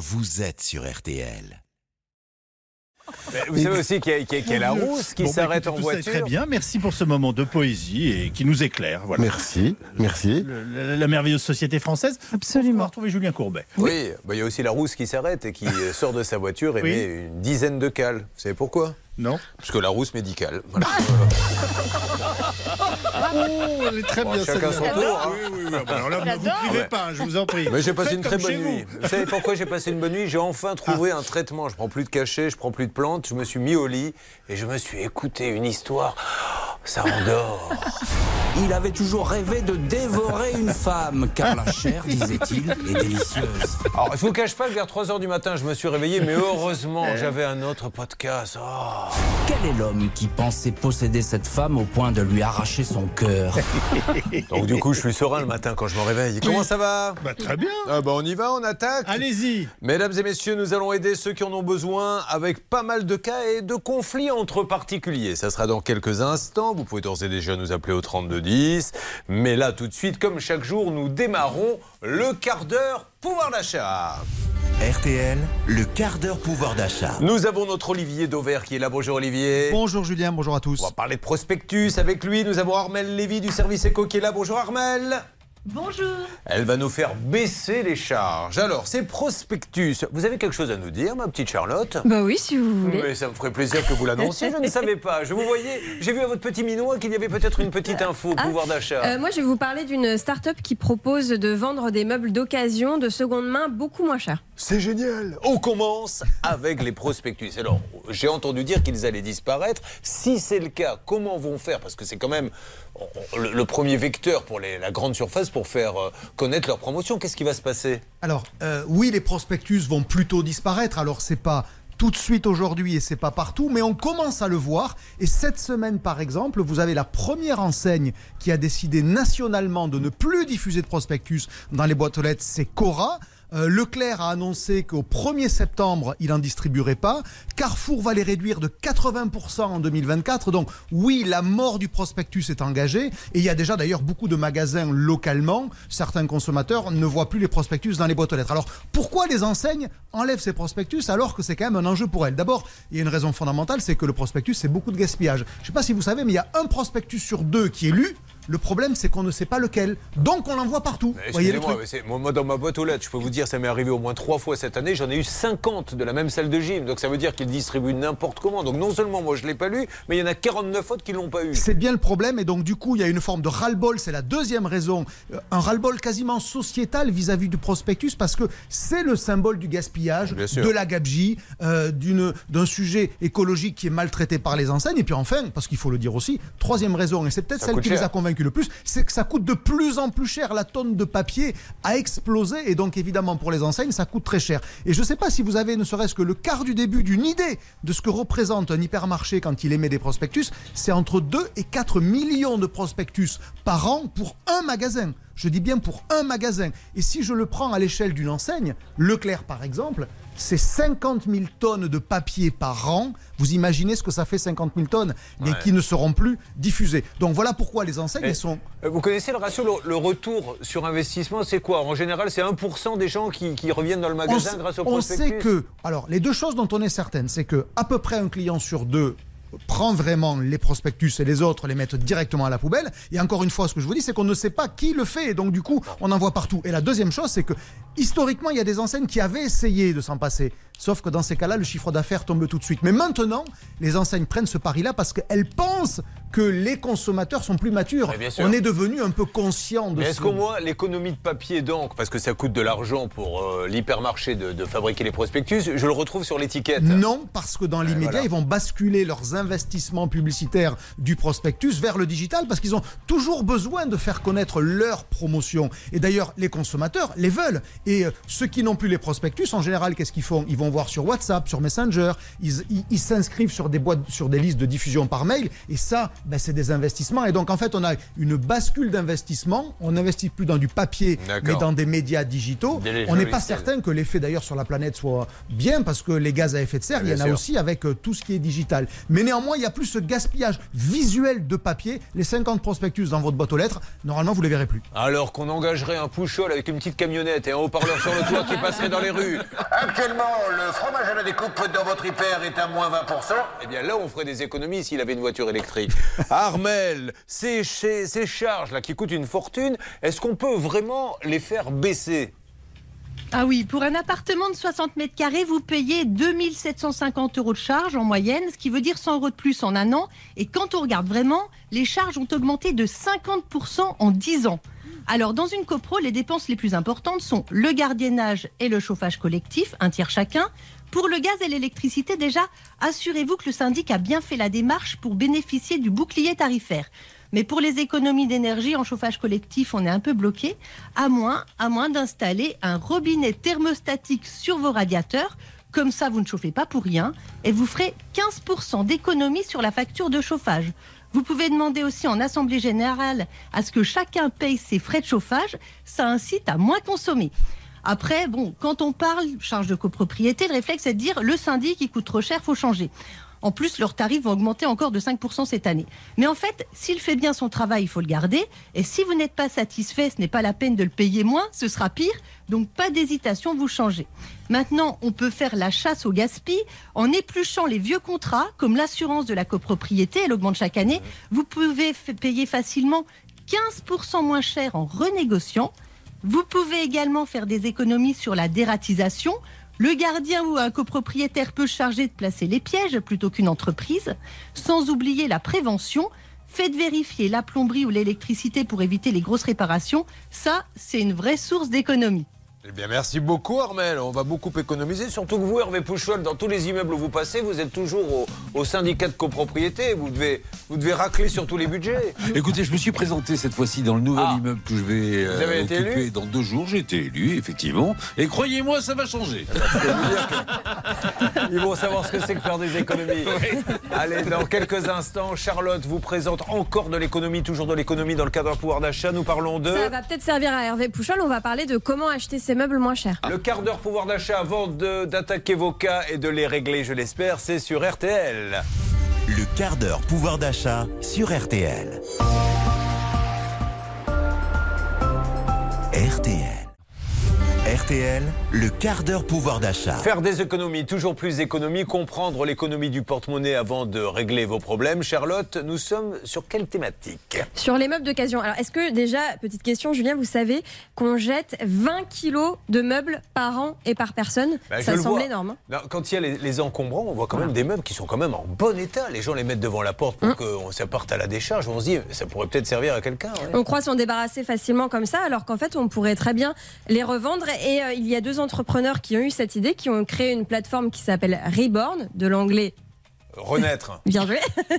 vous êtes sur RTL. Vous savez aussi qu'il y, a- y la rousse qui Bon, bah, s'arrête en tout ça est voiture. Très bien, merci pour ce moment de poésie et qui nous éclaire. Voilà. Merci, merci. Le- la, la merveilleuse société française. Absolument. On va retrouver Julien Courbet. Oui, bah, il y a aussi la rousse qui s'arrête et qui sort de sa voiture et Oui. met une dizaine de cales. Vous savez pourquoi? Non Parce que la rousse médicale. Voilà. Oh, elle est très Bon, bien chacun son tour, hein. Oui, oui, oui. Ah, bah, alors là, ne vous privez pas, hein, je vous en prie. Mais j'ai passé Faites une très bonne nuit. vous. Vous savez pourquoi j'ai passé une bonne nuit? J'ai enfin trouvé un traitement. Je prends plus de cachets, je prends plus de plantes. Je me suis mis au lit et je me suis écouté une histoire. Ça endort. Il avait toujours rêvé de dévorer une femme, car la chair, disait-il, est délicieuse. Alors, je vous cache pas que vers 3 h du matin, je me suis réveillé, mais heureusement, j'avais un autre podcast. Oh. Quel est l'homme qui pensait posséder cette femme au point de lui arracher son cœur Donc, du coup, je suis serein le matin quand je me réveille. Comment ça va? Bah, très bien. ah bah, On y va, on attaque Allez-y. Mesdames et messieurs, nous allons aider ceux qui en ont besoin avec pas mal de cas et de conflits entre particuliers. Ça sera dans quelques instants. Vous pouvez d'ores et déjà nous appeler au 3210. Mais là, tout de suite, comme chaque jour, nous démarrons le quart d'heure pouvoir d'achat. RTL, le quart d'heure pouvoir d'achat. Nous avons notre Olivier Dauvert qui est là. Bonjour Olivier. Bonjour Julien, bonjour à tous. On va parler de prospectus avec lui. Nous avons Armel Lévy du service éco qui est là. Bonjour Armel. Bonjour. Elle va nous faire baisser les charges. Alors, ces prospectus, vous avez quelque chose à nous dire, ma petite Charlotte? Bah oui, si vous voulez. Mais ça me ferait plaisir que vous l'annonciez, je ne savais pas. Je vous voyais, j'ai vu à votre petit minois qu'il y avait peut-être une petite info, Ah, pouvoir d'achat. Euh, moi, je vais vous parler d'une start-up qui propose de vendre des meubles d'occasion de seconde main beaucoup moins cher. C'est génial. On commence avec les prospectus. Alors, j'ai entendu dire qu'ils allaient disparaître. Si c'est le cas, comment vont faire? Parce que c'est quand même le, premier vecteur pour les- la grande surface pour faire euh, connaître leur promotion. Qu'est-ce qui va se passer? Alors, euh, oui, les prospectus vont plutôt disparaître. Alors, c'est pas tout de suite aujourd'hui et c'est pas partout, mais on commence à le voir. Et cette semaine, par exemple, vous avez la première enseigne qui a décidé nationalement de ne plus diffuser de prospectus dans les boîtes aux lettres, c'est Cora. Euh, Leclerc a annoncé qu'au 1er septembre, il n'en distribuerait pas. Carrefour va les réduire de 80% en 2024. Donc oui, la mort du prospectus est engagée. Et il y a déjà d'ailleurs beaucoup de magasins localement. Certains consommateurs ne voient plus les prospectus dans les boîtes aux lettres. Alors pourquoi les enseignes enlèvent ces prospectus alors que c'est quand même un enjeu pour elles? D'abord, il y a une raison fondamentale, c'est que le prospectus, c'est beaucoup de gaspillage. Je ne sais pas si vous savez, mais il y a un prospectus sur deux qui est lu. Le problème, c'est qu'on ne sait pas lequel. Donc on l'envoie partout. Mais Voyez le Excusez-moi, truc mais c'est- moi, moi, dans ma boîte aux lettres, je peux vous dire, ça m'est arrivé au moins trois fois cette année. J'en ai eu 50 de la même salle de gym. Donc ça veut dire qu'ils distribuent n'importe comment. Donc non seulement moi je l'ai pas lu, mais il y en a 49 autres qui l'ont pas eu. C'est bien le problème et donc du coup il y a une forme de ras-le-bol, c'est la deuxième raison, Euh, un ras-le-bol quasiment sociétal vis-à-vis du prospectus parce que c'est le symbole du gaspillage, de la gabegie, euh, d'un sujet écologique qui est maltraité par les enseignes et puis enfin, parce qu'il faut le dire aussi, troisième raison et c'est peut-être celle qui les cher. a convaincus le plus, c'est que ça coûte de plus en plus cher, la tonne de papier a explosé et donc évidemment pour les enseignes ça coûte très cher. Et je ne sais pas si vous avez ne serait-ce que le quart du début d'une idée de ce que représente un hypermarché quand il émet des prospectus, c'est entre 2 et 4 millions de prospectus par an pour un magasin. Je dis bien pour un magasin. Et si je le prends à l'échelle d'une enseigne, Leclerc par exemple, c'est 50 000 tonnes de papier par an. Vous imaginez ce que ça fait 50 000 tonnes, mais Ouais. qui ne seront plus diffusées. Donc voilà pourquoi les enseignes elles sont Euh, Vous connaissez le ratio, le, le retour sur investissement, c'est quoi? En général, c'est 1% des gens qui, qui reviennent dans le on, magasin grâce au on prospectus. sait que, alors, les deux choses dont on est certaine, c'est que à peu près un client sur deux prend vraiment les prospectus et les autres les mettent directement à la poubelle. Et encore une fois, ce que je vous dis, c'est qu'on ne sait pas qui le fait. Et donc, du coup, on en voit partout. Et la deuxième chose, c'est que historiquement, il y a des enseignes qui avaient essayé de s'en passer. Sauf que dans ces cas-là, le chiffre d'affaires tombe tout de suite. Mais maintenant, les enseignes prennent ce pari-là parce qu'elles pensent que les consommateurs sont plus matures. On est devenu un peu conscient de Mais ce est-ce qu'au moins l'économie de papier d'encre, parce que ça coûte de l'argent pour euh, l'hypermarché de, de fabriquer les prospectus, je le retrouve sur l'étiquette? Non, parce que dans l'immédiat, voilà. ils vont basculer leurs investissements publicitaires du prospectus vers le digital parce qu'ils ont toujours besoin de faire connaître leur promotion. Et d'ailleurs, les consommateurs les veulent. Et euh, ceux qui n'ont plus les prospectus, en général, qu'est-ce qu'ils font? Ils vont voir sur WhatsApp, sur Messenger, ils s'inscrivent sur des boîtes, sur des listes de diffusion par mail. Et ça, ben, c'est des investissements. Et donc, en fait, on a une bascule d'investissement. On n'investit plus dans du papier, mais dans des médias digitaux. Des On n'est pas certain que l'effet d'ailleurs sur la planète soit bien parce que les gaz à effet de serre, il y en a sûr. aussi avec euh, tout ce qui est digital. Mais néanmoins, il y a plus ce gaspillage visuel de papier. Les 50 prospectus dans votre boîte aux lettres, normalement, vous les verrez plus. Alors qu'on engagerait un pouchol avec une petite camionnette et un haut-parleurs sur le toit qui passeraient dans les rues. Actuellement, le fromage à la découpe dans votre hyper est à moins 20%. Eh bien là, on ferait des économies s'il avait une voiture électrique. Armel, ces, ces, ces charges là qui coûtent une fortune, est-ce qu'on peut vraiment les faire baisser? Ah oui, pour un appartement de 60 mètres carrés, vous payez 2750 euros de charges en moyenne, ce qui veut dire 100 euros de plus en un an. Et quand on regarde vraiment, les charges ont augmenté de 50% en 10 ans. Alors, dans une copro, les dépenses les plus importantes sont le gardiennage et le chauffage collectif, un tiers chacun. Pour le gaz et l'électricité, déjà, assurez-vous que le syndic a bien fait la démarche pour bénéficier du bouclier tarifaire. Mais pour les économies d'énergie en chauffage collectif, on est un peu bloqué, à moins, à moins d'installer un robinet thermostatique sur vos radiateurs. Comme ça, vous ne chauffez pas pour rien et vous ferez 15% d'économie sur la facture de chauffage. Vous pouvez demander aussi en assemblée générale à ce que chacun paye ses frais de chauffage. Ça incite à moins consommer. Après, bon, quand on parle charge de copropriété, le réflexe est de dire le syndic il coûte trop cher, faut changer. En plus, leurs tarifs vont augmenter encore de 5% cette année. Mais en fait, s'il fait bien son travail, il faut le garder. Et si vous n'êtes pas satisfait, ce n'est pas la peine de le payer moins, ce sera pire. Donc pas d'hésitation, vous changez. Maintenant, on peut faire la chasse au gaspille en épluchant les vieux contrats, comme l'assurance de la copropriété, elle augmente chaque année. Vous pouvez payer facilement 15% moins cher en renégociant. Vous pouvez également faire des économies sur la dératisation. Le gardien ou un copropriétaire peut charger de placer les pièges plutôt qu'une entreprise, sans oublier la prévention. Faites vérifier la plomberie ou l'électricité pour éviter les grosses réparations. Ça, c'est une vraie source d'économie. Eh bien, merci beaucoup, Armel. On va beaucoup économiser. Surtout que vous, Hervé Pouchol, dans tous les immeubles où vous passez, vous êtes toujours au, au syndicat de copropriété. Vous devez, vous devez racler sur tous les budgets. Écoutez, je me suis présenté cette fois-ci dans le nouvel Ah. immeuble que je vais euh, Vous avez été élu dans deux jours. J'ai été élu, effectivement. Et croyez-moi, ça va changer. Ils vont savoir ce que c'est que faire des économies. Allez, dans quelques instants, Charlotte vous présente encore de l'économie, toujours de l'économie dans le cadre d'un pouvoir d'achat. Nous parlons de. Ça va peut-être servir à Hervé Pouchol. On va parler de comment acheter ses meubles moins chers. Le quart d'heure pouvoir d'achat avant de- d'attaquer vos cas et de les régler, je l'espère, c'est sur RTL. Le quart d'heure pouvoir d'achat sur RTL. RTL. RTL, le quart d'heure pouvoir d'achat. Faire des économies, toujours plus d'économies, comprendre l'économie du porte-monnaie avant de régler vos problèmes. Charlotte, nous sommes sur quelle thématique? Sur les meubles d'occasion. Alors, est-ce que déjà, petite question, Julien, vous savez qu'on jette 20 kilos de meubles par an et par personne? Je Ça le semble énorme. hein. Non, Quand il y a les, les encombrants, on voit quand même des meubles qui sont quand même en bon état. Les gens les mettent devant la porte pour que ça parte à la décharge. On se dit, ça pourrait peut-être servir à quelqu'un. ouais. On croit s'en débarrasser facilement comme ça, alors qu'en fait, on pourrait très bien les revendre. Et euh, il y a deux entrepreneurs qui ont eu cette idée, qui ont créé une plateforme qui s'appelle Reborn, de l'anglais Renaître. Bien joué.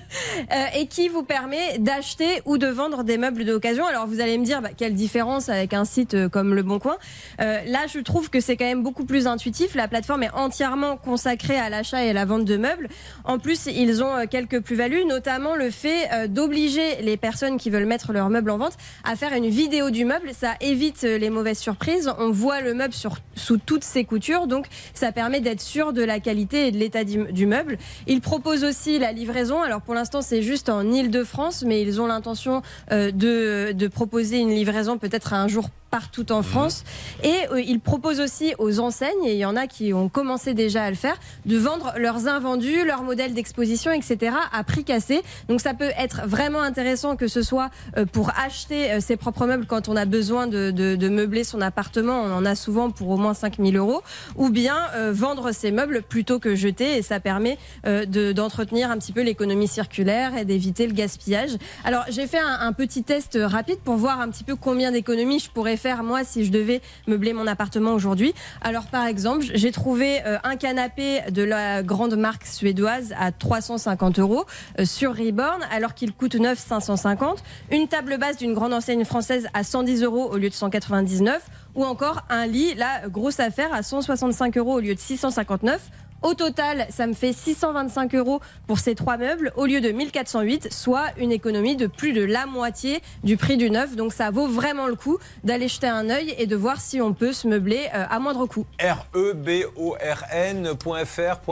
Euh, et qui vous permet d'acheter ou de vendre des meubles d'occasion? Alors vous allez me dire, bah, quelle différence avec un site euh, comme Le Bon Coin Euh, Là, je trouve que c'est quand même beaucoup plus intuitif. La plateforme est entièrement consacrée à l'achat et à la vente de meubles. En plus, ils ont quelques plus-values, notamment le fait d'obliger les personnes qui veulent mettre leurs meubles en vente à faire une vidéo du meuble. Ça évite les mauvaises surprises. On voit le meuble sous toutes ses coutures, donc ça permet d'être sûr de la qualité et de l'état du meuble. Ils proposent aussi la livraison. Alors pour l'instant, c'est juste en Ile-de-France, mais ils ont l'intention euh, de, de proposer une livraison peut-être un jour partout en France. Et euh, ils proposent aussi aux enseignes, et il y en a qui ont commencé déjà à le faire, de vendre leurs invendus, leurs modèles d'exposition, etc. à prix cassé. Donc ça peut être vraiment intéressant que ce soit euh, pour acheter euh, ses propres meubles quand on a besoin de, de- de meubler son appartement. On en a souvent pour au moins 5000 euros. Ou bien euh, vendre ses meubles plutôt que jeter. Et ça permet de- d'entretenir un petit peu l'économie circulaire et d'éviter le gaspillage. Alors j'ai fait un, un petit test rapide pour voir un petit peu combien d'économies je pourrais faire moi si je devais meubler mon appartement aujourd'hui. Alors par exemple, j'ai trouvé euh, un canapé de la grande marque suédoise à 350 euros euh, sur Reborn alors qu'il coûte 9 550. Une table basse d'une grande enseigne française à 110 euros au lieu de 199 ou encore un lit, là, grosse affaire, à 165 euros au lieu de 659. Au total, ça me fait 625 euros pour ces trois meubles au lieu de 1408, soit une économie de plus de la moitié du prix du neuf. Donc ça vaut vraiment le coup d'aller jeter un œil et de voir si on peut se meubler euh, à moindre coût. R-E-B-O-R-N.fr.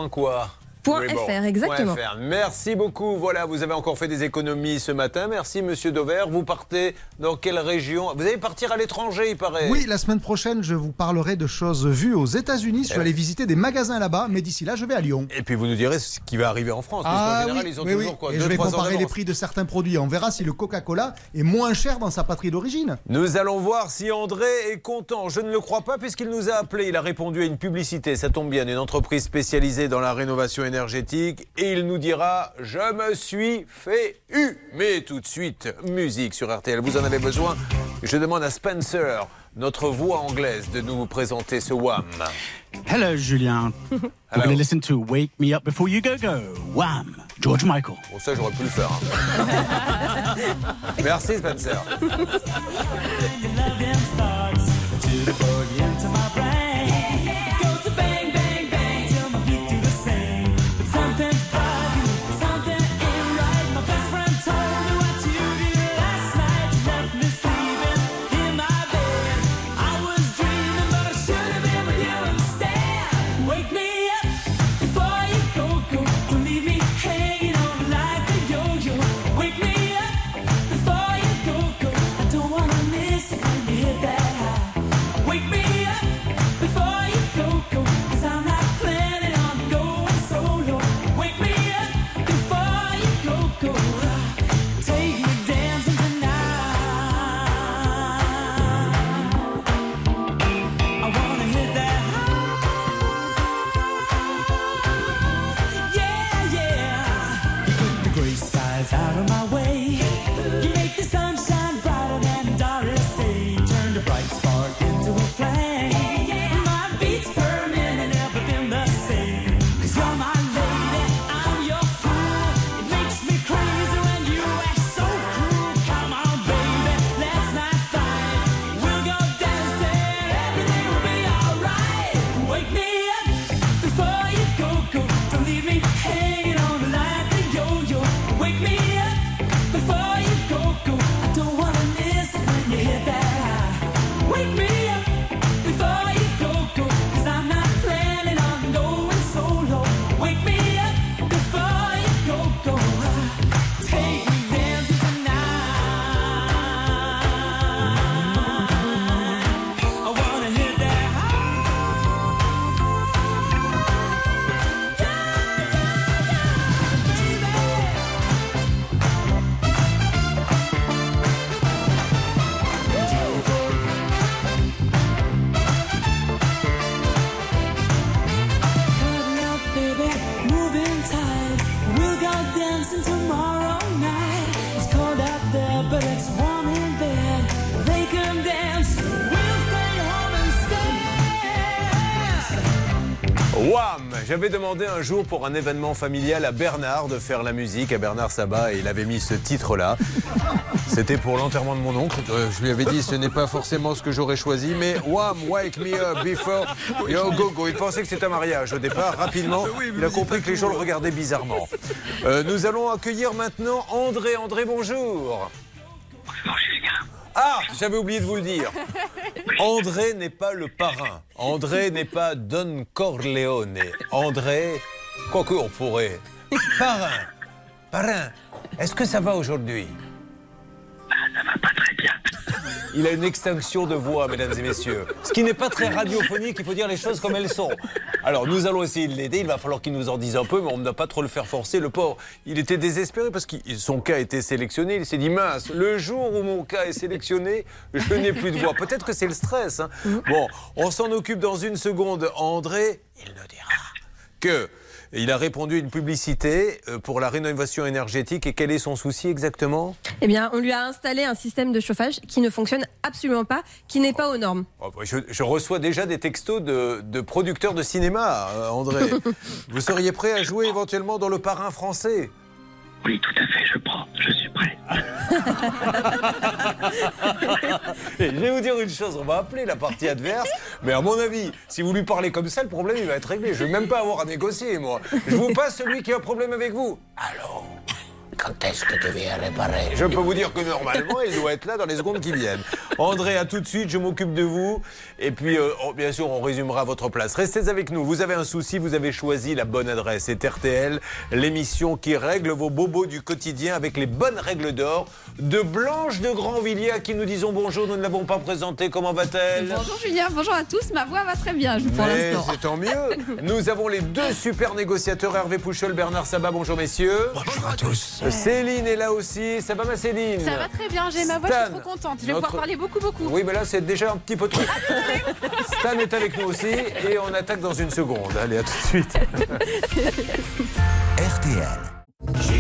Quoi? Point Oui, bon. .fr, exactement. Point .fr. Merci beaucoup. Voilà, vous avez encore fait des économies ce matin. Merci, monsieur Dover. Vous partez dans quelle région? Vous allez partir à l'étranger, il paraît. Oui, la semaine prochaine, je vous parlerai de choses vues aux États-Unis. Je suis allé visiter des magasins là-bas, mais d'ici là, je vais à Lyon. Et puis vous nous direz ce qui va arriver en France. parce qu'en Ah général, oui, ils ont oui, toujours quoi Et deux, je vais comparer les prix de certains produits. On verra si le Coca-Cola est moins cher dans sa patrie d'origine. Nous allons voir si André est content. Je ne le crois pas puisqu'il nous a appelé. Il a répondu à une publicité, ça tombe bien, une entreprise spécialisée dans la rénovation énergétique. Et il nous dira Je me suis fait eu. Mais tout de suite, musique sur RTL. Vous en avez besoin? Je demande à Spencer, notre voix anglaise, de nous présenter ce Wham. Hello, Julien. We're Hello. going to listen to Wake Me Up Before You Go Go. Wham! George Michael. Bon, ça, j'aurais pu le faire. hein. Merci, Spencer. J'avais demandé un jour pour un événement familial à Bernard de faire la musique, à Bernard Sabat, et il avait mis ce titre-là. C'était pour l'enterrement de mon oncle. Euh, je lui avais dit ce n'est pas forcément ce que j'aurais choisi, mais Wham, wake me up before you go go. Il pensait que c'était un mariage au départ. Rapidement, il a compris que les gens le regardaient bizarrement. Euh, nous allons accueillir maintenant André. André, bonjour. Ah, j'avais oublié de vous le dire. André n'est pas le parrain. André n'est pas Don Corleone. André, quoique on pourrait. Parrain, parrain, est-ce que ça va aujourd'hui? Il a une extinction de voix, mesdames et messieurs. Ce qui n'est pas très radiophonique, il faut dire les choses comme elles sont. Alors, nous allons essayer de l'aider. Il va falloir qu'il nous en dise un peu, mais on ne doit pas trop le faire forcer. Le pauvre, il était désespéré parce que son cas a été sélectionné. Il s'est dit mince, le jour où mon cas est sélectionné, je n'ai plus de voix. Peut-être que c'est le stress. hein. Bon, on s'en occupe dans une seconde. André, il nous dira que. Il a répondu à une publicité euh, pour la rénovation énergétique. Et quel est son souci exactement? Eh bien, on lui a installé un système de chauffage qui ne fonctionne absolument pas, qui n'est pas aux normes. Oh, bah, je, je reçois déjà des textos de, de producteurs de cinéma, euh, André. Vous seriez prêt à jouer éventuellement dans le parrain français? Oui, tout à fait, je prends, je suis prêt. Je vais vous dire une chose, on va appeler la partie adverse, mais à mon avis, si vous lui parlez comme ça, le problème il va être réglé. Je vais même pas avoir à négocier, moi. Je vous passe celui qui a un problème avec vous. Allô quand est-ce que tu viens réparer Je peux vous dire que normalement, il doit être là dans les secondes qui viennent. André, à tout de suite, je m'occupe de vous. Et puis, euh, oh, bien sûr, on résumera à votre place. Restez avec nous. Vous avez un souci, vous avez choisi la bonne adresse. C'est RTL, l'émission qui règle vos bobos du quotidien avec les bonnes règles d'or de Blanche de Grandvilliers à qui nous disons bonjour. Nous ne l'avons pas présentée. Comment va-t-elle Bonjour Julien, bonjour à tous. Ma voix va très bien pour Mais l'instant. c'est tant mieux. Nous avons les deux super négociateurs, Hervé Pouchol, Bernard Sabat. Bonjour messieurs. Bonjour à tous. Céline est là aussi. Ça va ma Céline Ça va très bien, j'ai ma voix, je suis Stan, trop contente. Je vais notre- pouvoir parler beaucoup, beaucoup. Oui, mais là, c'est déjà un petit peu trop. Stan est avec nous aussi et on attaque dans une seconde. Allez, à tout de suite. RTL. Sur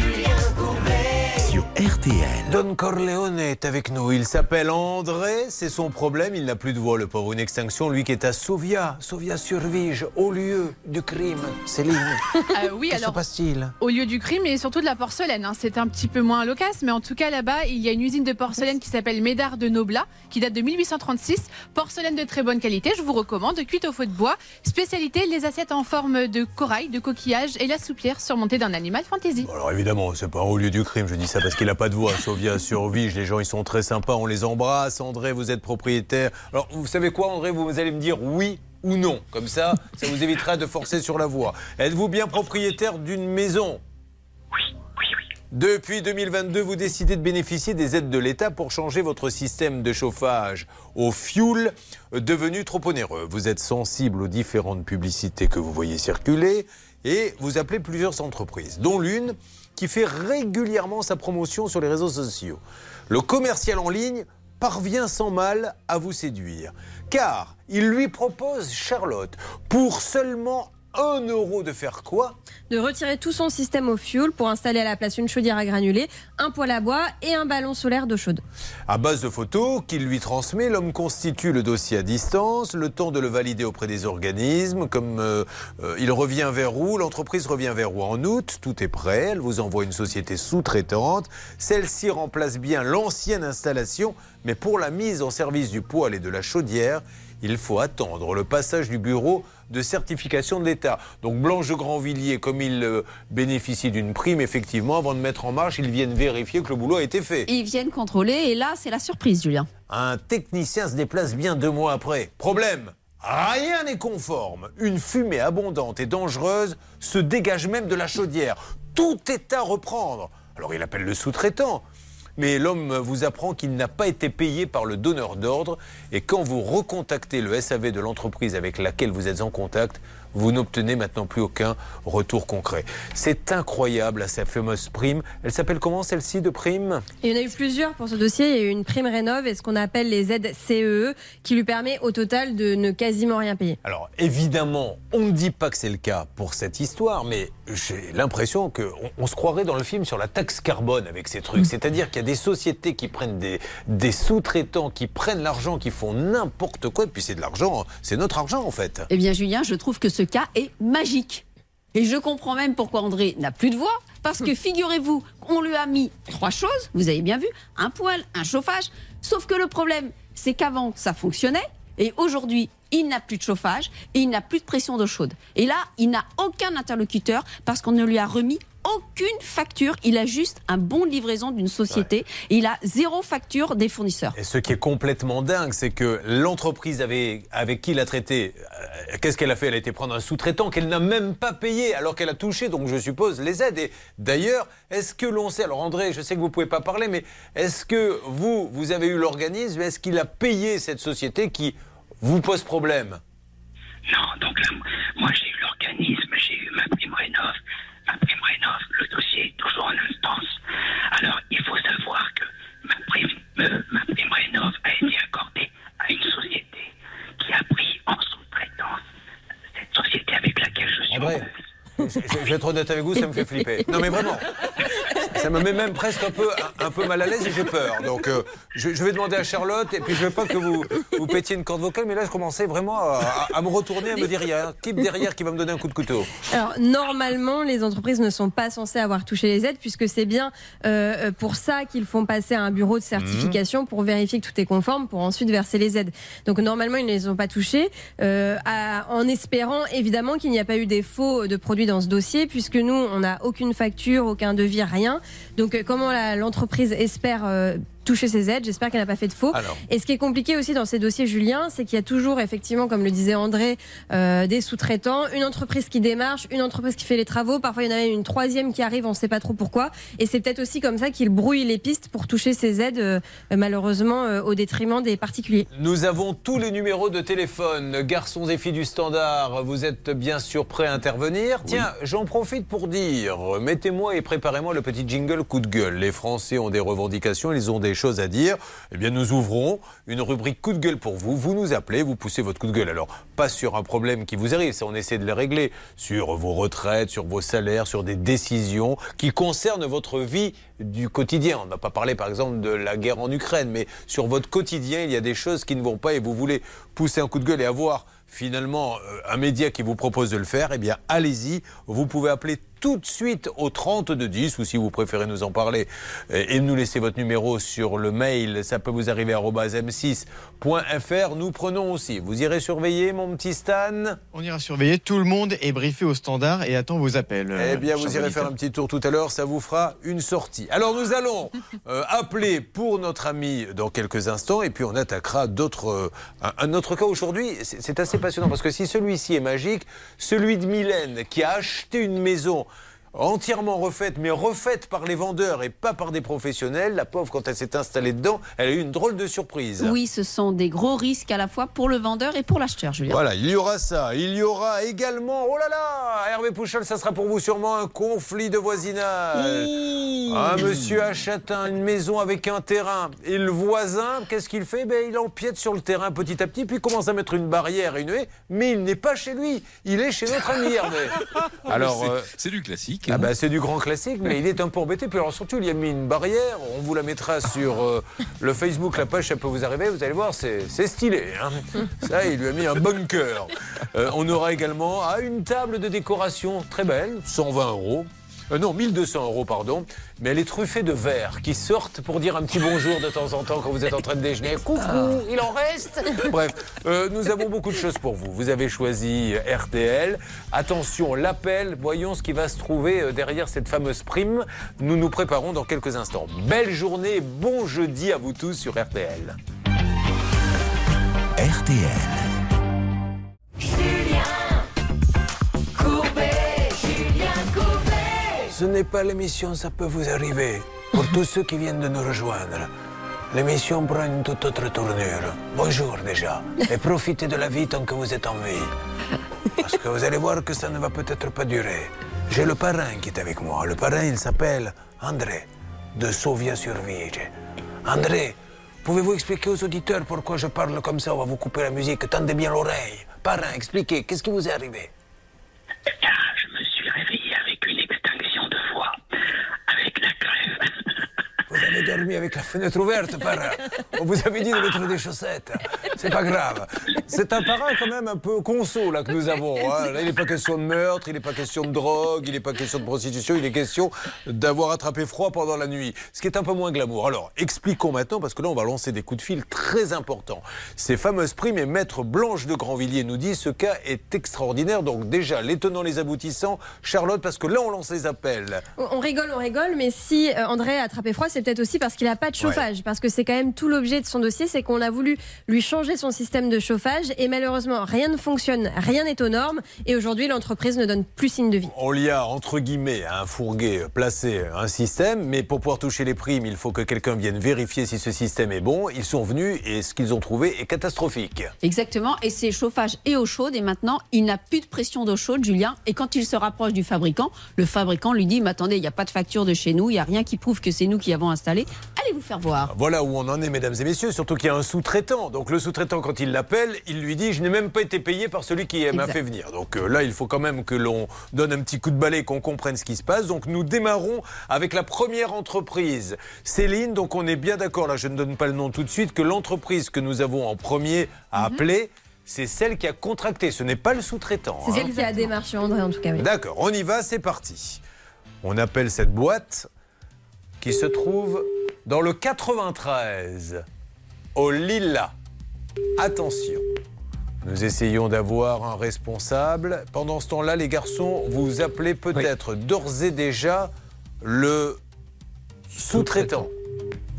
RTL. Don Corleone est avec nous. Il s'appelle André. C'est son problème. Il n'a plus de voix, le pauvre. Une extinction, lui qui est à Sovia. Sovia survige au lieu du crime. Céline. Euh, oui, Que se alors passe-t-il? au lieu du crime et surtout de la porcelaine. hein. C'est un petit peu moins loquace, mais en tout cas là-bas, il y a une usine de porcelaine qui s'appelle Médard de Noblat, qui date de 1836. Porcelaine de très bonne qualité, je vous recommande, cuite au feu de bois. Spécialité, les assiettes en forme de corail, de coquillage et la soupière surmontée d'un animal fantasy. Alors évidemment, c'est pas au lieu du crime, je dis ça parce qu'il n'a pas de voix. Sovia survige, les gens ils sont très sympas, on les embrasse. André, vous êtes propriétaire. Alors vous savez quoi André, vous allez me dire oui ou non. Comme ça, ça vous évitera de forcer sur la voie. Êtes-vous bien propriétaire d'une maison? Depuis 2022, vous décidez de bénéficier des aides de l'État pour changer votre système de chauffage au fioul devenu trop onéreux. Vous êtes sensible aux différentes publicités que vous voyez circuler et vous appelez plusieurs entreprises, dont l'une qui fait régulièrement sa promotion sur les réseaux sociaux. Le commercial en ligne parvient sans mal à vous séduire, car il lui propose Charlotte pour seulement 1 euro de faire quoi De retirer tout son système au fuel pour installer à la place une chaudière à granulés, un poêle à bois et un ballon solaire d'eau chaude. À base de photos qu'il lui transmet, l'homme constitue le dossier à distance, le temps de le valider auprès des organismes. Comme euh, euh, il revient vers où, l'entreprise revient vers où En août, tout est prêt. Elle vous envoie une société sous-traitante. Celle-ci remplace bien l'ancienne installation, mais pour la mise en service du poêle et de la chaudière, il faut attendre le passage du bureau de certification de l'État. Donc Blanche Grandvilliers, comme il euh, bénéficie d'une prime, effectivement, avant de mettre en marche, ils viennent vérifier que le boulot a été fait. Ils viennent contrôler et là, c'est la surprise, Julien. Un technicien se déplace bien deux mois après. Problème Rien n'est conforme. Une fumée abondante et dangereuse se dégage même de la chaudière. Tout est à reprendre. Alors il appelle le sous-traitant. Mais l'homme vous apprend qu'il n'a pas été payé par le donneur d'ordre. Et quand vous recontactez le SAV de l'entreprise avec laquelle vous êtes en contact, vous n'obtenez maintenant plus aucun retour concret. C'est incroyable à sa fameuse prime. Elle s'appelle comment celle-ci de prime? Il y en a eu plusieurs pour ce dossier. Il y a eu une prime rénov et ce qu'on appelle les aides CEE qui lui permet au total de ne quasiment rien payer. Alors évidemment, on ne dit pas que c'est le cas pour cette histoire, mais j'ai l'impression qu'on on se croirait dans le film sur la taxe carbone avec ces trucs. C'est-à-dire qu'il y a des sociétés qui prennent des, des sous-traitants, qui prennent l'argent, qui font n'importe quoi, et puis c'est de l'argent, c'est notre argent en fait. Eh bien, Julien, je trouve que ce cas est magique. Et je comprends même pourquoi André n'a plus de voix. Parce que figurez-vous, on lui a mis trois choses, vous avez bien vu, un poêle, un chauffage. Sauf que le problème, c'est qu'avant, ça fonctionnait. Et aujourd'hui, il n'a plus de chauffage et il n'a plus de pression d'eau chaude. Et là, il n'a aucun interlocuteur parce qu'on ne lui a remis aucune facture. Il a juste un bon de livraison d'une société et il a zéro facture des fournisseurs. Et ce qui est complètement dingue, c'est que l'entreprise avait- avec qui il a traité, euh, qu'est-ce qu'elle a fait? Elle a été prendre un sous-traitant qu'elle n'a même pas payé, alors qu'elle a touché, donc je suppose, les aides. Et d'ailleurs, est-ce que l'on sait, alors André, je sais que vous ne pouvez pas parler, mais est-ce que vous, vous avez eu l'organisme, est-ce qu'il a payé cette société qui vous pose problème? Non, donc là, moi j'ai eu l'organisme, j'ai eu ma. Ma prime rénov, le dossier est toujours en instance. Alors il faut savoir que ma prime, euh, ma prime rénov a été accordée à une société qui a pris en sous-traitance cette société avec laquelle je suis. Je, vais être honnête avec vous, ça me fait flipper. Non mais vraiment, ça me met même presque un peu, un, peu mal à l'aise et j'ai peur. Donc euh, je, vais demander à Charlotte et puis je veux pas que vous, pétiez une corde vocale, mais là je commençais vraiment à, me retourner, à me dire il y a un type derrière qui va me donner un coup de couteau. Alors normalement, les entreprises ne sont pas censées avoir touché les aides puisque c'est bien euh, euh, pour ça qu'ils font passer à un bureau de certification pour vérifier que tout est conforme pour ensuite verser les aides. Donc normalement, ils ne les ont pas touchés à- en espérant évidemment qu'il n'y a pas eu des faux de produits dans ce dossier puisque nous, on n'a aucune facture, aucun devis, rien. Donc euh, comment l'entreprise espère toucher ses aides J'espère qu'elle n'a pas fait de faux. Alors. Et ce qui est compliqué aussi dans ces dossiers, Julien, c'est qu'il y a toujours, effectivement, comme le disait André, euh, des sous-traitants, une entreprise qui démarche, une entreprise qui fait les travaux. Parfois, il y en a même une troisième qui arrive, on ne sait pas trop pourquoi. Et c'est peut-être aussi comme ça qu'il brouille les pistes pour toucher ces aides, euh, malheureusement, euh, au détriment des particuliers. Nous avons tous les numéros de téléphone. Garçons et filles du standard, vous êtes bien sûr prêts à intervenir Tiens, j'en profite pour dire, mettez-moi et préparez-moi le petit jingle coup de gueule. Les Français ont des revendications, ils ont des choses à dire. Eh bien, nous ouvrons une rubrique coup de gueule pour vous. Vous nous appelez, vous poussez votre coup de gueule. Alors, pas sur un problème qui vous arrive, ça on essaie de les régler. Sur vos retraites, sur vos salaires, sur des décisions qui concernent votre vie du quotidien. On ne va pas parler par exemple de la guerre en Ukraine, mais sur votre quotidien, il y a des choses qui ne vont pas et vous voulez pousser un coup de gueule et avoir finalement euh, un média qui vous propose de le faire, eh bien allez-y, vous pouvez appeler tout de suite au 30 de 10 ou si vous préférez nous en parler euh, et nous laisser votre numéro sur le mail, ça peut vous arriver à m6.fr. Nous prenons aussi. Vous irez surveiller mon petit Stan? On ira surveiller. Tout le monde est briefé au standard et attend vos appels. Eh bien, vous chers irez faire un petit tour tout à l'heure, ça vous fera une sortie. Alors, nous allons euh, appeler pour notre ami dans quelques instants, et puis on attaquera d'autres. euh, un, un autre cas aujourd'hui. C'est assez passionnant parce que si celui-ci est magique, celui de Mylène qui a acheté une maison entièrement refaite, mais refaite par les vendeurs et pas par des professionnels, la pauvre, quand elle s'est installée dedans, elle a eu une drôle de surprise. Oui, ce sont des gros risques à la fois pour le vendeur et pour l'acheteur, Julien. Voilà, il y aura ça. Il y aura également, oh là là, Hervé Pouchol, ça sera pour vous sûrement un conflit de voisinage. Un monsieur achète un- une maison avec un terrain. Et le voisin, qu'est-ce qu'il fait? Ben, Il empiète sur le terrain petit à petit, puis commence à mettre une barrière et une haie. Mais il n'est pas chez lui, il est chez notre ami Hervé. Alors, C'est- euh, c'est du classique. Ah bah, c'est du grand classique, mais il est un peu embêté. Puis alors surtout, il y a mis une barrière. On vous la mettra sur euh, le Facebook, la page, ça peut vous arriver. Vous allez voir, c'est c'est stylé. hein. Ça, il lui a mis un bunker. Euh, on aura également ah, une table de décoration très belle, 120 euros. Euh, non, 1200 euros, pardon. Mais elle est truffée de verres qui sortent pour dire un petit bonjour de temps en temps quand vous êtes en train de déjeuner. Coucou, il en reste Bref, euh, nous avons beaucoup de choses pour vous. Vous avez choisi RTL. Attention, l'appel, voyons ce qui va se trouver euh, derrière cette fameuse prime. Nous nous préparons dans quelques instants. Belle journée, bon jeudi à vous tous sur RTL. RTL. Ce n'est pas l'émission, ça peut vous arriver. Pour tous ceux qui viennent de nous rejoindre, l'émission prend une toute autre tournure. Bonjour déjà, et profitez de la vie tant que vous êtes en vie. Parce que vous allez voir que ça ne va peut-être pas durer. J'ai le parrain qui est avec moi. Le parrain, il s'appelle André, de Sovia-sur-Vige. André, pouvez-vous expliquer aux auditeurs pourquoi je parle comme ça? On va vous couper la musique, tendez bien l'oreille. Parrain, expliquez, qu'est-ce qui vous est arrivé Ah, je me suis réveillé avec une extinction de voix, avec la grève. Vous avez dormi avec la fenêtre ouverte, parrain. On vous avait dit de mettre des chaussettes. C'est pas grave. C'est un parrain quand même un peu conso là que nous avons. hein. Là, il n'est pas question de meurtre, il n'est pas question de drogue, il n'est pas question de prostitution, il est question d'avoir attrapé froid pendant la nuit. Ce qui est un peu moins glamour. Alors, expliquons maintenant, parce que là, on va lancer des coups de fil très importants. Ces fameuses primes et Maître Blanche de Grandvilliers nous dit ce cas est extraordinaire. Donc déjà, les tenants, les aboutissants, Charlotte, parce que là, on lance les appels. On rigole, on rigole, mais si euh, André a attrapé froid, c'est peut-être aussi parce qu'il n'a pas de chauffage. Parce que c'est quand même tout l'objet de son dossier, c'est qu'on a voulu lui changer son système de chauffage et malheureusement, rien ne fonctionne, rien n'est aux normes et aujourd'hui, l'entreprise ne donne plus signe de vie. On lui a, entre guillemets, à un fourguet placé un système, mais pour pouvoir toucher les primes, il faut que quelqu'un vienne vérifier si ce système est bon. Ils sont venus et ce qu'ils ont trouvé est catastrophique. Exactement, et c'est chauffage et eau chaude. Et maintenant, il n'a plus de pression d'eau chaude, Julien. Et quand il se rapproche du fabricant, le fabricant lui dit Mais attendez, il n'y a pas de facture de chez nous, il n'y a rien qui prouve que c'est nous qui avons installé. Allez vous faire voir. Voilà où on en est, mesdames et messieurs, surtout qu'il y a un sous-traitant. Donc le sous-traitant, quand il l'appelle, il lui dit Je n'ai même pas été payé par celui qui m'a fait venir. Donc euh, là, il faut quand même que l'on donne un petit coup de balai, qu'on comprenne ce qui se passe. Donc nous démarrons avec la première entreprise. Céline, donc on est bien d'accord, là je ne donne pas le nom tout de suite, que l'entreprise que nous avons en premier à appeler, c'est celle qui a contracté. Ce n'est pas le sous-traitant. C'est hein. celle qui a démarché André, en tout cas. oui. D'accord, on y va, c'est parti. On appelle cette boîte qui se trouve dans le 93, au Lilla. Attention, nous essayons d'avoir un responsable. Pendant ce temps-là, les garçons, vous appelez peut-être d'ores et déjà le Sous-traitant.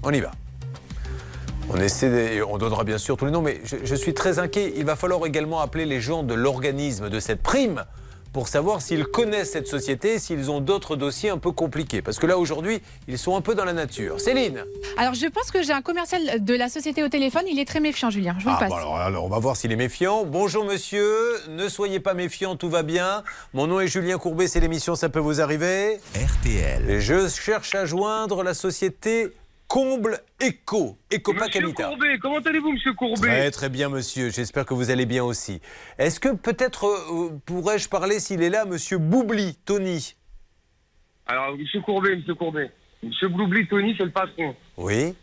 On y va. On essaie, on donnera bien sûr tous les noms, mais je, je suis très inquiet. Il va falloir également appeler les gens de l'organisme de cette prime pour savoir s'ils connaissent cette société, s'ils ont d'autres dossiers un peu compliqués. Parce que là, aujourd'hui, ils sont un peu dans la nature. Céline Alors, je pense que j'ai un commercial de la société au téléphone. Il est très méfiant, Julien. Je vous le Ah, passe. bon, alors, alors, on va voir s'il est méfiant. Bonjour monsieur, ne soyez pas méfiant, tout va bien. Mon nom est Julien Courbet, c'est l'émission Ça peut vous arriver. RTL. Et je cherche à joindre la société Comble Eco, Ecopa Monsieur. Courbet, comment allez-vous, monsieur Courbet Très très bien monsieur, j'espère que vous allez bien aussi. Est-ce que peut-être euh, pourrais-je parler s'il est là, monsieur Boubli, Tony? Alors, monsieur Courbet, monsieur Courbet. Monsieur Bloubli, Tony, c'est le patron. Oui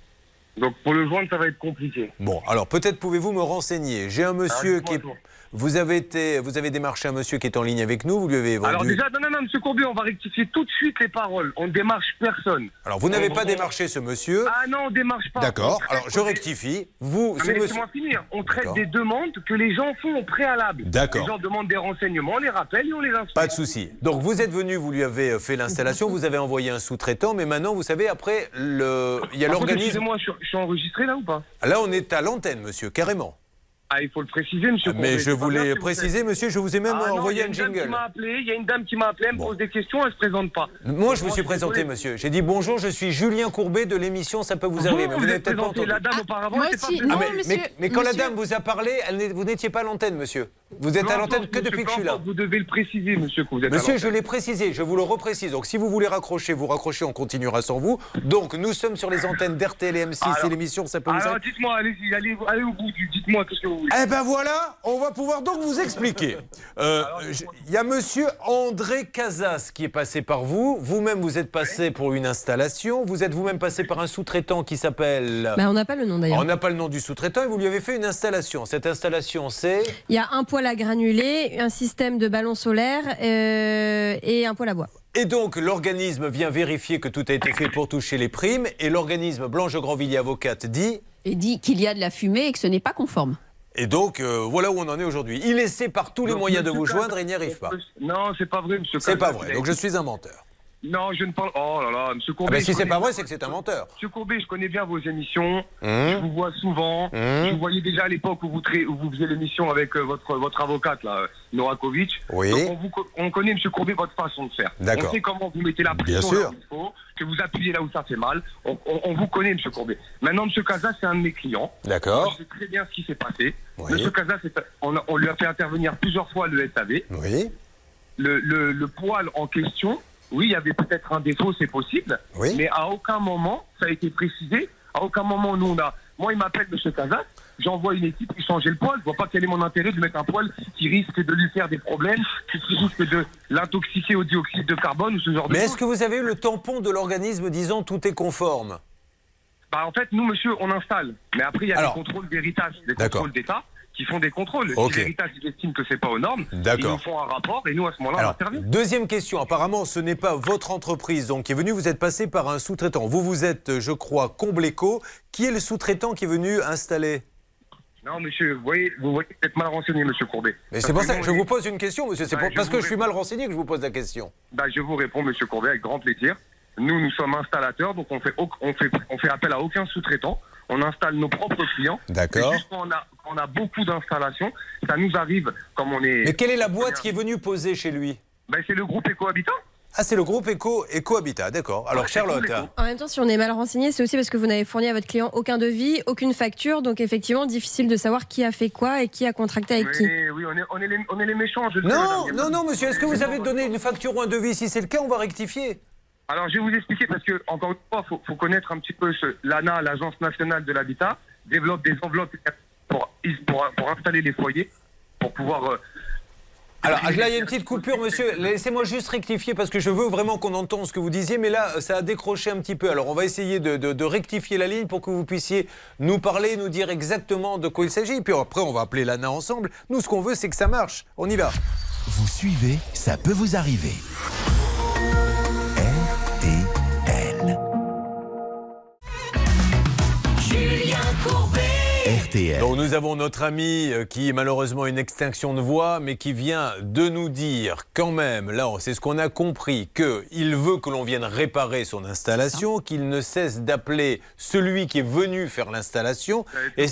Donc, pour le joindre, ça va être compliqué. Bon, alors peut-être pouvez-vous me renseigner. J'ai un monsieur dites-moi qui est... Vous avez, été, vous avez démarché un monsieur qui est en ligne avec nous, vous lui avez vendu... Alors, déjà, non, non, non, monsieur Courbet, on va rectifier tout de suite les paroles. On ne démarche personne. Alors, vous n'avez On- pas démarché ce monsieur. Ah non, on démarche pas. D'accord. Alors, je rectifie. Vous, mais monsieur. laissez-moi finir. On traite des demandes que les gens font au préalable. D'accord. Les gens demandent des renseignements, on les rappelle et on les instruit. Pas de souci. Donc, vous êtes venu, vous lui avez euh, fait l'installation, vous avez envoyé un sous-traitant, mais maintenant, vous savez, après, le... il y a l'organisme. Excusez-moi, je suis enregistré là ou pas? Là, on est à l'antenne, monsieur, carrément. Ah, il faut le préciser, monsieur Mais Courbet. je voulais si préciser, monsieur, je vous ai même Ah non, envoyé a un jingle. Il y a une dame qui m'a appelé, elle me pose des questions, elle se présente pas. Moi, je me suis présenté, monsieur. J'ai dit bonjour, je suis Julien Courbet de l'émission Ça peut vous arriver. Vous, mais vous vous peut-être pas présenté, entendu. la dame auparavant, moi pas. Ah, Non, mais, monsieur- mais- mais quand la dame vous a parlé, elle vous n'étiez pas à l'antenne, monsieur. Vous êtes à l'antenne que depuis que je suis là. Vous devez le préciser, monsieur, que vous êtes à Monsieur, je l'ai précisé, je vous le reprécise. Donc, si vous voulez raccrocher, vous raccrochez, on continuera sans vous. Donc, nous sommes sur les antennes d'RTL et M6 et l'émission Ça peut vous Alors, arriver. dites-moi, allez-y, allez, allez au bout, du- dites-moi tout ce que vous Eh ben voilà, on va pouvoir donc vous expliquer. Euh, Il y a monsieur André Casas qui est passé par vous. Vous-même, vous êtes passé pour une installation. Vous êtes vous-même passé par un sous-traitant qui s'appelle. Bah, on n'a pas le nom d'ailleurs. On n'a pas le nom du sous-traitant et vous lui avez fait une installation. Cette installation, c'est. Il y a un poêle à granulés, un système de ballon solaire euh, et un poêle à bois. Et donc, l'organisme vient vérifier que tout a été fait pour toucher les primes. Et l'organisme Blanche Grandvilliers Avocate dit. Et dit qu'il y a de la fumée et que ce n'est pas conforme. Et donc, euh, voilà où on en est aujourd'hui. Il essaie par tous les Donc, moyens de vous joindre et il n'y arrive pas. Non, c'est pas vrai, monsieur. C'est pas vrai. Donc, je suis un menteur. Non, je ne parle. Oh là là, monsieur Ah Courbet. ben, je si c'est pas bien- vrai, c'est que c'est un menteur. Monsieur Courbet, je connais bien vos émissions. Hum. Je vous vois souvent. Hum. Je vous voyais déjà à l'époque où vous, tra- où vous faisiez l'émission avec euh, votre, votre avocate, là, Norakovic. Oui. Donc, on, vous co- on connaît, monsieur Courbet, votre façon de faire. D'accord. On sait comment vous mettez la Bien pression sûr. là où il faut, que vous appuyez là où ça fait mal. On, on- on vous connaît, monsieur Courbet. Maintenant, monsieur Casas, c'est un de mes clients. D'accord. Je sais très bien ce qui s'est passé. Oui. Casas, c'est- on, on lui a fait intervenir plusieurs fois le SAV. Oui. Le, le, le poil en question, oui, il y avait peut-être un défaut, c'est possible. Oui. Mais à aucun moment, ça a été précisé. À aucun moment, nous, on a. Moi, il m'appelle Monsieur Casas. J'envoie une équipe qui changer le poil. Je vois pas quel est mon intérêt de mettre un poil qui risque de lui faire des problèmes, qui risque de l'intoxiquer au dioxyde de carbone ou ce genre de Mais est-ce que vous avez eu le tampon de l'organisme disant tout est conforme? Bah, en fait, nous, monsieur, on installe. Mais après, il y a Alors. des contrôles d'héritage, des contrôles d'État qui font des contrôles. Ok. Si l'héritage estime que c'est pas aux normes, ils nous font un rapport et nous, à ce moment-là, on intervient. deuxième question. Apparemment, ce n'est pas votre entreprise donc, qui est venue. Vous êtes passé par un sous-traitant. Vous, vous êtes, je crois, Combleco. Qui est le sous-traitant qui est venu installer? Non, monsieur, vous voyez, vous voyez peut-être mal renseigné, monsieur Courbet. Mais c'est pour ça que je vous pose une question, monsieur. C'est Bah, parce que je suis mal renseigné que je vous pose la question. Bah, je vous réponds, monsieur Courbet, avec grand plaisir. Nous, nous sommes installateurs, donc on fait, on fait, on fait appel à aucun sous-traitant. On installe nos propres clients. D'accord. Quand on a, quand on a beaucoup d'installations, ça nous arrive, comme on est. Mais quelle est la boîte qui est venue poser chez lui? Bah, c'est le groupe Ecohabitat. Ah, c'est le groupe Eco, Ecohabitat, d'accord. Alors, c'est Charlotte. En même temps, si on est mal renseigné, c'est aussi parce que vous n'avez fourni à votre client aucun devis, aucune facture, donc effectivement difficile de savoir qui a fait quoi et qui a contracté avec qui. Oui, oui, on est, on est, les, on est les méchants, je le sais, non, madame. non, non, monsieur, est-ce que vous avez donné une facture ou un devis Si c'est le cas, on va rectifier. Alors, je vais vous expliquer parce que, encore une fois, il faut, faut connaître un petit peu ce, l'ANA, l'Agence nationale de l'habitat, développe des enveloppes pour, pour, pour installer les foyers, pour pouvoir. euh, Alors là, il y a une petite coupure, monsieur. Laissez-moi juste rectifier parce que je veux vraiment qu'on entende ce que vous disiez, mais là, ça a décroché un petit peu. Alors, on va essayer de, de- de rectifier la ligne pour que vous puissiez nous parler, nous dire exactement de quoi il s'agit. Puis après, on va appeler l'ANA ensemble. Nous, ce qu'on veut, c'est que ça marche. On y va. Vous suivez, ça peut vous arriver. RTL. Donc nous avons notre ami euh, qui malheureusement a une extinction de voix, mais qui vient de nous dire quand même, là c'est ce qu'on a compris, qu'il veut que l'on vienne réparer son installation, qu'il ne cesse d'appeler celui qui est venu faire l'installation. Et...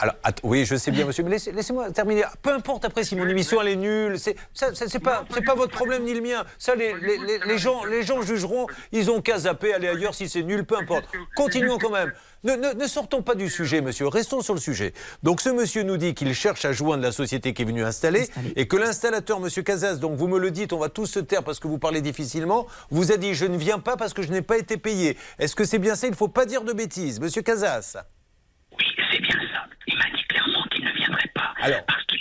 Alors, att- oui, je sais bien, monsieur, mais laissez- laissez-moi terminer. Peu importe après si mon émission elle est nulle, c'est ça, ça, c'est pas, c'est pas votre problème ni le mien. Ça, les, les, les- les gens, les gens jugeront. Ils ont qu'à zapper, aller ailleurs si c'est nul, peu importe. Continuons quand même. Ne, ne- ne sortons pas du sujet, monsieur. Restons sur le sujet. Donc, ce monsieur nous dit qu'il cherche à joindre la société qui est venue installer et que l'installateur, monsieur Casas, donc vous me le dites, on va tous se taire parce que vous parlez difficilement, vous a dit je ne viens pas parce que je n'ai pas été payé. Est-ce que c'est bien ça? Il ne faut pas dire de bêtises, monsieur Casas. Oui, c'est bien ça. Il m'a dit clairement qu'il ne viendrait pas. Alors. Parce qu'il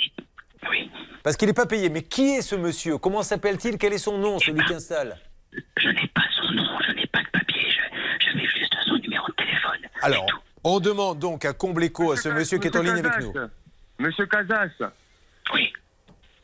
Oui. Parce qu'il n'est pas payé. Mais qui est ce monsieur? Comment s'appelle-t-il? Quel est son nom, celui qui installe? Je n'ai pas son nom, je n'ai pas de papier. Je- J'avais juste son numéro de téléphone. Alors, on demande donc à Combleco, à ce monsieur qui est en ligne avec nous. Monsieur Casas. Oui.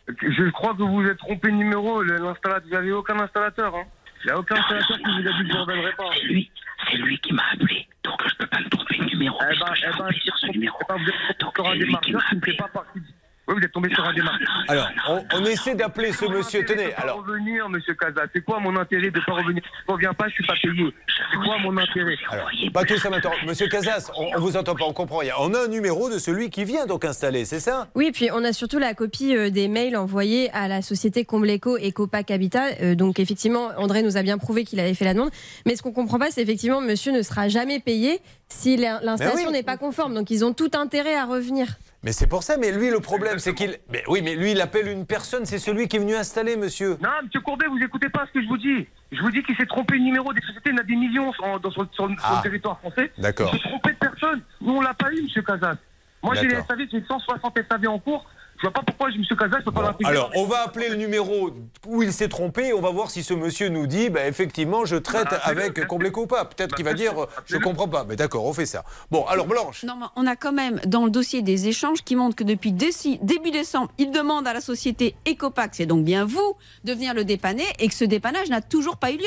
Je crois que vous vous êtes trompé de numéro. L'installateur, vous n'avez aucun installateur. Hein? Il n'y a aucun installateur qui vous a dit que je ne reviendrai pas. C'est lui, c'est lui qui m'a appelé. Donc je peux pas me tromper de numéro. Eh ben, eh ben, appelé sur ce numéro. eh ben, vous êtes un c'est lui qui m'a ne fait pas partie. Oui, vous êtes tombé sur un démarcheur. Alors, on, on essaie d'appeler ce monsieur. Tenez, pas alors. revenir, monsieur Casas. C'est quoi mon intérêt de ne pas revenir? Je ne reviens pas, je ne suis pas payé. C'est quoi mon intérêt? Alors, pas tout ça maintenant. Monsieur Casas, on, on vous entend pas, on comprend rien. On a un numéro de celui qui vient donc installer, c'est ça? Oui, et puis on a surtout la copie euh, des mails envoyés à la société Combleco et Copac Habitat. Euh, donc effectivement, André nous a bien prouvé qu'il avait fait la demande. Mais ce qu'on comprend pas, c'est effectivement, monsieur ne sera jamais payé si l'in- l'installation oui. n'est pas conforme. Donc ils ont tout intérêt à revenir. Mais c'est pour ça, mais lui, le problème, c'est qu'il. Mais oui, mais lui, il appelle une personne, c'est celui qui est venu installer, monsieur. Non, monsieur Courbet, vous écoutez pas ce que je vous dis. Je vous dis qu'il s'est trompé de numéro des sociétés. Il y en a des millions sur, dans- sur- sur le- sur Ah. le territoire français. D'accord. Il s'est trompé de personne. Nous, on l'a pas eu, monsieur Casas. Moi, j'ai les. SAV, j'ai 160 SAV en cours. Je vois pas pourquoi Casas ne peut pas l'intégrer. Alors, on va appeler le numéro où il s'est trompé et on va voir si ce monsieur nous dit, bah, effectivement, je traite Bah, avec Combleco ou pas. Peut-être Bah, qu'il va bien dire, je appelez-le. comprends pas. Mais d'accord, on fait ça. Bon, alors Blanche. Non, mais on a quand même dans le dossier des échanges qui montrent que depuis déci- début décembre, il demande à la société Ecopac, c'est donc bien vous, de venir le dépanner et que ce dépannage n'a toujours pas eu lieu.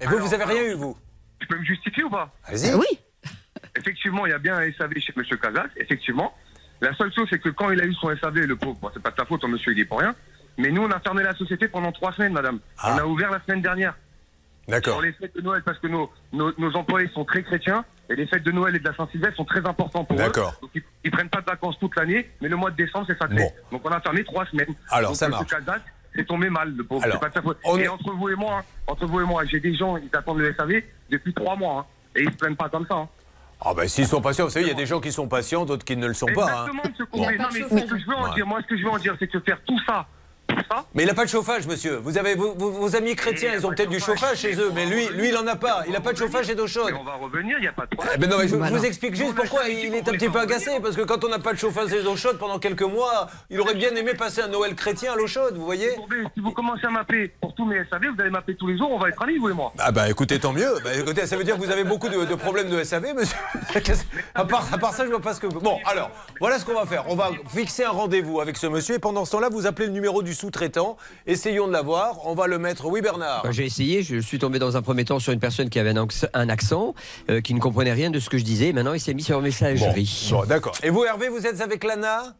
Et vous, vous avez rien eu, vous Je peux me justifier ou pas? Allez-y. oui. Effectivement, il y a bien un SAV chez monsieur Casas, effectivement. La seule chose, c'est que quand il a eu son SAV, le pauvre, bon, c'est pas de ta faute, ton monsieur, il est pour rien. Mais nous, on a fermé la société pendant trois semaines, madame. Ah. On a ouvert la semaine dernière. D'accord. Pour les fêtes de Noël, parce que nos, nos, nos employés sont très chrétiens, et les fêtes de Noël et de la Saint-Sylvestre sont très importants pour eux. D'accord. Donc, ils, ils prennent pas de vacances toute l'année, mais le mois de décembre, c'est sacré. Bon. Donc, on a fermé trois semaines. Alors, Donc, ça monsieur marche. C'est tombé mal, le pauvre. Alors, C'est pas de on Et entre vous et moi, hein, entre vous et moi, j'ai des gens, ils attendent le SAV depuis trois mois, hein, et ils se plaignent pas comme ça. hein. Ah, ben, s'ils sont patients, vous savez, il y a des gens qui sont patients, d'autres qui ne le sont pas. hein. Bon. Non, mais ce que je veux en Ouais. dire, moi, ce que je veux en dire, c'est que faire tout ça, Mais il n'a pas de chauffage, monsieur. Vous avez vos, vos- vos amis chrétiens, ils ont peut-être du chauffage chez eux, mais lui, lui, il en a pas. Il n'a pas de chauffage et d'eau chaude. on va revenir, il n'y a pas de problème. Eh ben non, mais je vous explique juste pourquoi il est un petit peu agacé. Parce que quand on n'a pas de chauffage et d'eau chaude pendant quelques mois, il aurait bien aimé passer un Noël chrétien à l'eau chaude, vous voyez Si vous commencez à m'appeler pour tous mes SAV, vous allez m'appeler tous les jours, on va être amis, vous et moi. Ah bah écoutez, tant mieux. Bah, écoutez, ça veut dire que vous avez beaucoup de, de problèmes de SAV, monsieur. à, part, à part ça, je vois pas ce que... Bon, alors, voilà ce qu'on va faire. On va fixer un rendez-vous avec ce monsieur et pendant ce temps-là, vous appelez le numéro du sous-traitant. Essayons de l'avoir. On va le mettre... Oui, Bernard Bah, J'ai essayé, je suis tombé dans un premier temps sur une personne qui avait un, acc- un accent, euh, qui ne comprenait rien de ce que je disais. Maintenant, il s'est mis sur messagerie. Bon, d'accord. Et vous, Hervé, vous êtes avec Lana?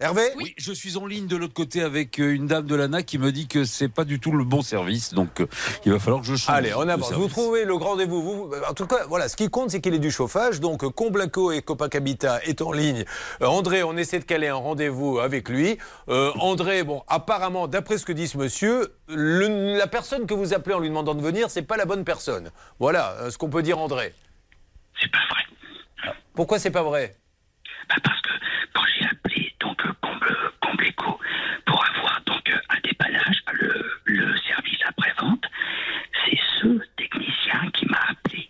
Hervé Oui, je suis en ligne de l'autre côté avec euh, une dame de l'ANA qui me dit que c'est pas du tout le bon service, donc euh, il va falloir que je change. Allez, on avance. Vous trouvez le rendez-vous. Vous, en tout cas, voilà, ce qui compte, c'est qu'il ait du chauffage. Donc, Comblaco et Copac Habitat est en ligne. Euh, André, on essaie de caler un rendez-vous avec lui. Euh, André, bon, apparemment, d'après ce que dit ce monsieur, le- la personne que vous appelez en lui demandant de venir, c'est pas la bonne personne. Voilà euh, ce qu'on peut dire, André. C'est pas vrai. Pourquoi c'est pas vrai? Bah parce que quand j'ai appelé euh, Combleco pour avoir donc euh, un dépannage, le, le service après-vente, c'est ce technicien qui m'a appelé.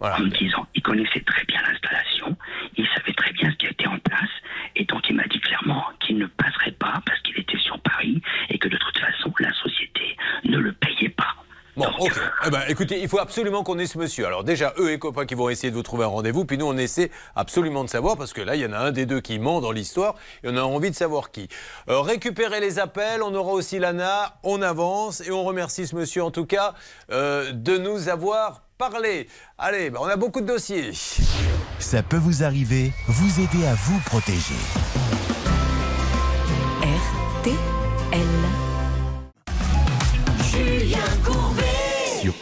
En me disant il connaissait très bien l'installation, il savait très bien ce qui était en place, et donc il m'a dit clairement qu'il ne passerait pas parce qu'il était sur Paris et que de toute façon la société ne le payait pas. Bon, ok. Eh ben, écoutez, il faut absolument qu'on ait ce monsieur. Alors déjà, eux et copains qui vont essayer de vous trouver un rendez-vous, puis nous on essaie absolument de savoir parce que là, il y en a un des deux qui ment dans l'histoire et on a envie de savoir qui. Euh, récupérer les appels, on aura aussi l'ANA, on avance et on remercie ce monsieur en tout cas euh, de nous avoir parlez. Allez, bah, on a beaucoup de dossiers. Ça peut vous arriver, vous aider à vous protéger.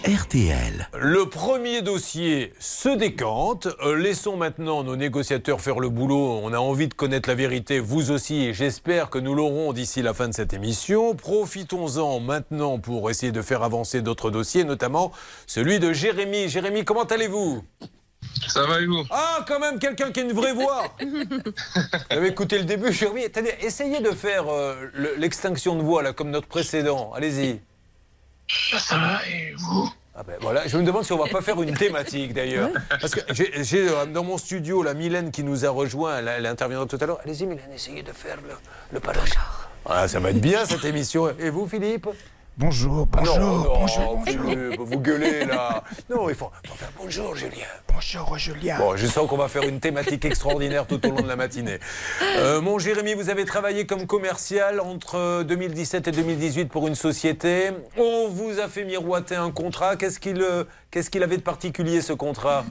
RTL. Le premier dossier se décante. Euh, laissons maintenant nos négociateurs faire le boulot. On a envie de connaître la vérité, vous aussi, et j'espère que nous l'aurons d'ici la fin de cette émission. Profitons-en maintenant pour essayer de faire avancer d'autres dossiers, notamment celui de Jérémy. Jérémy, comment allez-vous? Ça va et vous Ah, quand même, quelqu'un qui a une vraie voix Vous avez écouté le début, Jérémy? Essayez de faire euh, le- l'extinction de voix, là, comme notre précédent. Allez-y. Ça va et vous Ah ben voilà, je me demande si on va pas faire une thématique d'ailleurs. Parce que j'ai euh, dans mon studio la Mylène qui nous a rejoint, elle, elle interviendra tout à l'heure. Allez-y Mylène, essayez de faire le, le parage. Voilà, ça va être bien cette émission. Et vous Philippe? Bonjour, bonjour, non, non, bonjour, vous gueulez là. Non, il faut, faut faire bonjour Julien. Bonjour, Julien. Bon, je sens qu'on va faire une thématique extraordinaire tout au long de la matinée. Euh, mon Jérémy, vous avez travaillé comme commercial entre 2017 et 2018 pour une société. On vous a fait miroiter un contrat. Qu'est-ce qu'il euh, qu'est-ce qu'il avait de particulier ce contrat?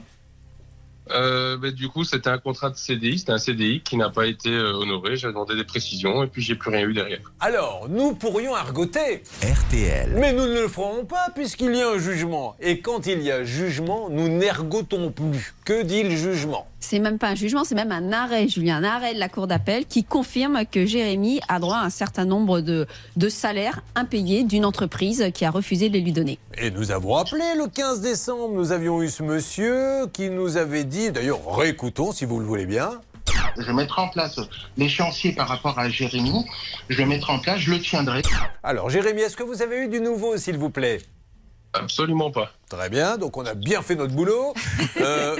Euh, bah, Du coup, c'était un contrat de CDI. C'était un CDI qui n'a pas été euh, honoré. J'ai demandé des précisions et puis j'ai plus rien eu derrière. Alors, nous pourrions argoter. RTL. Mais nous ne le ferons pas puisqu'il y a un jugement. Et quand il y a jugement, nous n'ergotons plus. Que dit le jugement? C'est même pas un jugement, c'est même un arrêt, Julien, un arrêt de la Cour d'appel qui confirme que Jérémy a droit à un certain nombre de, de salaires impayés d'une entreprise qui a refusé de les lui donner. Et nous avons appelé le 15 décembre. Nous avions eu ce monsieur qui nous avait dit, d'ailleurs, réécoutons si vous le voulez bien. Je mettrai en place l'échéancier par rapport à Jérémy. Je le mettrai en place, je le tiendrai. Alors, Jérémy, est-ce que vous avez eu du nouveau, s'il vous plaît? Absolument pas. Très bien, donc on a bien fait notre boulot. Euh,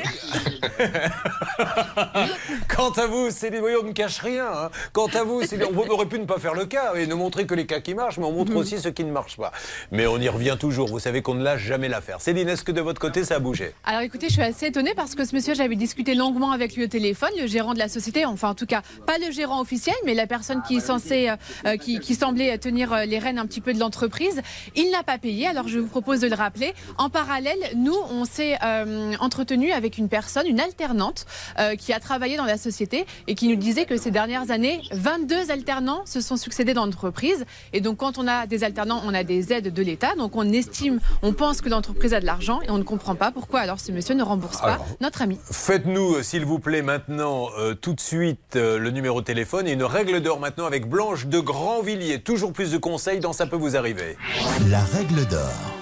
Quant à vous, Céline, voyons, on ne cache rien. hein. Quant à vous, Céline, on aurait pu ne pas faire le cas et ne montrer que les cas qui marchent, mais on montre aussi ceux qui ne marchent pas. Mais on y revient toujours. Vous savez qu'on ne lâche jamais l'affaire. Céline, est-ce que de votre côté, ça a bougé? Alors écoutez, je suis assez étonnée parce que ce monsieur, j'avais discuté longuement avec lui au téléphone, le gérant de la société, enfin en tout cas pas le gérant officiel, mais la personne qui est censée, euh, euh, qui, qui semblait tenir euh, les rênes un petit peu de l'entreprise. Il n'a pas payé, alors je vous propose de le rappeler. En parallèle, nous, on s'est euh, entretenu avec une personne, une alternante, euh, qui a travaillé dans la société et qui nous disait que ces dernières années, 22 alternants se sont succédés dans l'entreprise. Et donc quand on a des alternants, on a des aides de l'État. Donc on estime, on pense que l'entreprise a de l'argent et on ne comprend pas pourquoi alors ce monsieur ne rembourse pas Alors, notre ami. Faites-nous, euh, s'il vous plaît, maintenant, euh, tout de suite, euh, le numéro de téléphone et une règle d'or maintenant avec Blanche de Grandvilliers. Toujours plus de conseils dans Ça peut vous arriver. La règle d'or.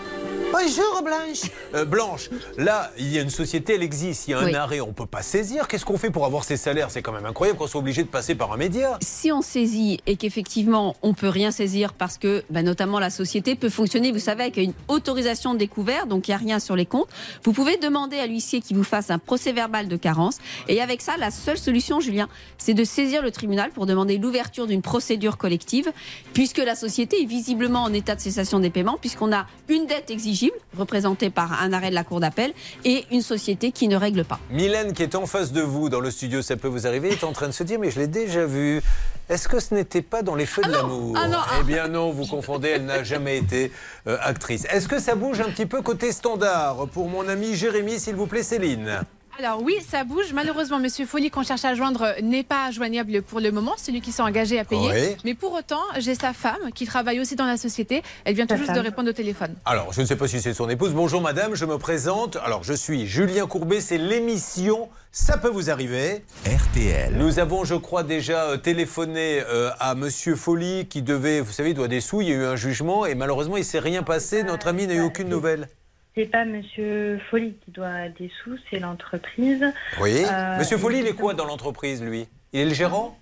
Bonjour Blanche. Euh, Blanche, là, il y a une société, elle existe, il y a un Oui. arrêt, on ne peut pas saisir. Qu'est-ce qu'on fait pour avoir ces salaires? C'est quand même incroyable qu'on soit obligé de passer par un média. Si on saisit et qu'effectivement on peut rien saisir parce que bah, notamment la société peut fonctionner, vous savez, avec une autorisation de découvert, donc il n'y a rien sur les comptes, vous pouvez demander à l'huissier qui vous fasse un procès verbal de carence. Et avec ça, la seule solution, Julien, c'est de saisir le tribunal pour demander l'ouverture d'une procédure collective, puisque la société est visiblement en état de cessation des paiements, puisqu'on a une dette exigible, représentée par un arrêt de la Cour d'appel, et une société qui ne règle pas. Mylène, qui est en face de vous dans le studio, ça peut vous arriver, est en train de se dire, mais je l'ai déjà vu. Est-ce que ce n'était pas dans les feux de l'amour Ah ah. Eh bien non, vous confondez, elle n'a jamais été euh, actrice. Est-ce que ça bouge un petit peu côté standard Pour mon ami Jérémy, s'il vous plaît, Céline? Alors oui, ça bouge. Malheureusement, Monsieur Folly, qu'on cherche à joindre, n'est pas joignable pour le moment, celui qui s'est engagé à payer. Oui. Mais pour autant, j'ai sa femme qui travaille aussi dans la société. Elle vient tout juste de répondre au téléphone. Alors, je ne sais pas si c'est son épouse. Bonjour madame, je me présente. Alors, je suis Julien Courbet, c'est l'émission Ça peut vous arriver. RTL. Nous avons, je crois, déjà euh, téléphoné euh, à monsieur Folly qui devait, vous savez, il doit des sous, il y a eu un jugement et malheureusement, il ne s'est rien passé. Notre ami n'a eu aucune nouvelle. C'est pas Monsieur Folly qui doit des sous, c'est l'entreprise. Oui. Euh, monsieur Folly, il est quoi dans l'entreprise, lui? Il est le gérant?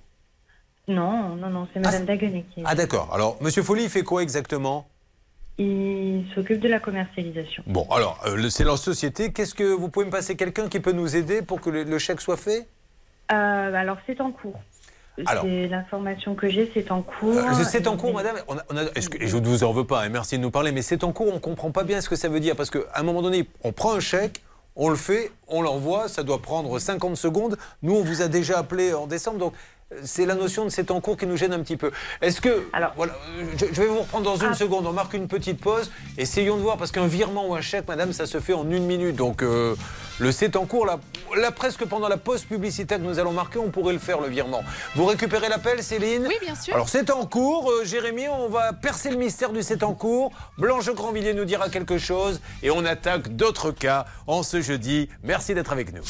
Non, non, non, c'est Madame Daguenet qui est. Ah d'accord. Alors, monsieur Folly, il fait quoi exactement? Il s'occupe de la commercialisation. Bon, alors, euh, c'est leur société. Qu'est-ce que vous pouvez me passer quelqu'un qui peut nous aider pour que le, le chèque soit fait? Euh, alors c'est en cours. L'information que j'ai, c'est en cours. Euh, C'est en cours, madame. On a- on a- est-ce que- et je ne vous en veux pas, et merci de nous parler, mais c'est en cours, on ne comprend pas bien ce que ça veut dire. Parce qu'à un moment donné, on prend un chèque, on le fait, on l'envoie, ça doit prendre 50 secondes. Nous, on vous a déjà appelé en décembre. Donc, c'est la notion de c'est en cours qui nous gêne un petit peu. Est-ce que. voilà, je, je vais vous reprendre dans une Ah. seconde. On marque une petite pause. Essayons de voir, parce qu'un virement ou un chèque, madame, ça se fait en une minute. Donc, euh, le c'est en cours, là, là, presque pendant la pause publicitaire que nous allons marquer, on pourrait le faire, le virement. Vous récupérez l'appel, Céline Oui, bien sûr. Alors, c'est en cours. Euh, Jérémy, on va percer le mystère du c'est en cours. Blanche Grandvilliers nous dira quelque chose. Et on attaque d'autres cas en ce jeudi. Merci d'être avec nous.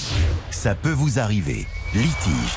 Ça peut vous arriver. Litige,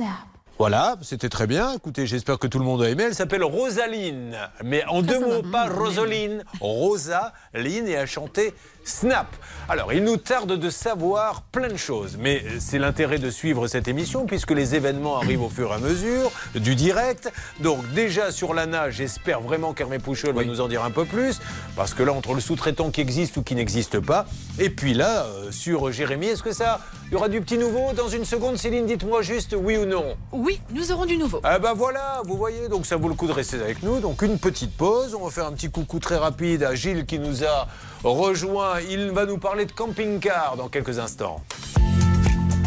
Snap. Voilà, c'était très bien. Écoutez, j'espère que tout le monde a aimé. Elle s'appelle Rosaline. Mais en deux mots, pas Rosaline. Rosaline et a chanté Snap. Alors, il nous tarde de savoir plein de choses. Mais c'est l'intérêt de suivre cette émission puisque les événements arrivent au fur et à mesure du direct. Donc, déjà sur l'ANA, j'espère vraiment qu'Hermé Pouchol va nous en dire un peu plus. Parce que là, entre le sous-traitant qui existe ou qui n'existe pas. Et puis là, euh, sur Jérémy, est-ce que ça. Il y aura du petit nouveau dans une seconde Céline, dites-moi juste oui ou non. Oui, nous aurons du nouveau. Ah ben voilà, vous voyez, donc ça vaut le coup de rester avec nous. Donc une petite pause, on va faire un petit coucou très rapide à Gilles qui nous a rejoint. Il va nous parler de camping-car dans quelques instants.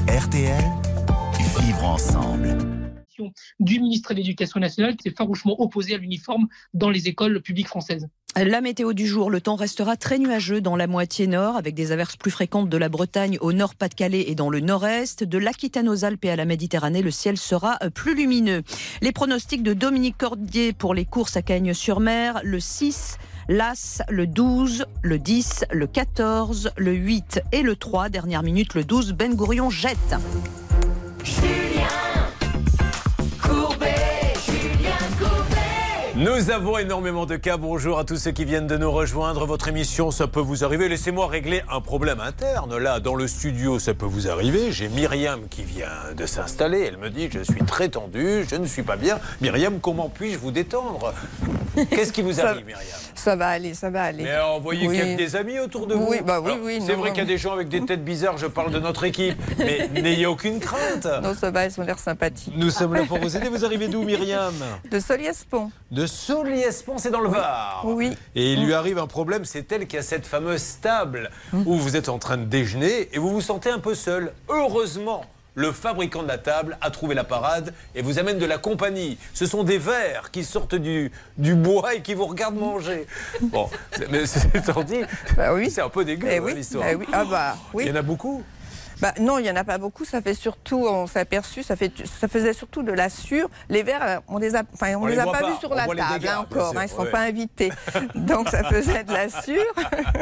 RTL, vivre ensemble. du ministre de l'Éducation nationale qui s'est farouchement opposé à l'uniforme dans les écoles publiques françaises. La météo du jour, le temps restera très nuageux dans la moitié nord, avec des averses plus fréquentes de la Bretagne au nord Pas-de-Calais et dans le nord-est. De l'Aquitaine aux Alpes et à la Méditerranée, le ciel sera euh, plus lumineux. Les pronostics de Dominique Cordier pour les courses à Cagnes-sur-Mer, le 6, l'As, le 12, le 10, le 14, le 8 et le 3. Dernière minute, le 12, Ben Gourion jette. Nous avons énormément de cas. Bonjour à tous ceux qui viennent de nous rejoindre. Votre émission, ça peut vous arriver. Laissez-moi régler un problème interne. Là, dans le studio, ça peut vous arriver. J'ai Myriam qui vient de s'installer. Elle me dit Je suis très tendue, je ne suis pas bien. Myriam, comment puis-je vous détendre? Qu'est-ce qui vous Ça- arrive, Myriam? Ça va aller, ça va aller. Mais alors, vous voyez Oui. qu'il y a des amis autour de vous Oui, bah oui, Alors, oui, C'est vrai qu'il y a des gens avec des têtes bizarres, je parle de notre équipe. Mais n'ayez aucune crainte. Non, ça va, ils ont l'air sympathiques. Nous sommes là pour vous aider. Vous arrivez d'où, Myriam? De Soliespont. De Soliespont, c'est dans le Var. Oui. Et il lui arrive un problème, c'est elle qui a cette fameuse table où vous êtes en train de déjeuner et vous vous sentez un peu seul. Heureusement, le fabricant de la table a trouvé la parade et vous amène de la compagnie. Ce sont des verres qui sortent du, du bois et qui vous regardent manger. Bon, c'est- mais c'est étant dit, c'est un peu dégueu Eh hein, oui, l'histoire. eh oui. Ah bah, oui. Il y en a beaucoup. Bah, non, il n'y en a pas beaucoup. Ça fait surtout, on s'est aperçu, ça, fait, ça faisait surtout de la sûre. Les verres, euh, on les a, enfin, on On les les a pas, pas. vus sur On la table dégâts, hein, encore. sûr, hein, ils ne sont ouais. pas invités. donc ça faisait de la sûre.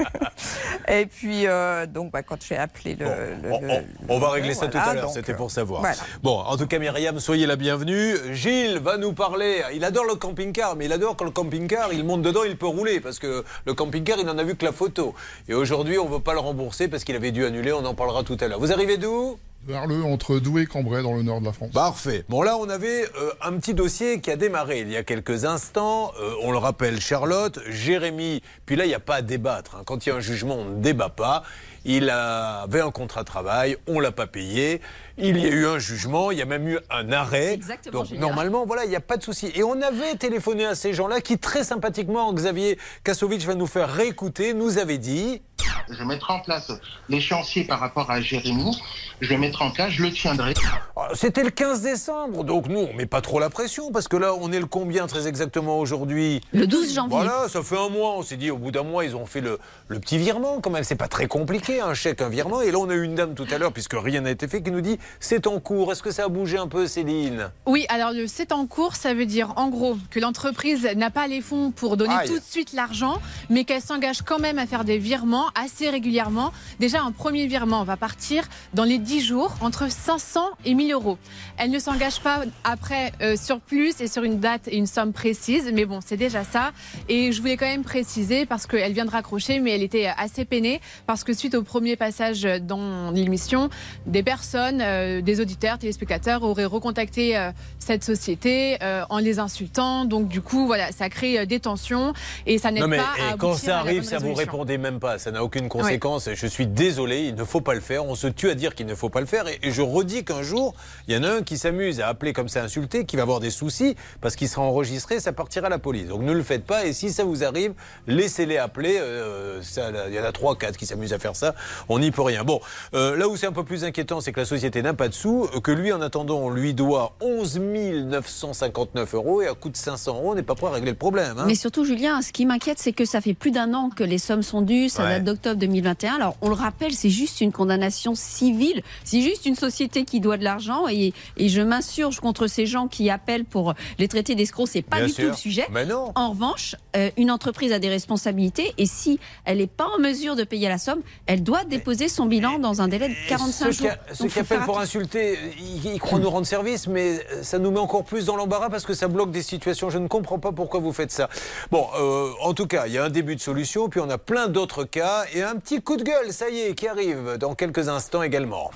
Et puis, euh, donc, bah, quand j'ai appelé le. le- On, le- on va régler ça tout à l'heure, c'était euh, pour savoir. voilà. Bon, en tout cas, Myriam, soyez la bienvenue. Gilles va nous parler. Il adore le camping-car, mais il adore quand le camping-car, il monte dedans, il peut rouler, parce que le camping-car, il n'en a vu que la photo. Et aujourd'hui, on ne veut pas le rembourser parce qu'il avait dû annuler, on en parlera tout à l'heure. Vous arrivez d'où Vers le entre Douai et Cambrai, dans le nord de la France. Parfait. Bon, là, on avait euh, un petit dossier qui a démarré il y a quelques instants. Euh, on le rappelle, Charlotte, Jérémy. Puis là, il n'y a pas à débattre. hein. Quand il y a un jugement, on ne débat pas. Il avait un contrat de travail, on l'a pas payé. Il y a eu un jugement, il y a même eu un arrêt. Exactement, Donc normalement, voilà, il n'y a pas de souci. Et on avait téléphoné à ces gens-là qui, très sympathiquement, Xavier Kasovic va nous faire réécouter, nous avait dit. Je mettrai en place l'échéancier par rapport à Jérémy. Je le mettrai en place, je le tiendrai. Ah, C'était le 15 décembre, donc nous, on met pas trop la pression, parce que là, on est le combien très exactement aujourd'hui? Le 12 janvier. Voilà, ça fait un mois. On s'est dit, au bout d'un mois, ils ont fait le, le petit virement quand même. C'est pas très compliqué, un chèque, un virement. Et là, on a eu une dame tout à l'heure, puisque rien n'a été fait, qui nous dit, c'est en cours. Est-ce que ça a bougé un peu, Céline? Oui, alors le c'est en cours, ça veut dire en gros que l'entreprise n'a pas les fonds pour donner Aïe. tout de suite l'argent, mais qu'elle s'engage quand même à faire des virements assez régulièrement. Déjà, un premier virement va partir dans les 10 jours entre 500 et 1000 euros. Elle ne s'engage pas après euh, sur plus et sur une date et une somme précise, mais bon, c'est déjà ça. Et je voulais quand même préciser parce qu'elle vient de raccrocher, mais elle était assez peinée parce que suite au premier passage dans l'émission, des personnes, euh, des auditeurs, téléspectateurs auraient recontacté euh, cette société en les insultant. Donc du coup, voilà, ça crée des tensions et ça n'aide Non mais pas à et quand ça arrive, ça vous répondez même pas, ça n'a aucune conséquence. Et Je suis désolé, il ne faut pas le faire. On se tue à dire qu'il ne faut pas le faire. Et, et je redis qu'un jour, il y en a un qui s'amuse à appeler comme ça, insulter, qui va avoir des soucis parce qu'il sera enregistré, ça partira à la police. Donc ne le faites pas. Et si ça vous arrive, laissez-les appeler. Euh, ça, il y en a trois, quatre qui s'amusent à faire ça. On n'y peut rien. Bon, euh, là où c'est un peu plus inquiétant, c'est que la société n'a pas de sous, euh, que lui, en attendant, on lui doit 11 959 euros et à coût de 500 euros, on n'est pas prêt à régler le problème. hein. Mais surtout, Julien, ce qui m'inquiète, c'est que ça fait plus d'un an que les sommes sont dues. Ça Ouais. date d'octobre 2021. Alors, on le rappelle, c'est juste une condamnation civile. C'est juste une société qui doit de l'argent. Et, et je m'insurge contre ces gens qui appellent pour les traiter d'escrocs. C'est pas Bien du sûr. tout le sujet. Mais non. En revanche, euh, une entreprise a des responsabilités. Et si elle n'est pas en mesure de payer la somme, elle doit déposer son bilan dans un délai de 45 ceux jours. Ceux qui appellent pour insulter, ils, ils croient nous rendre service, mais ça nous met encore plus dans l'embarras parce que ça bloque des situations. Je ne comprends pas pourquoi vous faites ça. Bon, euh, en tout cas, il y a un début de solution, puis on a plein d'autres cas et un petit coup de gueule, ça y est, qui arrive dans quelques instants également.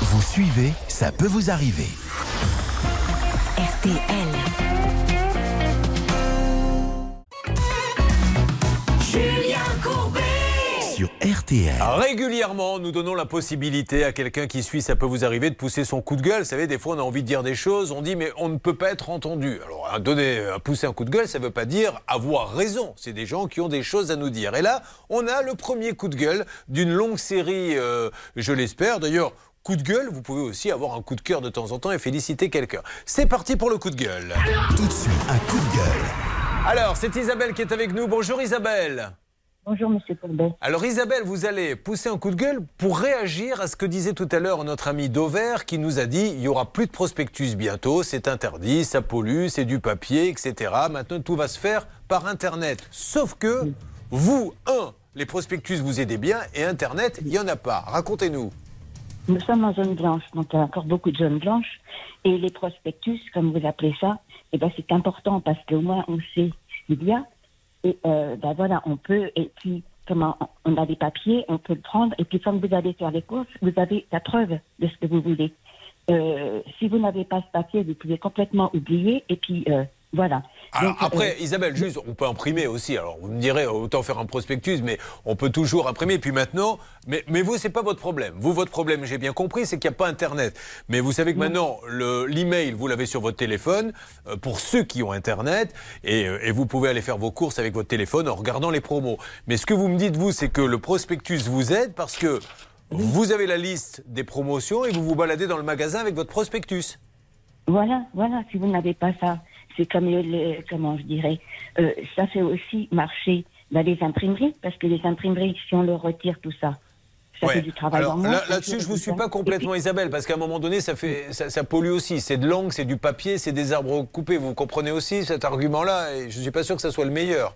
Vous suivez, ça peut vous arriver. RTL. Julien Courbet. Sur RTL. Régulièrement, nous donnons la possibilité à quelqu'un qui suit, ça peut vous arriver, de pousser son coup de gueule. Vous savez, des fois, on a envie de dire des choses, on dit, mais on ne peut pas être entendu. Alors, à donner, à pousser un coup de gueule, ça ne veut pas dire avoir raison. C'est des gens qui ont des choses à nous dire. Et là, on a le premier coup de gueule d'une longue série, euh, je l'espère. D'ailleurs, coup de gueule, vous pouvez aussi avoir un coup de cœur de temps en temps et féliciter quelqu'un. C'est parti pour le coup de gueule. Tout de suite, un coup de gueule. Alors, c'est Isabelle qui est avec nous. Bonjour Isabelle. Bonjour, monsieur Courbet. Alors Isabelle, vous allez pousser un coup de gueule pour réagir à ce que disait tout à l'heure notre ami Dover qui nous a dit il y aura plus de prospectus bientôt, c'est interdit, ça pollue, c'est du papier, etc. Maintenant tout va se faire par Internet. Sauf que vous, un, les prospectus vous aidez bien et Internet, il n'y en a pas. Racontez-nous. nous sommes en zone blanche, donc il y a encore beaucoup de zones blanches. Et les prospectus, comme vous appelez ça, eh ben, c'est important parce qu'au moins on sait ce qu'il y a. Et euh, ben voilà, on peut, et puis comment on a des papiers, on peut le prendre. Et puis quand vous allez faire les courses, vous avez la preuve de ce que vous voulez. Euh, si vous n'avez pas ce papier, vous pouvez complètement oublier. Et puis euh, voilà. Alors Donc, après, euh, Isabelle, juste, on peut imprimer aussi. Alors vous me direz, autant faire un prospectus, mais on peut toujours imprimer. Puis maintenant, mais, mais vous, c'est pas votre problème. Vous, votre problème, j'ai bien compris, c'est qu'il n'y a pas Internet. Mais vous savez que maintenant, le- l'email, vous l'avez sur votre téléphone, euh, pour ceux qui ont Internet, et, euh, et vous pouvez aller faire vos courses avec votre téléphone en regardant les promos. Mais ce que vous me dites, vous, c'est que le prospectus vous aide parce que vous avez la liste des promotions et vous vous baladez dans le magasin avec votre prospectus. Voilà, voilà, si vous n'avez pas ça, c'est comme le, comment je dirais, euh, ça fait aussi marcher dans les imprimeries, parce que les imprimeries, si on leur retire tout ça, ça Ouais. fait du travail Alors en moins. là-dessus, je vous tout suis pas complètement Isabelle, parce qu'à un moment donné, ça fait, ça, ça pollue aussi. C'est de l'angle, c'est du papier, c'est des arbres coupés. Vous comprenez aussi cet argument-là, et je suis pas sûr que ça soit le meilleur.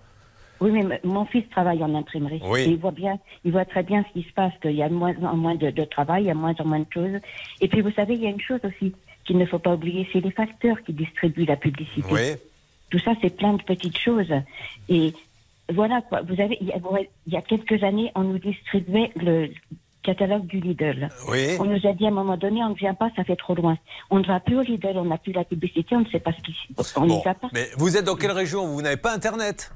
Oui, mais mon fils travaille en imprimerie. Oui. Et il voit bien, il voit très bien ce qui se passe, qu'il y a de moins en moins de, de travail, il y a de moins en moins de choses. Et puis, vous savez, il y a une chose aussi qu'il ne faut pas oublier, c'est les facteurs qui distribuent la publicité. Oui. Tout ça, c'est plein de petites choses. Et voilà, quoi. Vous avez, il y a, quelques années, on nous distribuait le catalogue du Lidl. Oui. On nous a dit à un moment donné, on ne vient pas, ça fait trop loin. On ne va plus au Lidl, on n'a plus la publicité, on ne sait pas ce qui on Bon, pas. mais vous êtes dans quelle région? Vous n'avez pas Internet?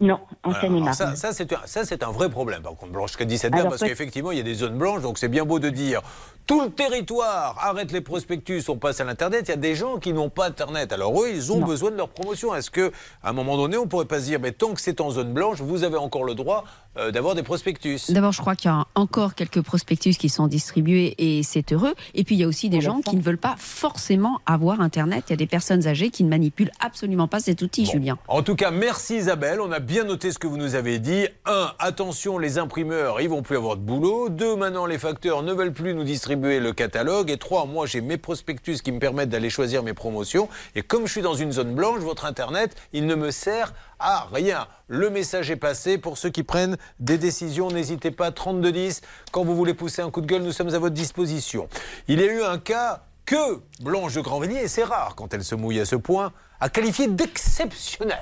Non, en Seine-et-Marne. ça, ça, c'est un, vrai problème, par contre, Blanche 17 Alors, parce peut- qu'effectivement, il y a des zones blanches, donc c'est bien beau de dire tout le territoire arrête les prospectus, on passe à l'Internet. Il y a des gens qui n'ont pas Internet. Alors eux, ils ont besoin de leur promotion. Est-ce que, à un moment donné, on pourrait pas se dire, mais tant que c'est en zone blanche, vous avez encore le droit euh, d'avoir des prospectus? D'abord, je crois qu'il y a encore quelques prospectus qui sont distribués et c'est heureux. Et puis, il y a aussi des gens qui ne veulent pas forcément avoir Internet. Il y a des personnes âgées qui ne manipulent absolument pas cet outil, Julien. En tout cas, merci Isabelle. On a bien noté ce que vous nous avez dit. Un, attention, les imprimeurs, ils vont plus avoir de boulot. Deux, maintenant, les facteurs ne veulent plus nous distribuer le catalogue. Et trois, moi, j'ai mes prospectus qui me permettent d'aller choisir mes promotions. Et comme je suis dans une zone blanche, votre Internet, il ne me sert à rien. Le message est passé. Pour ceux qui prennent des décisions, n'hésitez pas. 3210. Quand vous voulez pousser un coup de gueule, nous sommes à votre disposition. Il y a eu un cas que Blanche de Grandvilliers, et c'est rare quand elle se mouille à ce point, a qualifié d'exceptionnel.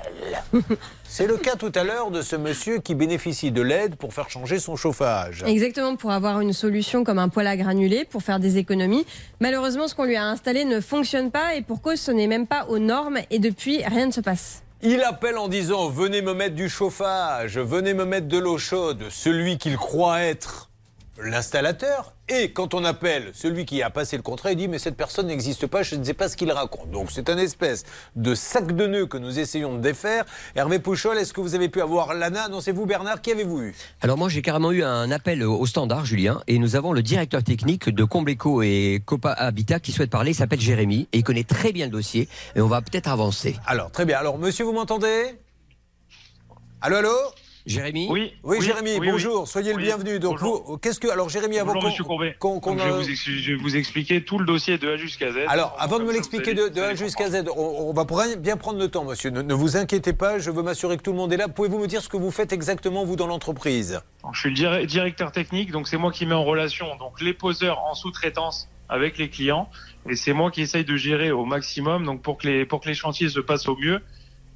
C'est le cas tout à l'heure de ce monsieur qui bénéficie de l'aide pour faire changer son chauffage. Exactement, pour avoir une solution comme un poêle à granulés, pour faire des économies. Malheureusement, ce qu'on lui a installé ne fonctionne pas et pour cause, ce n'est même pas aux normes et depuis, rien ne se passe. Il appelle en disant Venez me mettre du chauffage, venez me mettre de l'eau chaude. Celui qu'il croit être l'installateur. Et quand on appelle celui qui a passé le contrat, il dit Mais cette personne n'existe pas, je ne sais pas ce qu'il raconte. Donc c'est un espèce de sac de nœuds que nous essayons de défaire. Hervé Pouchol, est-ce que vous avez pu avoir l'ANA? Non, c'est vous, Bernard. Qui avez-vous eu? Alors moi j'ai carrément eu un appel au au standard, Julien, et nous avons le directeur technique de Combleco et Copa Habitat qui souhaite parler, il s'appelle Jérémy, et il connaît très bien le dossier, et on va peut-être avancer. Alors très bien. Alors monsieur, vous m'entendez? Allô, allô? Jérémy Oui, oui, Jérémy, oui, oui. bonjour, soyez le Oui, bienvenu. Donc, vous, qu'est-ce que. Alors, Jérémy, avant Bonjour, qu'on- Monsieur Courbet. qu'on- qu'on Donc, je, vais a- vous ex- je vais vous expliquer tout le dossier de A jusqu'à Z. Alors, avant de me l'expliquer de, A jusqu'à Z, on, on va bien prendre le temps, monsieur. Ne, ne vous inquiétez pas, je veux m'assurer que tout le monde est là. Pouvez-vous me dire ce que vous faites exactement, vous, dans l'entreprise? Je suis le dir- directeur technique, donc c'est moi qui mets en relation donc les poseurs en sous-traitance avec les clients, et c'est moi qui essaye de gérer au maximum, donc pour que les pour que les chantiers se passent au mieux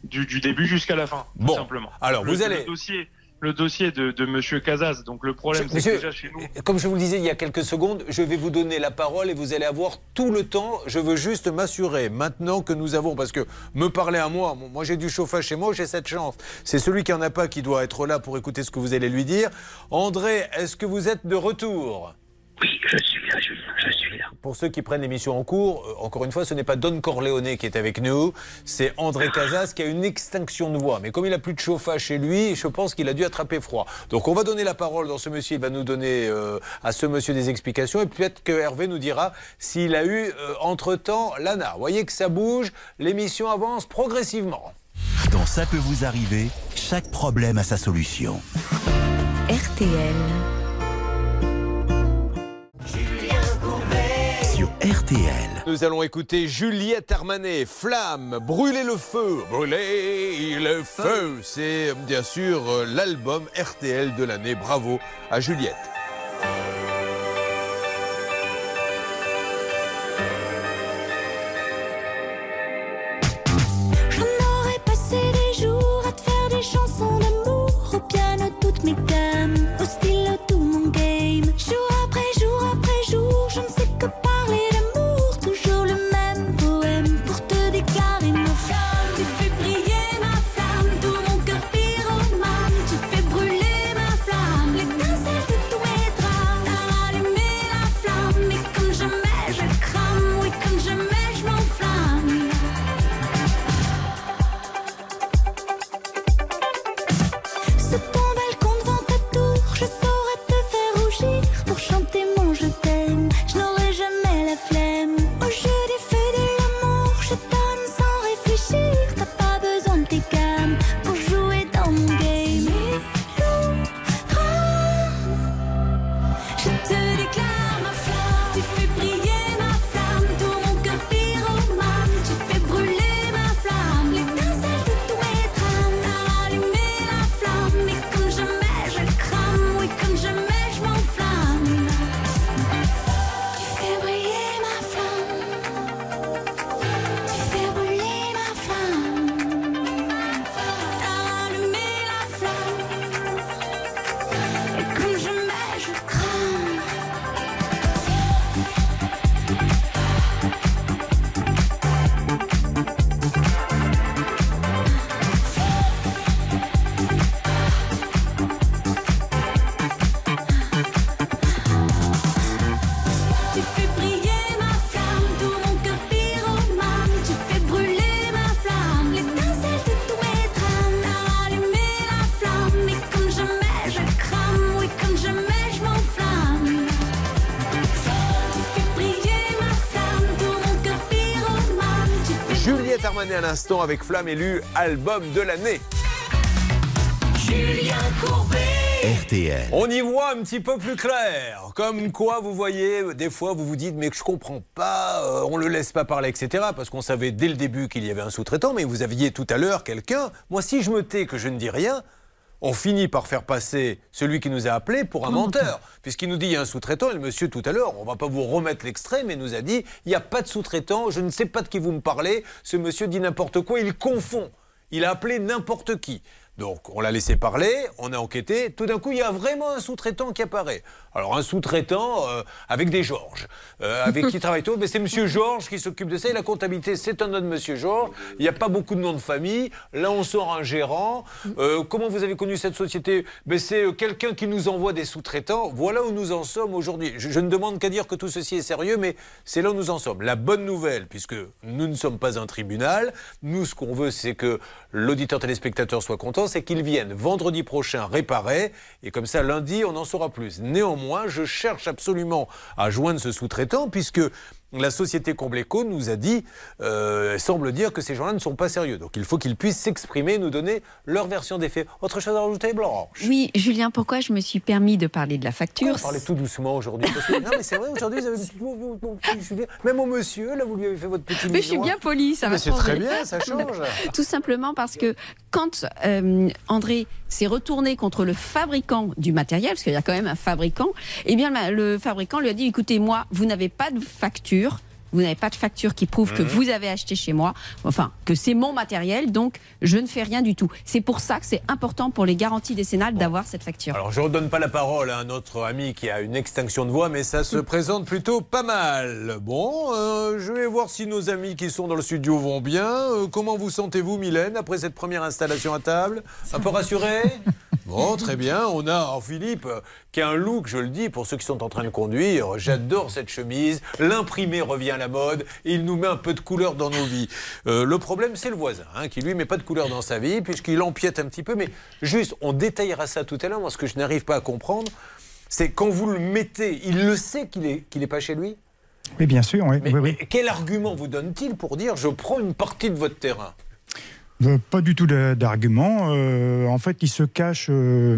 du, du début jusqu'à la fin, tout Bon. simplement. Alors, Le- vous allez- le dossier le dossier de, de Monsieur Casas. Donc le problème, c'est que déjà chez nous. Comme je vous le disais il y a quelques secondes, je vais vous donner la parole et vous allez avoir tout le temps. Je veux juste m'assurer maintenant que nous avons, parce que me parler à moi, moi j'ai du chauffage chez moi, j'ai cette chance. C'est celui qui en a pas qui doit être là pour écouter ce que vous allez lui dire. André, est-ce que vous êtes de retour? Oui, je suis là, Julien, je suis là. Pour ceux qui prennent l'émission en cours, euh, encore une fois, ce n'est pas Don Corleone qui est avec nous, c'est André Casas qui a une extinction de voix. Mais comme il a plus de chauffage chez lui, je pense qu'il a dû attraper froid. Donc on va donner la parole dans ce monsieur, il va nous donner euh, à ce monsieur des explications et peut-être que Hervé nous dira s'il a eu euh, entre-temps l'ANA. Vous voyez que ça bouge, l'émission avance progressivement. Dans Ça peut vous arriver, chaque problème a sa solution. RTL. RTL. Nous allons écouter Juliette Armanet, Flamme, Brûler le feu, Brûler le feu. C'est bien sûr euh, l'album RTL de l'année. Bravo à Juliette. L'instant avec Flamme élu album de l'année. Julien Courbet. RTL. On y voit un petit peu plus clair. Comme quoi, vous voyez, des fois, vous vous dites, mais je comprends pas, euh, on le laisse pas parler, etc. Parce qu'on savait dès le début qu'il y avait un sous-traitant, mais vous aviez tout à l'heure quelqu'un. Moi, si je me tais que je ne dis rien, on finit par faire passer celui qui nous a appelé pour un menteur. Puisqu'il nous dit il y a un sous-traitant, et le monsieur tout à l'heure, on va pas vous remettre l'extrait, mais nous a dit il n'y a pas de sous-traitant, je ne sais pas de qui vous me parlez, ce monsieur dit n'importe quoi, il confond. Il a appelé n'importe qui. Donc on l'a laissé parler, on a enquêté, tout d'un coup il y a vraiment un sous-traitant qui apparaît. Alors un sous-traitant euh, avec des Georges, euh, avec qui travaille tout, mais c'est Monsieur Georges qui s'occupe de ça, et la comptabilité c'est un nom de Monsieur Georges, il n'y a pas beaucoup de noms de famille, là on sort un gérant. Euh, comment vous avez connu cette société? Ben, C'est quelqu'un qui nous envoie des sous-traitants, voilà où nous en sommes aujourd'hui. Je, je ne demande qu'à dire que tout ceci est sérieux, mais c'est là où nous en sommes. La bonne nouvelle, puisque nous ne sommes pas un tribunal, nous ce qu'on veut c'est que l'auditeur téléspectateur soit content, c'est qu'il vienne vendredi prochain réparer, et comme ça lundi on en saura plus. Néanmoins, je cherche absolument à joindre ce sous-traitant, puisque la société Combleco nous a dit, euh, semble dire que ces gens-là ne sont pas sérieux. Donc il faut qu'ils puissent s'exprimer, nous donner leur version des faits. Autre chose à rajouter, Blanche? Oui, Julien, pourquoi je me suis permis de parler de la facture On parlait tout doucement aujourd'hui? Non, mais c'est vrai, aujourd'hui, vous avez Même au monsieur, là, vous lui avez fait votre petit Mais je suis bien polie, ça Mais va c'est très bien, ça change. Tout simplement parce que quand euh, André s'est retourné contre le fabricant du matériel, parce qu'il y a quand même un fabricant, eh bien le le fabricant lui a dit écoutez, moi, vous n'avez pas de facture. Vous n'avez pas de facture qui prouve que Mhm. vous avez acheté chez moi, enfin que c'est mon matériel, donc je ne fais rien du tout. C'est pour ça que c'est important pour les garanties décennales d'avoir cette facture. Alors, je ne redonne pas la parole à notre ami qui a une extinction de voix, mais ça se présente plutôt pas mal. Bon, euh, je vais voir si nos amis qui sont dans le studio vont bien. Euh, comment vous sentez-vous, Mylène, après cette première installation à table? Un peu rassuré Bon, très bien. On a alors, Philippe euh, qui a un look, je le dis, pour ceux qui sont en train de conduire. J'adore cette chemise. L'imprimé revient à la mode. Et il nous met un peu de couleur dans nos vies. Euh, le problème, c'est le voisin, hein, qui lui met pas de couleur dans sa vie, puisqu'il empiète un petit peu. Mais juste, on détaillera ça tout à l'heure. Moi, ce que je n'arrive pas à comprendre, c'est quand vous le mettez, il le sait qu'il est, qu'il est pas chez lui? Oui, bien sûr, oui. Mais, oui, oui. mais quel argument vous donne-t-il pour dire je prends une partie de votre terrain? Euh, pas du tout d'argument. Euh, en fait, il se cache. euh,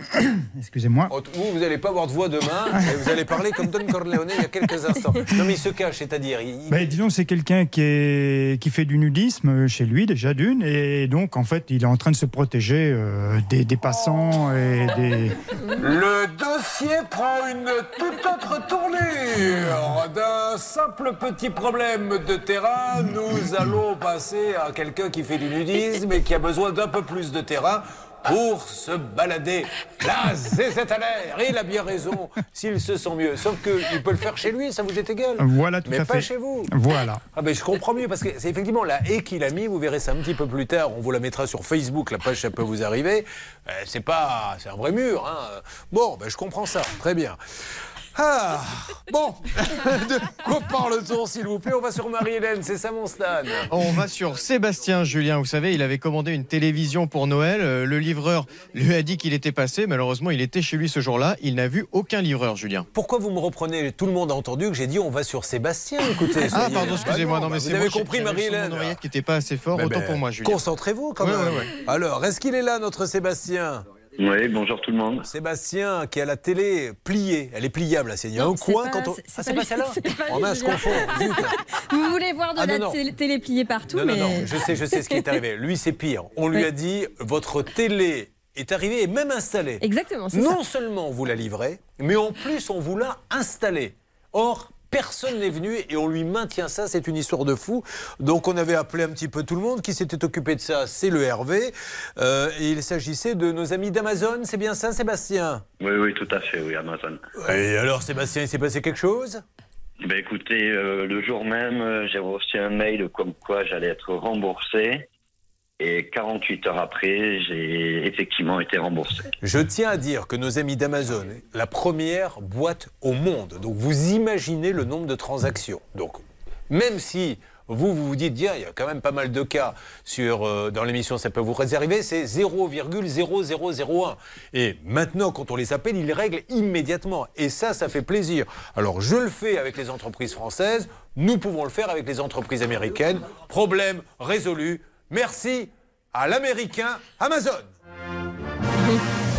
Excusez-moi. Vous, vous n'allez pas avoir de voix demain, et vous allez parler comme Don Corleone il y a quelques instants. Non, mais il se cache, c'est-à-dire. il- Ben, disons, c'est quelqu'un qui, est, qui fait du nudisme chez lui, déjà d'une, et donc, en fait, il est en train de se protéger euh, des, des passants et des. Le dossier prend une toute autre tournure. D'un simple petit problème de terrain, nous allons passer à quelqu'un qui fait du nudisme et qui a besoin d'un peu plus de terrain pour se balader. Là, c'est cet l'air. Il a bien raison s'il se sent mieux. Sauf qu'il peut le faire chez lui, ça vous est égal. Voilà, tout Mais à pas fait. chez vous. Voilà. Ah ben je comprends mieux parce que c'est effectivement la haie qu'il a mis, vous verrez ça un petit peu plus tard, on vous la mettra sur Facebook, la page ça peut vous arriver. Euh, c'est pas, c'est un vrai mur. hein. Bon, ben je comprends ça, très bien. Ah, bon, de quoi parle-t-on s'il vous plaît? On va sur Marie-Hélène, c'est ça mon Stan? On va sur Sébastien Julien. Vous savez, il avait commandé une télévision pour Noël. Euh, Le livreur lui a dit qu'il était passé. Malheureusement, il était chez lui ce jour-là. Il n'a vu aucun livreur, Julien. Pourquoi vous me reprenez? Tout le monde a entendu que j'ai dit on va sur Sébastien. Écoutez, Ah, pardon, excusez-moi. Non, mais vous c'est avez moi, j'ai- compris, Marie-Hélène. qui n'était pas assez fort. Mais Autant ben, pour moi, Julien. Concentrez-vous quand Ouais, même. ouais, ouais. Alors, est-ce qu'il est là, notre Sébastien? Oui, bonjour tout le monde. Sébastien qui a la télé pliée. Elle est pliable, la Il y a Non, un coin pas- quand on. Ah, c'est c'est pas celle-là Oh mince, je confonds. Vous voulez voir de Ah, la non, non. télé, pliée partout, Non, mais. non, non, je sais, je sais ce qui est arrivé. Lui, c'est pire. On lui Oui. a dit votre télé est arrivée et même installée. Exactement, c'est Non ça. seulement on vous l'a livrée, mais en plus on vous l'a installée. Or, personne n'est venu et on lui maintient ça. C'est une histoire de fou. Donc, on avait appelé un petit peu tout le monde. Qui s'était occupé de ça C'est le Hervé. Euh, et il s'agissait de nos amis d'Amazon. C'est bien ça, Sébastien? Oui, oui, tout à fait, oui, Amazon. Et alors, Sébastien, il s'est passé quelque chose? Ben écoutez, euh, le jour même, euh, j'ai reçu un mail comme quoi j'allais être remboursé. Et 48 heures après, j'ai effectivement été remboursé. Je tiens à dire que nos amis d'Amazon, la première boîte au monde. Donc vous imaginez le nombre de transactions. Donc même si vous vous, vous dites, il y a quand même pas mal de cas sur, euh, dans l'émission, ça peut vous réserver, c'est 0,0001. Et maintenant, quand on les appelle, ils règlent immédiatement. Et ça, ça fait plaisir. Alors je le fais avec les entreprises françaises, nous pouvons le faire avec les entreprises américaines. Problème résolu. Merci à l'américain Amazon.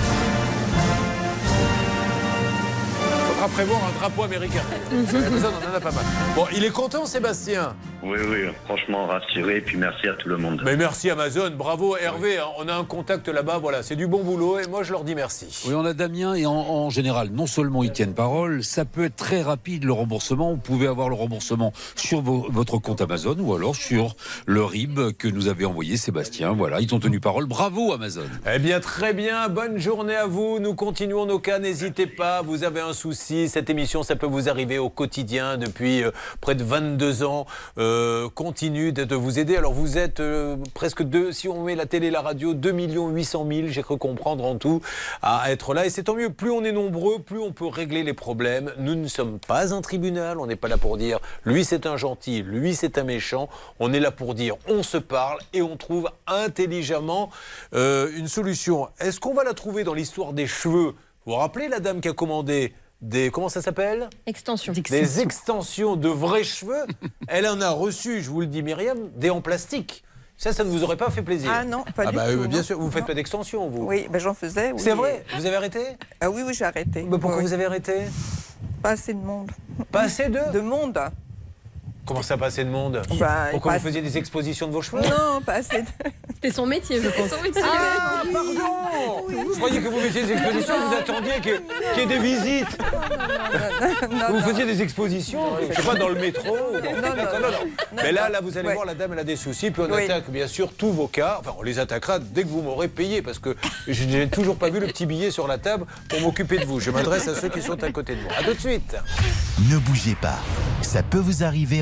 Faudra prévoir un drapeau américain. Amazon, on en a pas mal. Bon, il est content, Sébastien Oui, oui, franchement rassuré. Et puis merci à tout le monde. Mais merci Amazon, bravo Hervé, hein. on a un contact là-bas, voilà, c'est du bon boulot et moi je leur dis merci. Oui, on a Damien et en, en général, non seulement ils tiennent parole, ça peut être très rapide le remboursement. Vous pouvez avoir le remboursement sur votre compte Amazon ou alors sur le RIB que nous avait envoyé Sébastien. Voilà, ils ont tenu parole. Bravo Amazon. Eh bien très bien, bonne journée à vous, nous continuons nos cas, n'hésitez pas, vous avez un souci, cette émission ça peut vous arriver au quotidien depuis euh, près de 22 ans, euh, continue de, vous aider. Alors vous êtes euh, presque deux, si on met la télé et la radio, 2 800 000, j'ai cru comprendre en tout, à être là et c'est tant mieux, plus on est nombreux, plus on peut régler les problèmes. Nous ne sommes pas un tribunal, on n'est pas là pour dire lui c'est un gentil, lui c'est un méchant, on est là pour dire on se parle et on trouve intelligemment une solution. Est-ce qu'on va la trouver dans l'histoire des cheveux? Vous vous rappelez la dame qui a commandé des... Comment ça s'appelle? Extension. Des extensions de vrais cheveux. Elle en a reçu, je vous le dis Myriam, des en plastique. Ça, ça ne vous aurait pas fait plaisir Ah non, pas ah du bah, tout, euh, Bien non. sûr, vous ne faites pas d'extension, vous Oui, ben j'en faisais. oui. C'est vrai? Vous avez arrêté? Ah oui, oui, j'ai arrêté. Mais pourquoi Oui. vous avez arrêté? Pas assez de monde. Pas assez de De monde Comment ça, pas assez de monde Bah, Pourquoi pas vous faisiez des expositions de vos cheveux Non, pas assez de... C'était son métier, je pense. Ah, pardon Je croyais que vous mettiez des expositions, vous attendiez que- qu'il y ait des visites. vous faisiez des expositions, je sais pas, dans le métro. Non, non, non. Mais là, là, vous allez Ouais. voir, la dame, elle a des soucis. Puis on Oui. attaque, bien sûr, tous vos cas. Enfin, on les attaquera dès que vous m'aurez payé, parce que je n'ai toujours pas vu le petit billet sur la table pour m'occuper de vous. Je m'adresse à ceux qui sont à côté de moi. À tout de suite. Ne bougez pas. Ça peut vous arriver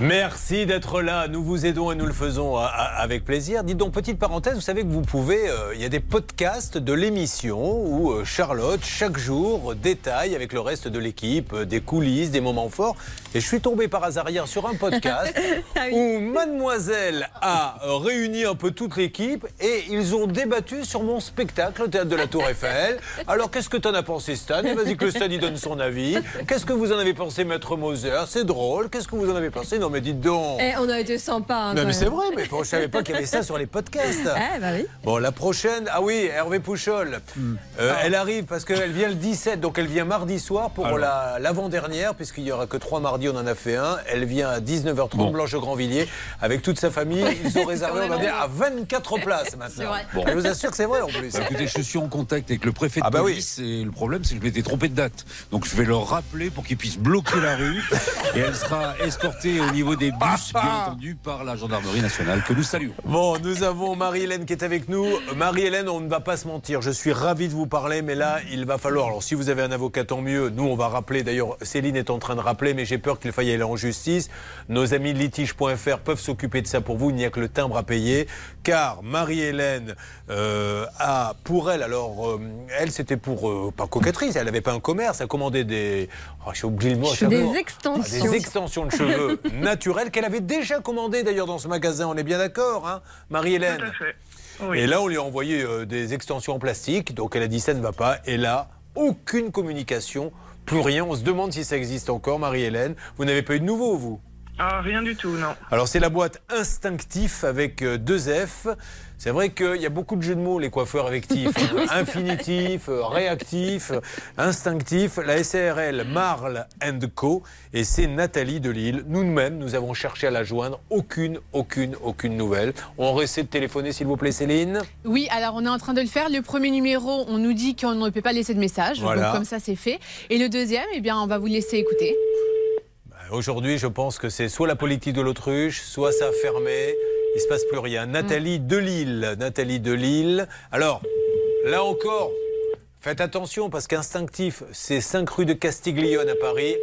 Merci d'être là. Nous vous aidons et nous le faisons à- à- avec plaisir. Dites donc, petite parenthèse, vous savez que vous pouvez. euh, Il y a des podcasts de l'émission où euh, Charlotte, chaque jour, détaille avec le reste de l'équipe euh, des coulisses, des moments forts. Et je suis tombé par hasard hier sur un podcast où Mademoiselle a euh, réuni un peu toute l'équipe et ils ont débattu sur mon spectacle au théâtre de la Tour Eiffel. Alors, qu'est-ce que t'en as pensé, Stan? Vas-y, que le Stan il donne son avis. Qu'est-ce que vous en avez pensé, Maître Moser? C'est drôle. Qu'est-ce que vous en avez pensé Non, mais dites donc. Eh, on a été sympa. hein, Non, mais c'est vrai, mais bon, je savais pas qu'il y avait ça sur les podcasts. Eh, bah oui. Bon, la prochaine, ah oui, Hervé Pouchol. Euh, Elle arrive parce qu'elle vient le 17, donc elle vient mardi soir pour Alors. la- l'avant-dernière, puisqu'il y aura que trois mardis, on en a fait un. Elle vient à 19h30, Bon. Blanche Grandvilliers, avec toute sa famille. Ils ont réservé, on va dire, à 24 places maintenant. vrai. Bon. Je vous assure que c'est vrai en plus. Bah, écoutez, je suis en contact avec le préfet de Ah bah oui. et le problème, c'est que je m'étais trompé de date. Donc je vais leur rappeler pour qu'ils puissent bloquer la rue et elle sera escortée au niveau des bus, bien entendu, par la gendarmerie nationale, que nous saluons. Bon, nous avons Marie-Hélène qui est avec nous. Marie-Hélène, on ne va pas se mentir, je suis ravi de vous parler, mais là, il va falloir. Alors, si vous avez un avocat, tant mieux. Nous, on va rappeler. D'ailleurs, Céline est en train de rappeler, mais j'ai peur qu'il faille aller en justice. Nos amis de litige.fr peuvent s'occuper de ça pour vous. Il n'y a que le timbre à payer. Car Marie-Hélène euh, a, pour elle, alors, euh, elle, c'était pour, euh, pas coquetterie, elle n'avait pas un commerce, elle commandait des. Oh, j'ai oublié le mot. Des extensions. Ah, Des extensions de cheveux naturelles qu'elle avait déjà commandées d'ailleurs dans ce magasin. On est bien d'accord, hein, Marie-Hélène Tout à fait. Oui. Et là, on lui a envoyé euh, des extensions en plastique. Donc elle a dit ça ne va pas. Et là, aucune communication, plus rien. On se demande si ça existe encore, Marie-Hélène. Vous n'avez pas eu de nouveau, vous? Ah, rien du tout, non. alors c'est la boîte Instinctif avec euh, deux F. C'est vrai qu'il y a beaucoup de jeux de mots, les coiffeurs affectifs. hein. Infinitif, euh, réactif, instinctif. La SARL Marle Co. Et c'est Nathalie de Lille. Nous-mêmes, nous avons cherché à la joindre. Aucune, aucune, aucune nouvelle. On essaie de téléphoner, s'il vous plaît, Céline? Oui, alors on est en train de le faire. Le premier numéro, on nous dit qu'on ne peut pas laisser de message. Voilà. Donc comme ça, c'est fait. Et le deuxième, eh bien, on va vous laisser écouter. Aujourd'hui, je pense que c'est soit la politique de l'autruche, soit ça a fermé. Il se passe plus rien. Nathalie Delille. Nathalie Delille. Alors, là encore, faites attention parce qu'instinctif, c'est 5 rue de Castiglione à Paris.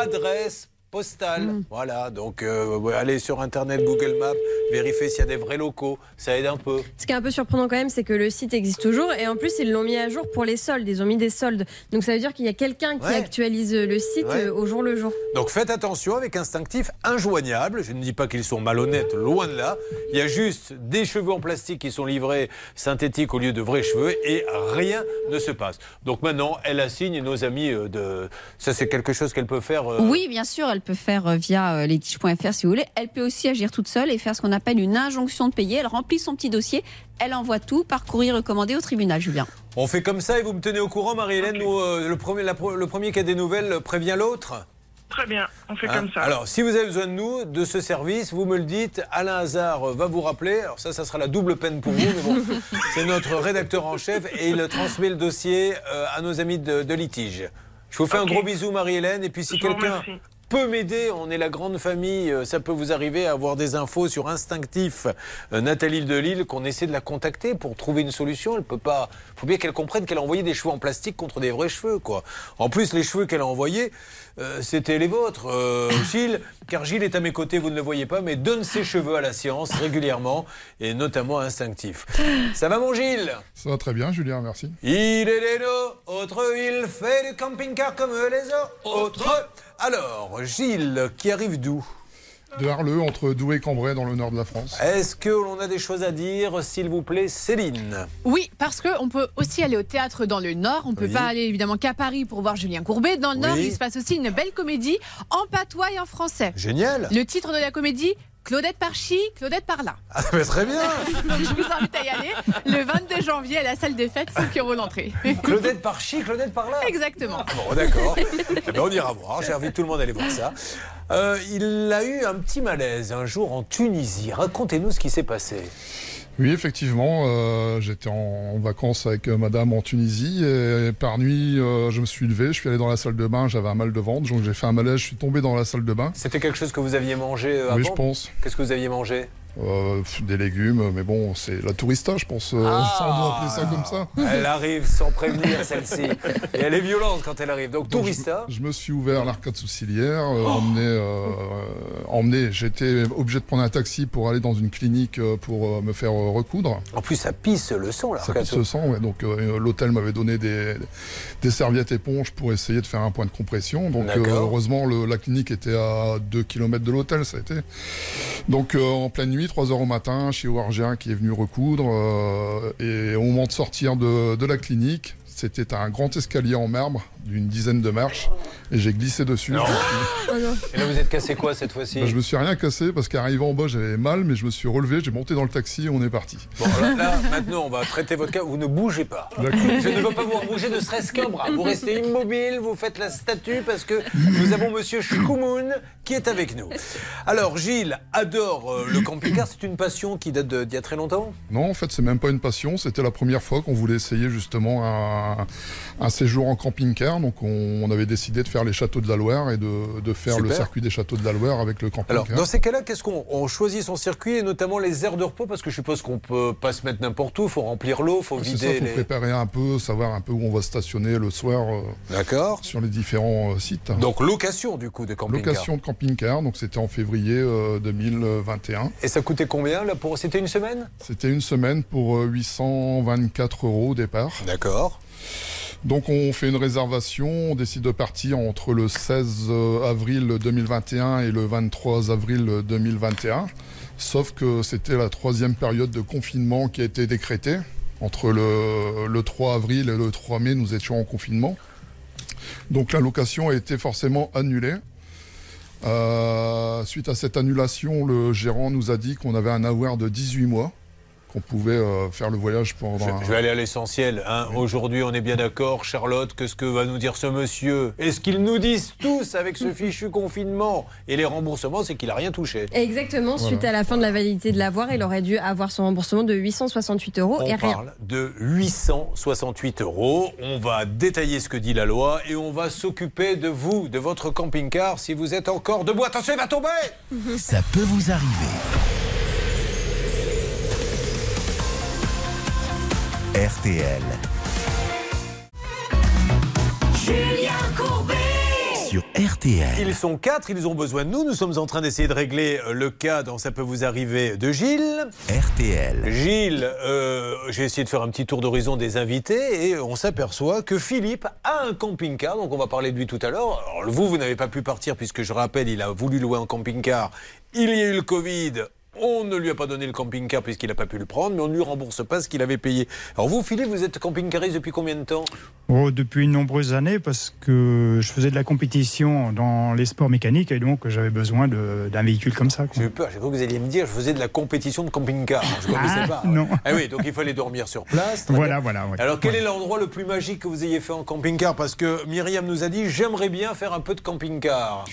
Adresse postale. Voilà, donc euh, allez sur Internet, Google Maps, vérifiez s'il y a des vrais locaux. Ça aide un peu. Ce qui est un peu surprenant quand même, c'est que le site existe toujours et en plus ils l'ont mis à jour pour les soldes. Ils ont mis des soldes. Donc ça veut dire qu'il y a quelqu'un qui Ouais. actualise le site Ouais. euh, au jour le jour. Donc faites attention avec instinctif, injoignable. Je ne dis pas qu'ils sont malhonnêtes, loin de là. Il y a juste des cheveux en plastique qui sont livrés synthétiques au lieu de vrais cheveux et rien ne se passe. Donc maintenant, elle assigne nos amis euh, de. Ça, c'est quelque chose qu'elle peut faire. euh, Oui, bien sûr, elle peut faire euh, via euh, litige.fr si vous voulez. Elle peut aussi agir toute seule et faire ce qu'on appelle une injonction de payer. Elle remplit son petit dossier, elle envoie tout par courrier recommandé au tribunal, Julien. On fait comme ça et vous me tenez au courant, Marie-Hélène. Euh, le, premier, la pro- le premier qui a des nouvelles prévient l'autre. Très bien, on fait Hein comme ça. Alors, si vous avez besoin de nous, de ce service, vous me le dites. Alain Hazard va vous rappeler. Alors, ça, ça sera la double peine pour vous. Mais bon, c'est notre rédacteur en chef et il transmet le dossier euh, à nos amis de, de litige. Je vous fais un gros bisou, Marie-Hélène. Et puis, si quelqu'un. Peut m'aider, on est la grande famille, euh, ça peut vous arriver à avoir des infos sur Instinctif, euh, Nathalie de Lille, qu'on essaie de la contacter pour trouver une solution. Elle peut pas. faut bien qu'elle comprenne qu'elle a envoyé des cheveux en plastique contre des vrais cheveux, quoi. En plus, les cheveux qu'elle a envoyés, euh, c'était les vôtres, euh, Gilles, car Gilles est à mes côtés, vous ne le voyez pas, mais donne ses cheveux à la science régulièrement, et notamment à Instinctif. Ça va, mon Gilles? Ça va très bien, Julien, merci. il est des autres, il fait du camping-car comme les autres. Alors, Gilles, qui arrive d'où De Harleux, entre Douai et Cambrai, dans le nord de la France. Est-ce que l'on a des choses à dire, s'il vous plaît, Céline? Oui, parce qu'on peut aussi aller au théâtre dans le Nord. On ne peut Oui. pas aller évidemment qu'à Paris pour voir Julien Courbet. Dans le Nord, il se passe aussi une belle comédie en patois et en français. Génial Le titre de la comédie Claudette par-ci, Claudette par-là. Ah, bah, Très bien je vous invite à y aller le 22 janvier à la salle des fêtes, 5 euros l'entrée. Claudette par-ci, Claudette par-là Exactement. Bon, d'accord. Eh ben, on ira voir. J'invite tout le monde à aller voir ça. Euh, il a eu un petit malaise un jour en Tunisie. Racontez-nous ce qui s'est passé. Oui, effectivement, euh, j'étais en, vacances avec euh, madame en Tunisie et par nuit, euh, je me suis levé, je suis allé dans la salle de bain, j'avais un mal de ventre, donc j'ai fait un malaise, je suis tombé dans la salle de bain. C'était quelque chose que vous aviez mangé avant Oui, je pense. Qu'est-ce que vous aviez mangé? Euh, des légumes, mais bon, c'est la tourista, je pense. euh, Ah. ça, on doit appeler ça comme ça. Elle arrive sans prévenir, celle-ci. Et elle est violente quand elle arrive. Donc, Donc, tourista. Je me suis ouvert l'arcade sourcilière, euh, emmené, euh, emmené. J'étais obligé de prendre un taxi pour aller dans une clinique pour me faire recoudre. En plus, ça pisse le sang, Ça l'arcade pisse le sang, ouais. Donc l'hôtel m'avait donné des, des serviettes éponges pour essayer de faire un point de compression. Donc heureusement, le- la clinique était à 2 km de l'hôtel, ça a été. Donc en pleine nuit, 3 heures au matin, chirurgien qui est venu recoudre. euh, et au moment de sortir de, de la clinique, c'était un grand escalier en marbre d'une dizaine de marches et j'ai glissé dessus. Non. Oh Et là, vous êtes cassé quoi cette fois-ci Bah, je me suis rien cassé parce qu'arrivant en bas j'avais mal mais je me suis relevé, j'ai monté dans le taxi et on est parti. Bon, là, là, maintenant, on va traiter votre cas. Vous ne bougez pas. Je ne veux pas vous voir bouger ne serait-ce qu'un bras. Vous restez immobile, vous faites la statue parce que nous avons monsieur Chikoumoun qui est avec nous. Alors, Gilles adore euh, le camping-car. C'est une passion qui date de- d'il y a très longtemps? Non, en fait, c'est même pas une passion. C'était la première fois qu'on voulait essayer justement un, un séjour en camping-car. Donc on, on avait décidé de faire les châteaux de la Loire et de, de faire le circuit des châteaux de la Loire avec le Alors, camping-car. dans ces cas-là, qu'est-ce qu'on on choisit son circuit et notamment les aires de repos Parce que je suppose qu'on peut pas se mettre n'importe où, il faut remplir l'eau, il faut ça, vider il faut les. préparer un peu, savoir un peu où on va stationner le soir D'accord. sur les différents euh, sites. Donc, location du coup de camping-car. Location de camping-car, donc c'était en février euh, 2021. Et ça coûtait combien là pour C'était une semaine? C'était une semaine pour euh, 824 euros au départ. D'accord. Donc on fait une réservation, on décide de partir entre le 16 avril 2021 et le 23 avril 2021. Sauf que c'était la troisième période de confinement qui a été décrétée. Entre le, le 3 avril et le 3 mai, nous étions en confinement. Donc la location a été forcément annulée. Euh, suite à cette annulation, le gérant nous a dit qu'on avait un avoir de 18 mois, qu'on pouvait euh, faire le voyage pendant Je, un- je vais aller à l'essentiel. hein. Aujourd'hui, on est bien d'accord, Charlotte, que ce que va nous dire ce monsieur, et ce qu'ils nous disent tous avec ce fichu confinement et les remboursements, c'est qu'il n'a rien touché. Exactement, suite à la fin de la validité de l'avoir, il aurait dû avoir son remboursement de 868 euros On et rien. parle de 868 euros. On va détailler ce que dit la loi et on va s'occuper de vous, de votre camping-car, si vous êtes encore debout. Attention, il va tomber Ça peut vous arriver. RTL. Julien Courbet Sur RTL. Ils sont quatre, ils ont besoin de nous. Nous sommes en train d'essayer de régler euh, le cas dont ça peut vous arriver de Gilles. RTL. Gilles, euh, j'ai essayé de faire un petit tour d'horizon des invités et on s'aperçoit que Philippe a un camping-car, donc on va parler de lui tout à l'heure. Alors, vous, vous n'avez pas pu partir puisque je rappelle, il a voulu louer un camping-car. Il y a eu le Covid. On ne lui a pas donné le camping-car puisqu'il n'a pas pu le prendre, mais on ne lui rembourse pas ce qu'il avait payé. Alors vous, Philippe, vous êtes camping-cariste depuis combien de temps? Oh, depuis de nombreuses années, parce que je faisais de la compétition dans les sports mécaniques et donc j'avais besoin d'un véhicule comme ça. J'ai eu peur, j'ai cru que vous alliez me dire je faisais de la compétition de camping-car. Je ne connaissais Ah, pas. non. Ah oui, donc il fallait dormir sur place. Voilà, bien. voilà. ouais. Alors quel Ouais. est l'endroit le plus magique que vous ayez fait en camping-car Parce que Myriam nous a dit j'aimerais bien faire un peu de camping-car.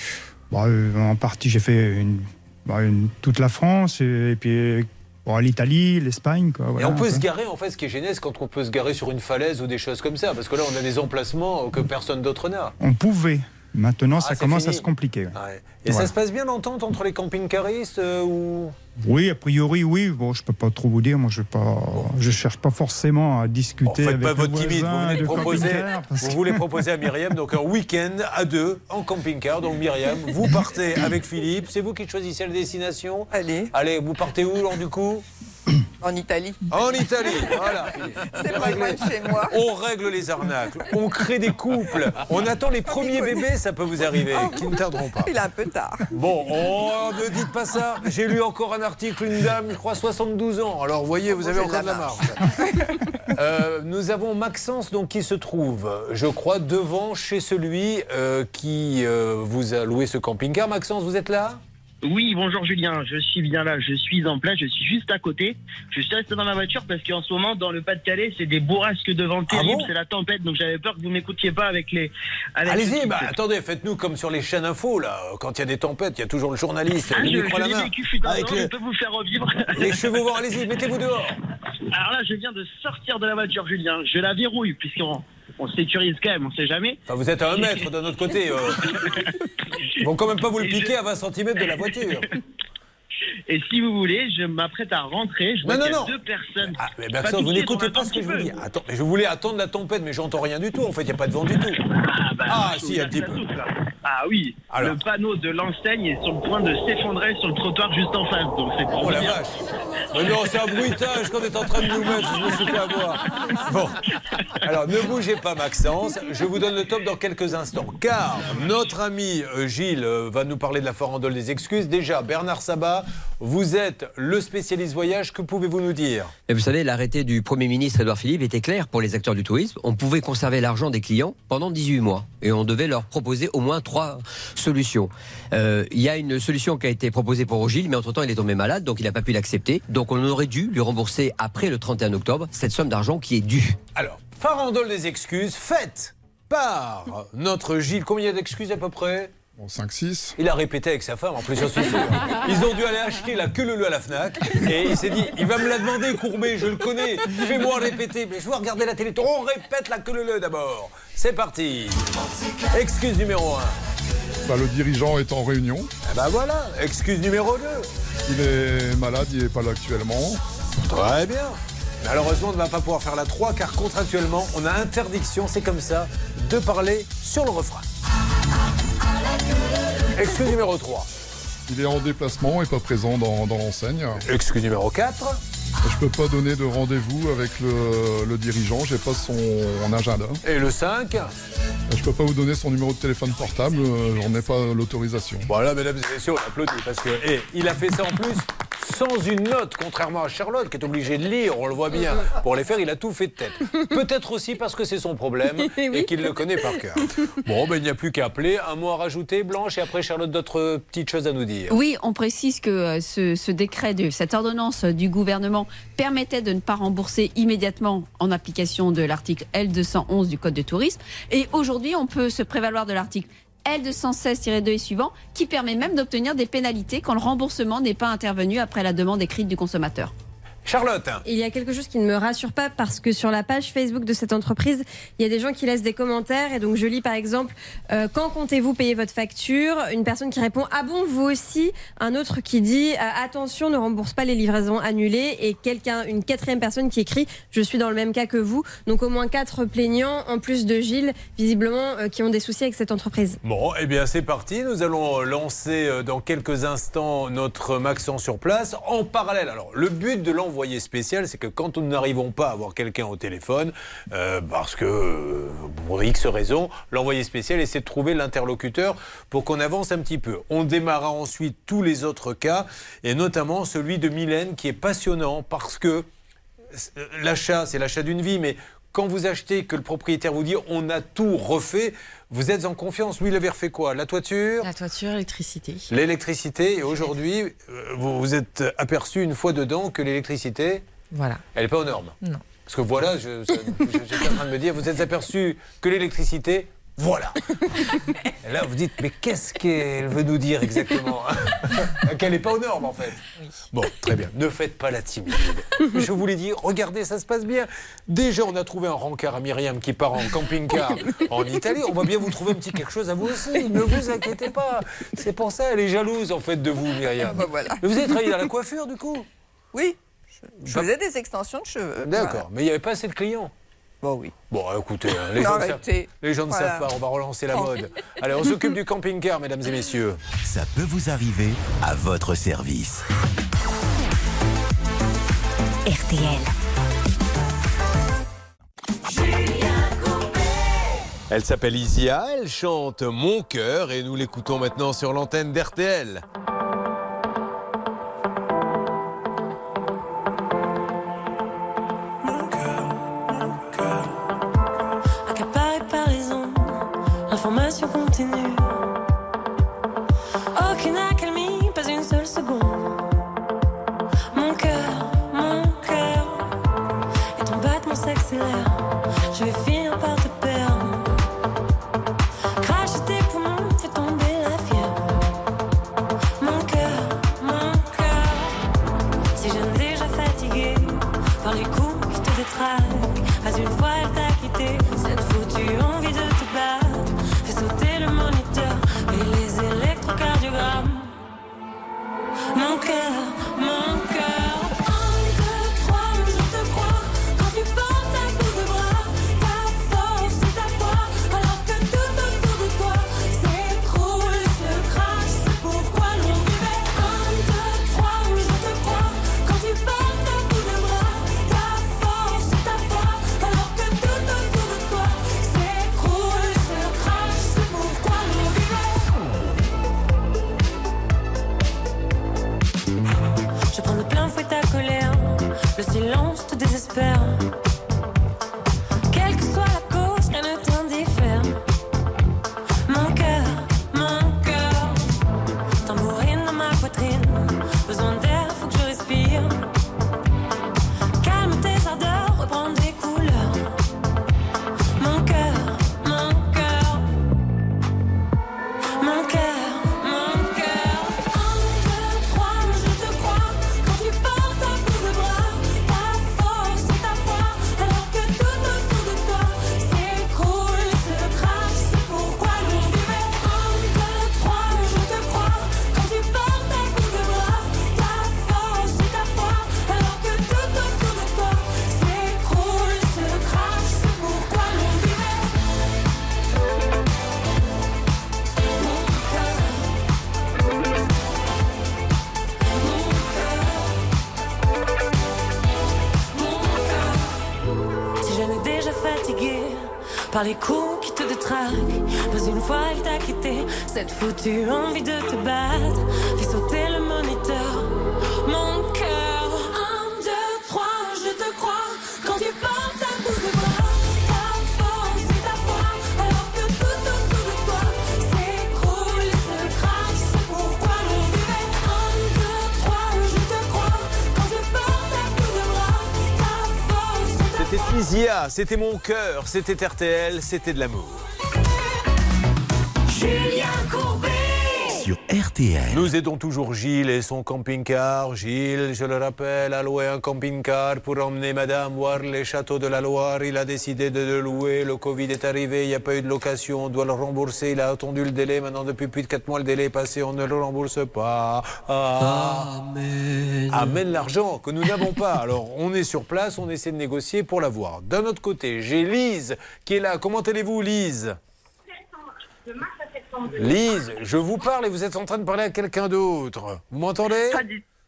Bon, euh, en partie, j'ai fait une- bah, une- toute la France et, puis bon, l'Italie, l'Espagne. quoi, Et on peut se garer, en fait, ce qui est gênant, c'est quand on peut se garer sur une falaise ou des choses comme ça. Parce que là, on a des emplacements que personne d'autre n'a. On pouvait. Maintenant, Ah, ça c'est commence fini. à se compliquer. Ouais. Et Voilà. ça se passe bien l'entente entre les camping-caristes euh, ou... Oui, a priori, oui. Bon, je peux pas trop vous dire. Moi, je pas, je cherche pas forcément à discuter Faites avec pas votre timide, vous venez de proposer, vous que- voulez proposer à Myriam donc un week-end à deux en camping-car. Donc Myriam, vous partez avec Philippe, c'est vous qui choisissez la destination. Allez. Allez, vous partez où alors du coup? En Italie. En Italie, voilà. C'est pas loin de chez moi. On règle les arnaques, on crée des couples, on attend les premiers bébés, ça peut vous arriver, qui ne tarderont pas. Il est un peu tard. Bon, oh, ne dites pas ça. J'ai lu encore un article, une dame, je crois 72 ans. Alors, voyez, vous avez encore de la la marge. Euh, nous avons Maxence donc qui se trouve, je crois, devant chez celui euh, qui euh, vous a loué ce camping-car. Maxence, vous êtes là? Oui, bonjour Julien, je suis bien là, je suis en place, je suis juste à côté. Je suis resté dans ma voiture parce qu'en ce moment, dans le Pas-de-Calais, c'est des bourrasques de vent Ah terribles, bon c'est la tempête, donc j'avais peur que vous m'écoutiez pas avec les. Allez-y, le- bah, attendez, faites-nous comme sur les chaînes info, là. Quand il y a des tempêtes, il y a toujours le journaliste, Ah, je, je la main. vécu, Avec je peux vous faire revivre. Les chevaux vont, allez-y, mettez-vous dehors. Alors là, je viens de sortir de la voiture, Julien. Je la verrouille, puisqu'on on sécurise quand même, on sait jamais. Enfin, vous êtes à un mètre d'un autre côté. euh. Ils vont quand même pas vous le piquer à 20 cm de la voiture. Et si vous voulez, je m'apprête à rentrer. Je vois Non, y non, a non. deux personnes. Ah, mais Pas Maxence, vous n'écoutez pas ce que je vous dis. Attends, mais je voulais attendre la tempête, mais j'entends rien du tout. En fait, il n'y a pas de vent du tout. Ah, bah, Ah, si, vous un petit peu. Ah oui, Alors. le panneau de l'enseigne est sur le point de s'effondrer sur le trottoir juste en face. Donc c'est pour Oh la vache Mais Non, c'est un bruitage qu'on est en train de nous mettre, je me suis fait avoir. Bon, alors ne bougez pas Maxence, je vous donne le top dans quelques instants. Car notre ami euh, Gilles euh, va nous parler de la farandole des excuses. Déjà, Bernard Sabat, vous êtes le spécialiste voyage, que pouvez-vous nous dire? Et vous savez, l'arrêté du Premier ministre Édouard Philippe était clair pour les acteurs du tourisme. On pouvait conserver l'argent des clients pendant 18 mois. Et on devait leur proposer au moins trois solutions. Euh, Il y a une solution qui a été proposée pour Gilles, mais entre-temps, il est tombé malade, donc il n'a pas pu l'accepter. Donc on aurait dû lui rembourser après le 31 octobre cette somme d'argent qui est due. Alors, farandole des excuses, faite par notre Gilles. Combien d'excuses à peu près? Bon, 5-6. Il a répété avec sa femme, en plus, j'en suis sûr. Ils ont dû aller acheter la queue leu à la Fnac. Et il s'est dit, il va me la demander, Courbet, je le connais. Fais-moi répéter. Mais je veux regarder la télé. On répète la queue leu d'abord. C'est parti. Excuse numéro 1. Bah, le dirigeant est en réunion. Eh ben voilà, excuse numéro 2. Il est malade, il n'est pas là actuellement. Très bien. Malheureusement, on ne va pas pouvoir faire la 3 car contractuellement, on a interdiction, c'est comme ça, de parler sur le refrain. Excuse numéro 3. Il est en déplacement et pas présent dans, dans l'enseigne. Excuse numéro 4. Je peux pas donner de rendez-vous avec le, le dirigeant, j'ai pas son agenda. Et le 5 Je peux pas vous donner son numéro de téléphone portable, euh, j'en ai pas l'autorisation. Voilà, mesdames et messieurs, on applaudit parce que eh, il a fait ça en plus sans une note, contrairement à Charlotte qui est obligée de lire, on le voit bien. Pour les faire, il a tout fait de tête. Peut-être aussi parce que c'est son problème et qu'il le connaît par cœur. Bon, ben il n'y a plus qu'à appeler. Un mot à rajouter, Blanche, et après Charlotte, d'autres petites choses à nous dire. Oui, on précise que euh, ce, ce décret, de, cette ordonnance du gouvernement permettait de ne pas rembourser immédiatement en application de l'article L211 du Code de tourisme. Et aujourd'hui, on peut se prévaloir de l'article L216-2 et suivant, qui permet même d'obtenir des pénalités quand le remboursement n'est pas intervenu après la demande écrite du consommateur. Charlotte Il y a quelque chose qui ne me rassure pas parce que sur la page Facebook de cette entreprise, il y a des gens qui laissent des commentaires et donc je lis par exemple euh, quand comptez-vous payer votre facture? Une personne qui répond ah bon vous aussi? Un autre qui dit euh, attention ne rembourse pas les livraisons annulées et quelqu'un une quatrième personne qui écrit je suis dans le même cas que vous donc au moins quatre plaignants en plus de Gilles visiblement euh, qui ont des soucis avec cette entreprise. Bon, eh bien c'est parti. Nous allons lancer dans quelques instants notre Maxent sur place. En parallèle, alors le but de spécial, c'est que quand nous n'arrivons pas à avoir quelqu'un au téléphone, euh, parce que euh, pour X raisons, l'envoyé spécial essaie de trouver l'interlocuteur pour qu'on avance un petit peu. On démarrera ensuite tous les autres cas, et notamment celui de Mylène qui est passionnant parce que euh, l'achat, c'est l'achat d'une vie, mais quand vous achetez, que le propriétaire vous dit on a tout refait, vous êtes en confiance. Lui, il avait refait quoi? La toiture? La toiture, l'électricité. L'électricité. Et aujourd'hui, euh, vous vous êtes aperçu une fois dedans que l'électricité, Voilà. elle n'est pas aux normes. Non. Parce que voilà, je- je- je- j'étais en train de me dire, vous êtes aperçu que l'électricité, voilà. Et là, vous dites, mais qu'est-ce qu'elle veut nous dire exactement Qu'elle n'est pas aux normes, en fait. Bon, très bien. Ne faites pas la timide. Je vous l'ai dit, regardez, ça se passe bien. Déjà, on a trouvé un rencard à Myriam qui part en camping-car en Italie. On va bien vous trouver un petit quelque chose à vous aussi. Ne vous inquiétez pas. C'est pour ça, elle est jalouse, en fait, de vous, Myriam. Bah, voilà. Mais vous avez travaillé dans la coiffure, du coup? Oui. Je faisais des extensions de cheveux. D'accord, mais il n'y avait pas assez de clients. Bon, oui. Bon, écoutez, hein, les, gens ne savent, les gens ne Voilà. savent pas, on va relancer la mode. Allez, on s'occupe du camping-car, mesdames et messieurs. Ça peut vous arriver à votre service. RTL. Elle s'appelle Isia, elle chante Mon cœur et nous l'écoutons maintenant sur l'antenne d'RTL. Par les coups qui te détraquent. Mais une fois il t'a quitté, cette foutue envie de te battre C'était mon cœur, c'était RTL, c'était de l'amour. RTL. Nous aidons toujours Gilles et son camping-car. Gilles, je le rappelle, a loué un camping-car pour emmener madame voir les châteaux de la Loire. Il a décidé de le louer. Le Covid est arrivé, il n'y a pas eu de location. On doit le rembourser. Il a attendu le délai. Maintenant, depuis plus de 4 mois, le délai est passé. On ne le rembourse pas. Ah. Amen. Amène l'argent que nous n'avons pas. Alors, on est sur place, on essaie de négocier pour l'avoir. D'un autre côté, j'ai Lise qui est là. Comment allez-vous, Lise? Lise, je vous parle et vous êtes en train de parler à quelqu'un d'autre. Vous m'entendez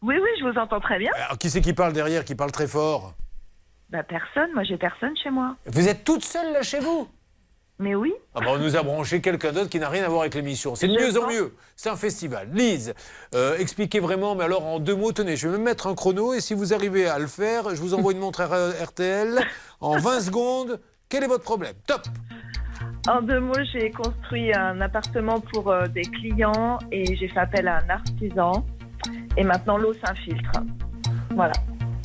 Oui, oui, je vous entends très bien. Alors, Qui c'est qui parle derrière, qui parle très fort Bah, personne, moi j'ai personne chez moi. Vous êtes toute seule là chez vous Mais oui. ah bah, On nous a branché quelqu'un d'autre qui n'a rien à voir avec l'émission. C'est de mieux en mieux. C'est un festival. Lise, euh, expliquez vraiment, mais alors en deux mots, tenez, je vais me mettre un chrono et si vous arrivez à le faire, je vous envoie une montre RTL en 20 secondes. Quel est votre problème? Top En deux mots, j'ai construit un appartement pour euh, des clients et j'ai fait appel à un artisan. Et maintenant, l'eau s'infiltre. Voilà.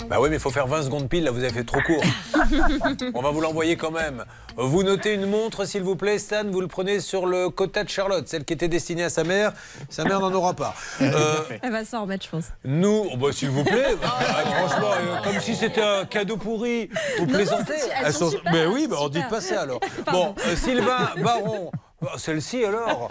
Bah oui, mais il faut faire 20 secondes pile, là vous avez fait trop court. On va vous l'envoyer quand même. Vous notez une montre, s'il vous plaît, Stan, vous le prenez sur le quota de Charlotte, celle qui était destinée à sa mère. Sa mère n'en aura pas. Euh, Elle va s'en remettre, je pense. nous, oh bah, s'il vous plaît, bah, franchement, euh, comme si c'était un cadeau pourri. Vous Non, plaisantez non, elles sont super, Mais oui, bah, on dit pas ça alors. Pardon. Bon, euh, Sylvain Baron. Ah, Celle-ci alors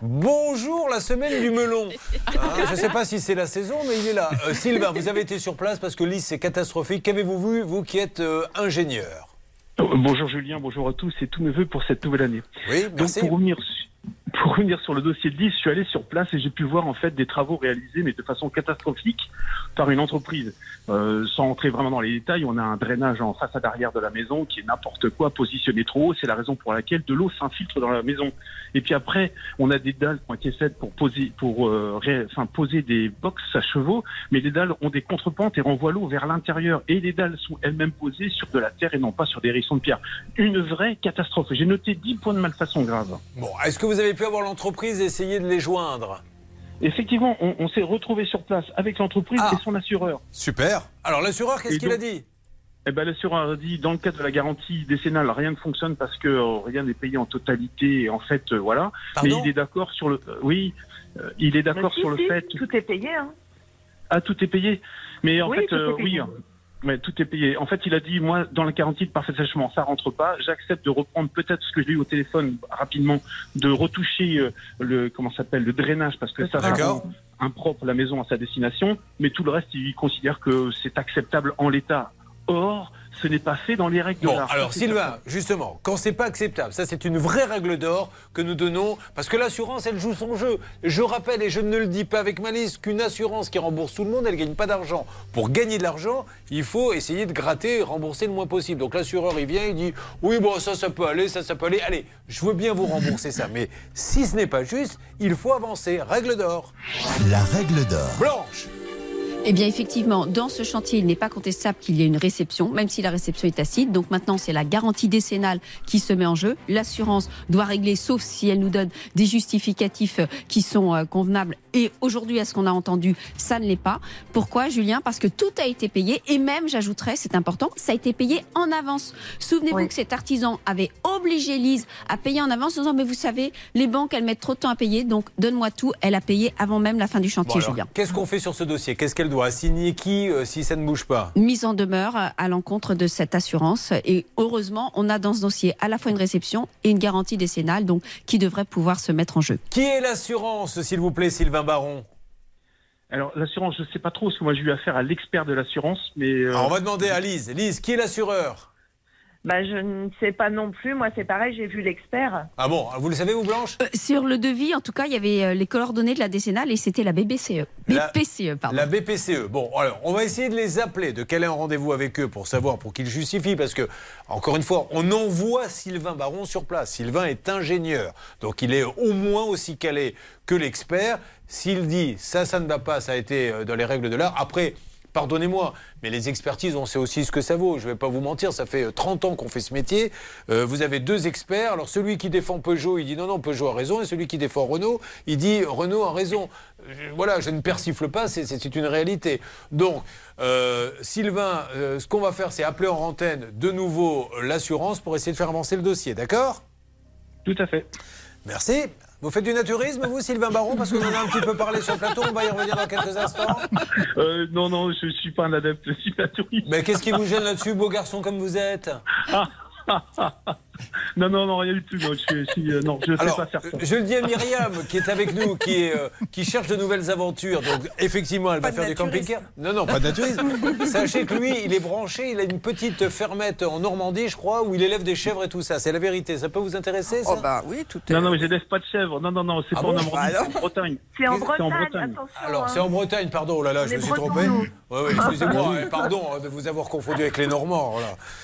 Bonjour la semaine du melon. Hein, je ne sais pas si c'est la saison, mais il est là. Euh, Sylvain, vous avez été sur place parce que Lise, c'est catastrophique. Qu'avez-vous vu, vous qui êtes euh, ingénieur? Euh, Bonjour Julien, bonjour à tous et tous mes voeux pour cette nouvelle année. Oui, Donc merci. pour revenir, pour revenir sur le dossier de Lise, je suis allé sur place et j'ai pu voir en fait des travaux réalisés mais de façon catastrophique par une entreprise. Euh, sans entrer vraiment dans les détails, on a un drainage en façade arrière de la maison qui est n'importe quoi, positionné trop haut. C'est la raison pour laquelle de l'eau s'infiltre dans la maison. Et puis après, on a des dalles qui ont été faites pour poser, pour euh, enfin, poser des boxes à chevaux, mais les dalles ont des contrepentes et renvoient l'eau vers l'intérieur. Et les dalles sont elles-mêmes posées sur de la terre et non pas sur des hérissons de pierre. Une vraie catastrophe. J'ai noté 10 points de malfaçon grave. Bon, est-ce que vous avez avoir l'entreprise et essayer de les joindre Effectivement, on, on s'est retrouvé sur place avec l'entreprise et son assureur. Super. Alors l'assureur, qu'est-ce qu'il a dit? Eh ben, l'assureur a dit, dans le cadre de la garantie décennale, rien ne fonctionne parce que euh, rien n'est payé en totalité. Et en fait, euh, voilà. Pardon? Mais il est d'accord sur le. euh, oui, euh, il est d'accord si, sur le si, fait. Tout est payé, hein. Ah, tout est payé. Mais en Oui, fait, euh, oui. Mais tout est payé. En fait, il a dit, moi, dans la garantie de parfait sèchement, ça rentre pas. J'accepte de reprendre peut-être ce que j'ai eu au téléphone rapidement, de retoucher euh, le comment s'appelle le drainage parce que ça, rend impropre la maison à sa destination. Mais tout le reste, il considère que c'est acceptable en l'état. Or, ce n'est pas fait dans les règles Bon, de l'art. alors Sylvain, justement, quand c'est pas acceptable, ça c'est une vraie règle d'or que nous donnons, parce que l'assurance, elle joue son jeu. Je rappelle, et je ne le dis pas avec malice, qu'une assurance qui rembourse tout le monde, elle gagne pas d'argent. Pour gagner de l'argent, il faut essayer de gratter et rembourser le moins possible. Donc l'assureur, il vient, il dit, oui, bon, ça, ça peut aller, ça, ça peut aller. Allez, je veux bien vous rembourser ça, mais si ce n'est pas juste, il faut avancer. Règle d'or. La règle d'or. Blanche. Eh bien, effectivement, dans ce chantier, il n'est pas contestable qu'il y ait une réception, même si la réception est tacite. Donc maintenant, c'est la garantie décennale qui se met en jeu. L'assurance doit régler, sauf si elle nous donne des justificatifs qui sont euh, convenables. Et aujourd'hui, à ce qu'on a entendu, ça ne l'est pas. Pourquoi, Julien? Parce que tout a été payé, et même, j'ajouterais, c'est important, ça a été payé en avance. Souvenez-vous que cet artisan avait obligé Lise à payer en avance, en disant, mais vous savez, les banques, elles mettent trop de temps à payer, donc donne-moi tout. Elle a payé avant même la fin du Bon, chantier, alors, Julien. Qu'est-ce qu'on fait sur ce dossier? Qu'est-ce qu'elle doit assigner? Qui euh, si ça ne bouge pas? Mise en demeure à l'encontre de cette assurance. Et heureusement, on a dans ce dossier à la fois une réception et une garantie décennale, donc qui devrait pouvoir se mettre en jeu? Qui est l'assurance, s'il vous plaît, Sylvain Baron Alors, l'assurance, je ne sais pas trop, parce que moi, j'ai eu affaire à l'expert de l'assurance, mais. euh, Alors, on va demander à Lise. Lise, qui est l'assureur Bah, je ne sais pas non plus. Moi, c'est pareil, j'ai vu l'expert. Ah bon, vous le savez, vous, Blanche Euh, Sur le devis, en tout cas, il y avait euh, les coordonnées de la décennale et c'était la BBCE. La- BPCE, pardon. La BPCE. Bon, alors, on va essayer de les appeler, de caler un rendez-vous avec eux pour savoir, pour qu'ils justifient, parce que, encore une fois, on envoie Sylvain Baron sur place. Sylvain est ingénieur, donc il est au moins aussi calé que l'expert. S'il dit ça, ça ne va pas, ça a été euh, dans les règles de l'art. Après. Pardonnez-moi, mais les expertises, on sait aussi ce que ça vaut. Je ne vais pas vous mentir, ça fait euh, 30 ans qu'on fait ce métier. Euh, vous avez deux experts. Alors celui qui défend Peugeot, il dit non, non, Peugeot a raison. Et celui qui défend Renault, il dit Renault a raison. Je- voilà, je ne persifle pas, c'est- une réalité. Donc, euh, Sylvain, euh, ce qu'on va faire, c'est appeler en antenne de nouveau euh, l'assurance pour essayer de faire avancer le dossier, d'accord? Tout à fait. Merci. Vous faites du naturisme, vous, Sylvain Baron Parce qu'on en a un petit peu parlé sur le plateau, on va y revenir dans quelques instants. Euh, non, non, je suis pas un adepte du naturisme. Mais qu'est-ce qui vous gêne là-dessus, beau garçon comme vous êtes? Non, non, non, rien du tout. Non, je, euh, non, je sais Alors, pas faire ça. je le dis à Myriam, qui est avec nous, qui, est, euh, qui cherche de nouvelles aventures. Donc, effectivement, elle va de faire du naturisme. camping-car. Non, non, pas de naturisme. Sachez que lui, il est branché, il a une petite fermette en Normandie, je crois, où il élève des chèvres et tout ça. C'est la vérité. Ça peut vous intéresser, ça? Oh bah oui, tout Non, non, mais j'élève pas de chèvres. Non, non, non, c'est Ah pas bon en Normandie, Bah alors c'est en Bretagne. C'est en Bretagne, en Bretagne. attention. Alors, hein. c'est en Bretagne, pardon, oh là là, je Les me suis trompé. Oui, oui, excusez-moi, pardon de vous avoir confondu avec les Normands.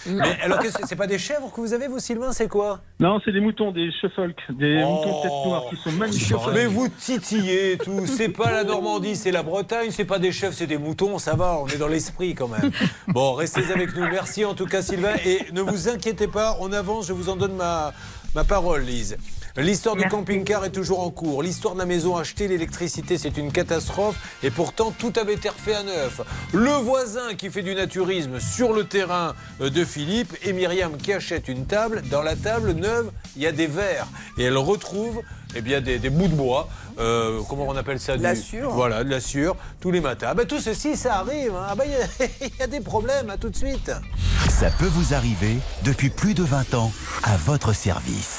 Mais alors, c'est pas des chèvres que vous avez, vous, Sylvain? C'est quoi Non, c'est des moutons, des shuffle, des Oh. moutons tête noire qui sont magnifiques. Mais vous titillez et tout. C'est pas la Normandie, c'est la Bretagne. C'est pas des chefs, c'est des moutons. Ça va, on est dans l'esprit quand même. Bon, restez avec nous. Merci en tout cas, Sylvain. Et ne vous inquiétez pas, on avance. Je vous en donne ma, ma parole, Lise. L'histoire du camping-car est toujours en cours. L'histoire de la maison achetée, l'électricité, c'est une catastrophe. Et pourtant, tout avait été refait à neuf. Le voisin qui fait du naturisme sur le terrain euh, de Philippe et Myriam qui achète une table. Dans la table neuve, il y a des verres. Et elle retrouve eh bien, des, des bouts de bois. Euh, comment on appelle ça? De la sûre. Voilà, de la sûre, tous les matins. Ah ben, tout ceci, ça arrive. hein. Ah ben, il y y, a des problèmes. À tout de suite. Ça peut vous arriver depuis plus de 20 ans à votre service.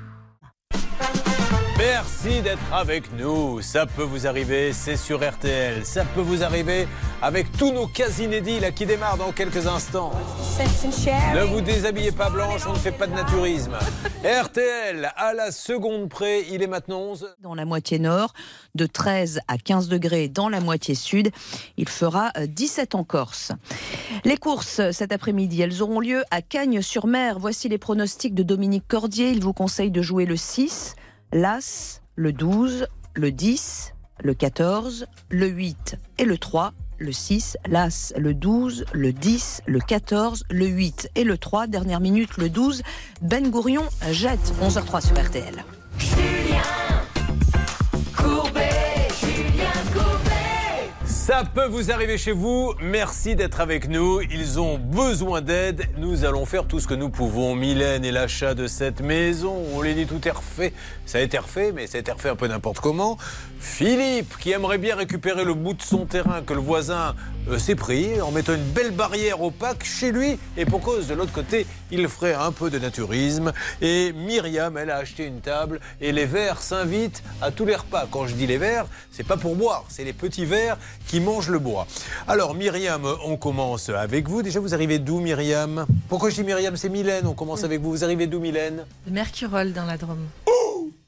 Merci d'être avec nous. Ça peut vous arriver, c'est sur RTL. Ça peut vous arriver avec tous nos cas inédits là, qui démarrent dans quelques instants. Ne vous déshabillez pas blanche, on ne fait pas de naturisme. RTL, à la seconde près, il est maintenant 11. Dans la moitié nord, de 13 à 15 degrés dans la moitié sud. Il fera euh, 17 en Corse. Les courses euh, cet après-midi, elles auront lieu à Cagnes-sur-Mer. Voici les pronostics de Dominique Cordier. Il vous conseille de jouer le 6, l'As, le 12, le 10, le 14, le 8 et le 3. Le 6, l'As, le 12, le 10, le 14, le 8 et le 3. Dernière minute, le 12. Ben Gourion jette 11h03 sur RTL. Ça peut vous arriver chez vous. Merci d'être avec nous. Ils ont besoin d'aide. Nous allons faire tout ce que nous pouvons. Mylène et l'achat de cette maison. On l'a dit, tout est refait. Ça a été refait, mais ça a été refait un peu n'importe comment. Philippe, qui aimerait bien récupérer le bout de son terrain que le voisin euh, s'est pris en mettant une belle barrière opaque chez lui. Et pour cause de l'autre côté, il ferait un peu de naturisme. Et Myriam, elle a acheté une table. Et les verres s'invitent à tous les repas. Quand je dis les verres, c'est pas pour boire, c'est les petits verres qui mangent le bois. Alors Myriam, on commence avec vous. Déjà, vous arrivez d'où Myriam? Pourquoi je dis Myriam? C'est Mylène. On commence avec vous. Vous arrivez d'où Mylène? Mercurol dans la Drôme.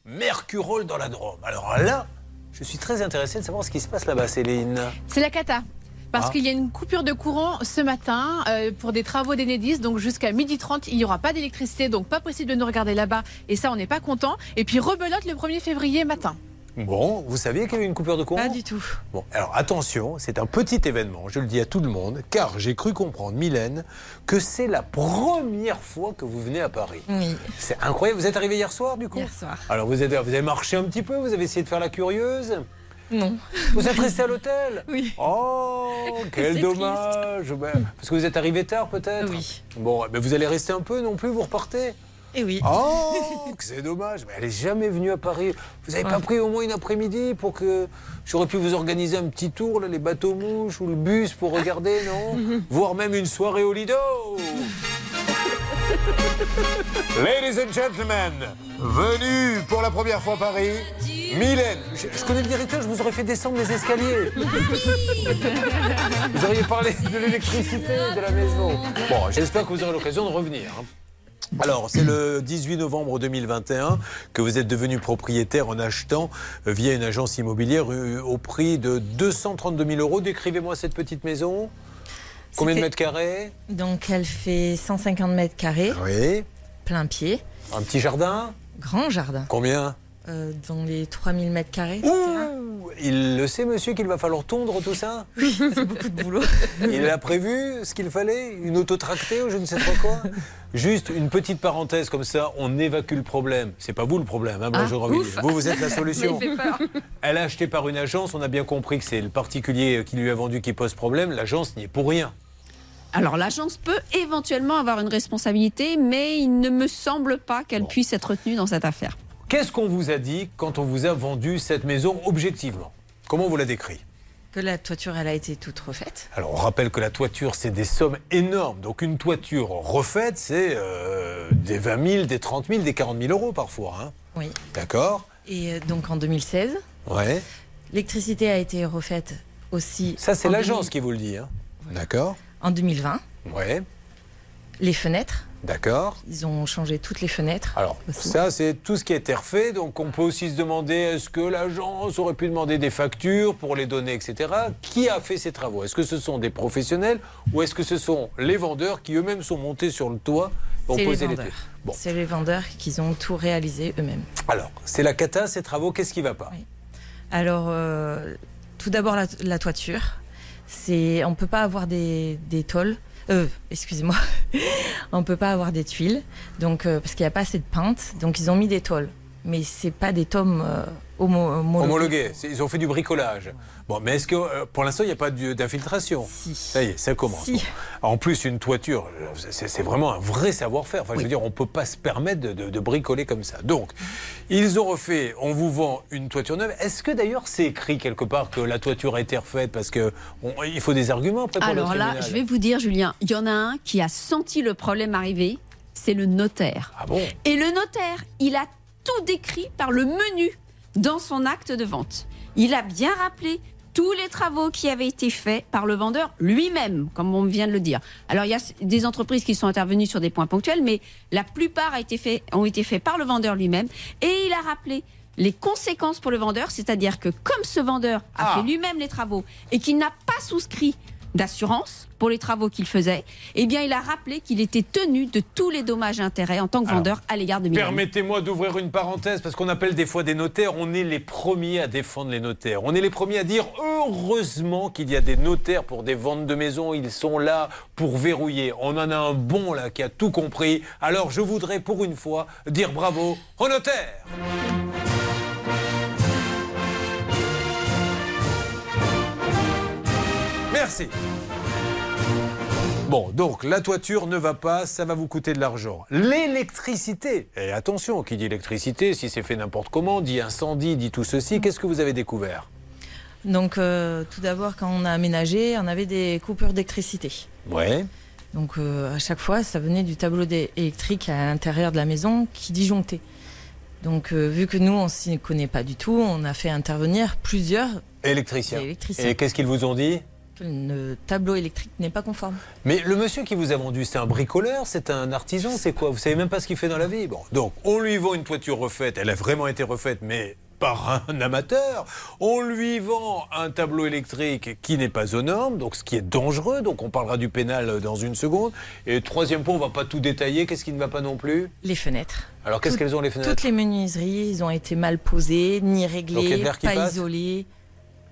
Mercurol dans la Drôme. Alors là, je suis très intéressé de savoir ce qui se passe là-bas, Céline. C'est la cata. Parce Ah. qu'il y a une coupure de courant ce matin euh, pour des travaux d'Enedis. Donc jusqu'à 12h30, il n'y aura pas d'électricité. Donc pas possible de nous regarder là-bas. Et ça, on n'est pas content. Et puis rebelote le 1er février matin. Bon, vous saviez qu'il y a eu une coupure de courant? Pas du tout. Bon, alors attention, c'est un petit événement, je le dis à tout le monde, car j'ai cru comprendre, Mylène, que c'est la première fois que vous venez à Paris. Oui. C'est incroyable. Vous êtes arrivé hier soir, du coup? Hier soir. Alors vous, êtes, vous avez marché un petit peu, vous avez essayé de faire la curieuse? Non. Vous êtes resté à l'hôtel? Oui. Oh, quel dommage Ben, Parce que vous êtes arrivé tard, peut-être? Oui. Bon, ben vous allez rester un peu non plus, vous repartez? Et oui. Oh, c'est dommage. Mais elle est jamais venue à Paris. Vous n'avez pas pris au moins une après-midi pour que j'aurais pu vous organiser un petit tour, là, les bateaux mouches ou le bus pour regarder, non? Voire même une soirée au Lido. Ladies and gentlemen, venu pour la première fois à Paris, Mylène. Je, je connais le directeur, je vous aurais fait descendre les escaliers. Vous auriez parlé de l'électricité de la maison. Bon, j'espère que vous aurez l'occasion de revenir. Alors, c'est le 18 novembre 2021 que vous êtes devenu propriétaire en achetant euh, via une agence immobilière euh, au prix de 232 000 euros. Décrivez-moi cette petite maison. Combien de mètres carrés? Donc elle fait 150 mètres carrés, Oui. plein pied, Un petit jardin? Grand jardin, Combien? Euh, dans les 3000 mètres carrés. Il le sait, monsieur, qu'il va falloir tondre tout ça Oui, c'est beaucoup de boulot. Il a prévu ce qu'il fallait Une autotractée ou je ne sais trop quoi Juste une petite parenthèse comme ça, on évacue le problème. C'est pas vous le problème, hein, Ah. Vous, vous êtes la solution. Elle a acheté par une agence, on a bien compris que c'est le particulier qui lui a vendu qui pose problème. L'agence n'y est pour rien. Alors l'agence peut éventuellement avoir une responsabilité, mais il ne me semble pas qu'elle puisse être tenue dans cette affaire. Qu'est-ce qu'on vous a dit quand on vous a vendu cette maison objectivement? Comment on vous l'a décrit Que la toiture, elle a été toute refaite. Alors, on rappelle que la toiture, c'est des sommes énormes. Donc, une toiture refaite, c'est euh, des 20 000, des 30 000, des 40 000 euros parfois. hein. Oui. D'accord? Et euh, donc en 2016, Ouais. l'électricité a été refaite aussi. Ça, c'est en l'agence 2000 qui vous le dit. hein. D'accord? En 2020, Ouais. les fenêtres, D'accord. ils ont changé toutes les fenêtres. Alors, ça, c'est tout ce qui a été refait. Donc, on peut aussi se demander est-ce que l'agence aurait pu demander des factures pour les données, etc. Qui a fait ces travaux? Est-ce que ce sont des professionnels ou est-ce que ce sont les vendeurs qui eux-mêmes sont montés sur le toit pour les poser les vendeurs. pieds Bon. C'est les vendeurs qui ont tout réalisé eux-mêmes. Alors, c'est la cata, ces travaux, qu'est-ce qui va pas? Alors, euh, tout d'abord, la, la toiture. On peut pas avoir des, des tôles. Euh, excusez-moi. on peut pas avoir des tuiles. Donc, euh, parce qu'il n'y a pas assez de peintes. Donc, ils ont mis des tôles. Mais c'est pas des tomes euh, homo- homologués. Ils ont fait du bricolage. Bon, mais est-ce que euh, pour l'instant, il n'y a pas d'infiltration Ça y est, ça commence. Bon. En plus, une toiture, c'est vraiment un vrai savoir-faire. Enfin, je veux dire, on ne peut pas se permettre de, de- de bricoler comme ça. Donc, ils ont refait, on vous vend une toiture neuve. Est-ce que d'ailleurs, c'est écrit quelque part que la toiture a été refaite Parce qu'il faut des arguments après pour le Alors là, je vais vous dire, Julien, il y en a un qui a senti le problème arriver, c'est le notaire. Ah bon? Et le notaire, il a tout décrit par le menu dans son acte de vente. Il a bien rappelé tous les travaux qui avaient été faits par le vendeur lui-même, comme on vient de le dire. Alors il y a des entreprises qui sont intervenues sur des points ponctuels, mais la plupart a été fait, ont été faits par le vendeur lui-même. Et il a rappelé les conséquences pour le vendeur, c'est-à-dire que comme ce vendeur a Ah. fait lui-même les travaux et qu'il n'a pas souscrit d'assurance pour les travaux qu'il faisait, eh bien il a rappelé qu'il était tenu de tous les dommages et intérêts en tant que Alors, vendeur à l'égard de. Permettez-moi d'ouvrir une parenthèse parce qu'on appelle des fois des notaires. On est les premiers à défendre les notaires. On est les premiers à dire heureusement qu'il y a des notaires pour des ventes de maisons. Ils sont là pour verrouiller. On en a un bon là qui a tout compris. Alors je voudrais pour une fois dire bravo aux notaires. Bon, donc la toiture ne va pas, ça va vous coûter de l'argent. L'électricité, et attention, qui dit électricité, si c'est fait n'importe comment, dit incendie, dit tout ceci, qu'est-ce que vous avez découvert? Donc, euh, tout d'abord, quand on a aménagé, on avait des coupures d'électricité. Ouais. Donc, euh, à chaque fois, ça venait du tableau électrique à l'intérieur de la maison qui disjonctait. Donc, euh, vu que nous, on s'y connaît pas du tout, on a fait intervenir plusieurs. Électricien. Électricien. Et qu'est-ce qu'ils vous ont dit? Le tableau électrique n'est pas conforme. Mais le monsieur qui vous a vendu, c'est un bricoleur, c'est un artisan, c'est quoi? Vous savez même pas ce qu'il fait dans la vie. Bon, donc on lui vend une toiture refaite, elle a vraiment été refaite, mais par un amateur. On lui vend un tableau électrique qui n'est pas aux normes, donc ce qui est dangereux. Donc on parlera du pénal dans une seconde. Et troisième point, on va pas tout détailler. Qu'est-ce qui ne va pas non plus? Les fenêtres. Alors qu'est-ce qu'elles ont les fenêtres? Toutes les menuiseries, ils ont été mal posées, ni Donc, réglées, qui pas isolées.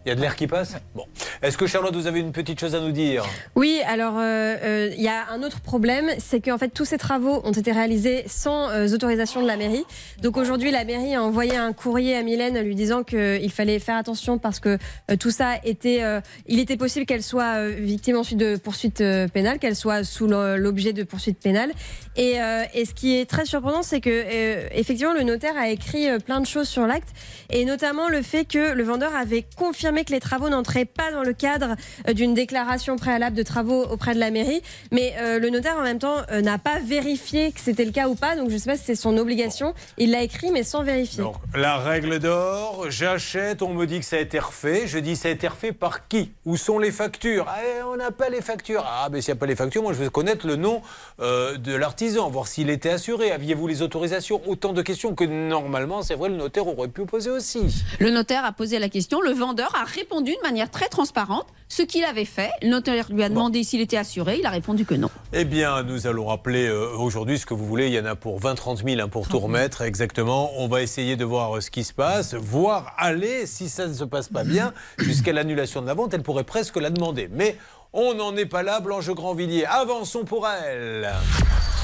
Il y a de l'air qui passe Bon. Est-ce que Charlotte, vous avez une petite chose à nous dire? Oui, alors euh, euh, il y a un autre problème, c'est qu'en fait tous ces travaux ont été réalisés sans euh, autorisation de la mairie. Donc aujourd'hui, la mairie a envoyé un courrier à Mylène lui disant qu'il fallait faire attention parce que tout ça était, il était possible qu'elle soit victime ensuite de poursuites pénales, qu'elle soit sous l'objet de poursuites pénales. Et, et ce qui est très surprenant, c'est que effectivement le notaire a écrit plein de choses sur l'acte et notamment le fait que le vendeur avait confirmé confirmé que les travaux n'entraient pas dans le cadre euh, d'une déclaration préalable de travaux auprès de la mairie. Mais euh, le notaire, en même temps, euh, n'a pas vérifié que c'était le cas ou pas. Donc je ne sais pas si c'est son obligation. Il l'a écrit, mais sans vérifier. Donc, la règle d'or, j'achète, on me dit que ça a été refait. Je dis ça a été refait par qui? Où sont les factures? Ah, eh, On n'a pas les factures. Ah, mais s'il n'y a pas les factures, moi je veux connaître le nom euh, de l'artisan, voir s'il était assuré. Aviez-vous les autorisations? Autant de questions que normalement, c'est vrai, le notaire aurait pu poser aussi. Le notaire a posé la question, le vendeur a répondu de manière très transparente ce qu'il avait fait. Le notaire lui a demandé s'il était assuré, il a répondu que non. Eh bien, nous allons rappeler euh, aujourd'hui ce que vous voulez. Il y en a pour 20, 30 000 hein, pour tout remettre. Exactement. On va essayer de voir euh, ce qui se passe, voir aller, si ça ne se passe pas bien, jusqu'à l'annulation de la vente. Elle pourrait presque la demander. Mais on n'en est pas là, Blanche Grandvilliers. Avançons pour elle.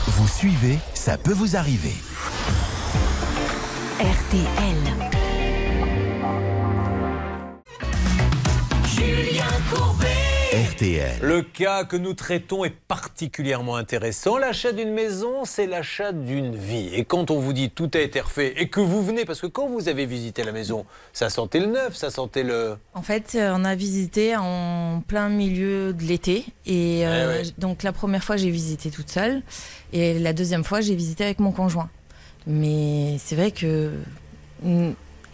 Vous suivez, ça peut vous arriver. RTL. RTL. Le cas que nous traitons est particulièrement intéressant. L'achat d'une maison, c'est l'achat d'une vie. Et quand on vous dit tout a été refait et que vous venez, parce que quand vous avez visité la maison, ça sentait le neuf, ça sentait le. En fait, euh, on a visité en plein milieu de l'été. Et euh, Eh ouais. donc, la première fois, j'ai visité toute seule. Et la deuxième fois, j'ai visité avec mon conjoint. Mais c'est vrai que.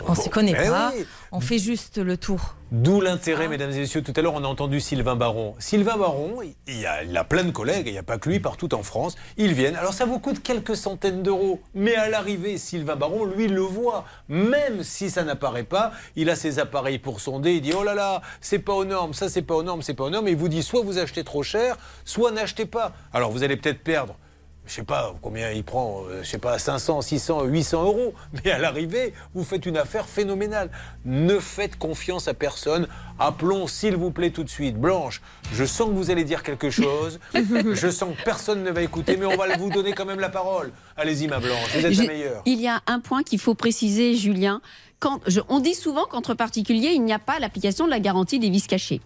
On ne se connaît eh pas. oui. On fait juste le tour. D'où l'intérêt, mesdames et messieurs. Tout à l'heure, on a entendu Sylvain Baron. Sylvain Baron, il, y a, il a plein de collègues, il n'y a pas que lui, partout en France. Ils viennent. Alors, ça vous coûte quelques centaines d'euros. Mais à l'arrivée, Sylvain Baron, lui, le voit. Même si ça n'apparaît pas, il a ses appareils pour sonder. Il dit Oh là là, c'est pas aux normes, ça, c'est pas aux normes, c'est pas aux normes. Et il vous dit soit vous achetez trop cher, soit n'achetez pas. Alors, vous allez peut-être perdre je sais pas combien il prend, euh, je sais pas, 500, 600, 800 euros. Mais à l'arrivée, vous faites une affaire phénoménale. Ne faites confiance à personne. Appelons, s'il vous plaît, tout de suite. Blanche, je sens que vous allez dire quelque chose. je sens que personne ne va écouter, mais on va vous donner quand même la parole. Allez-y, ma Blanche, vous êtes la meilleure. Il y a un point qu'il faut préciser, Julien. Quand, je- on dit souvent qu'entre particuliers, il n'y a pas l'application de la garantie des vices cachés.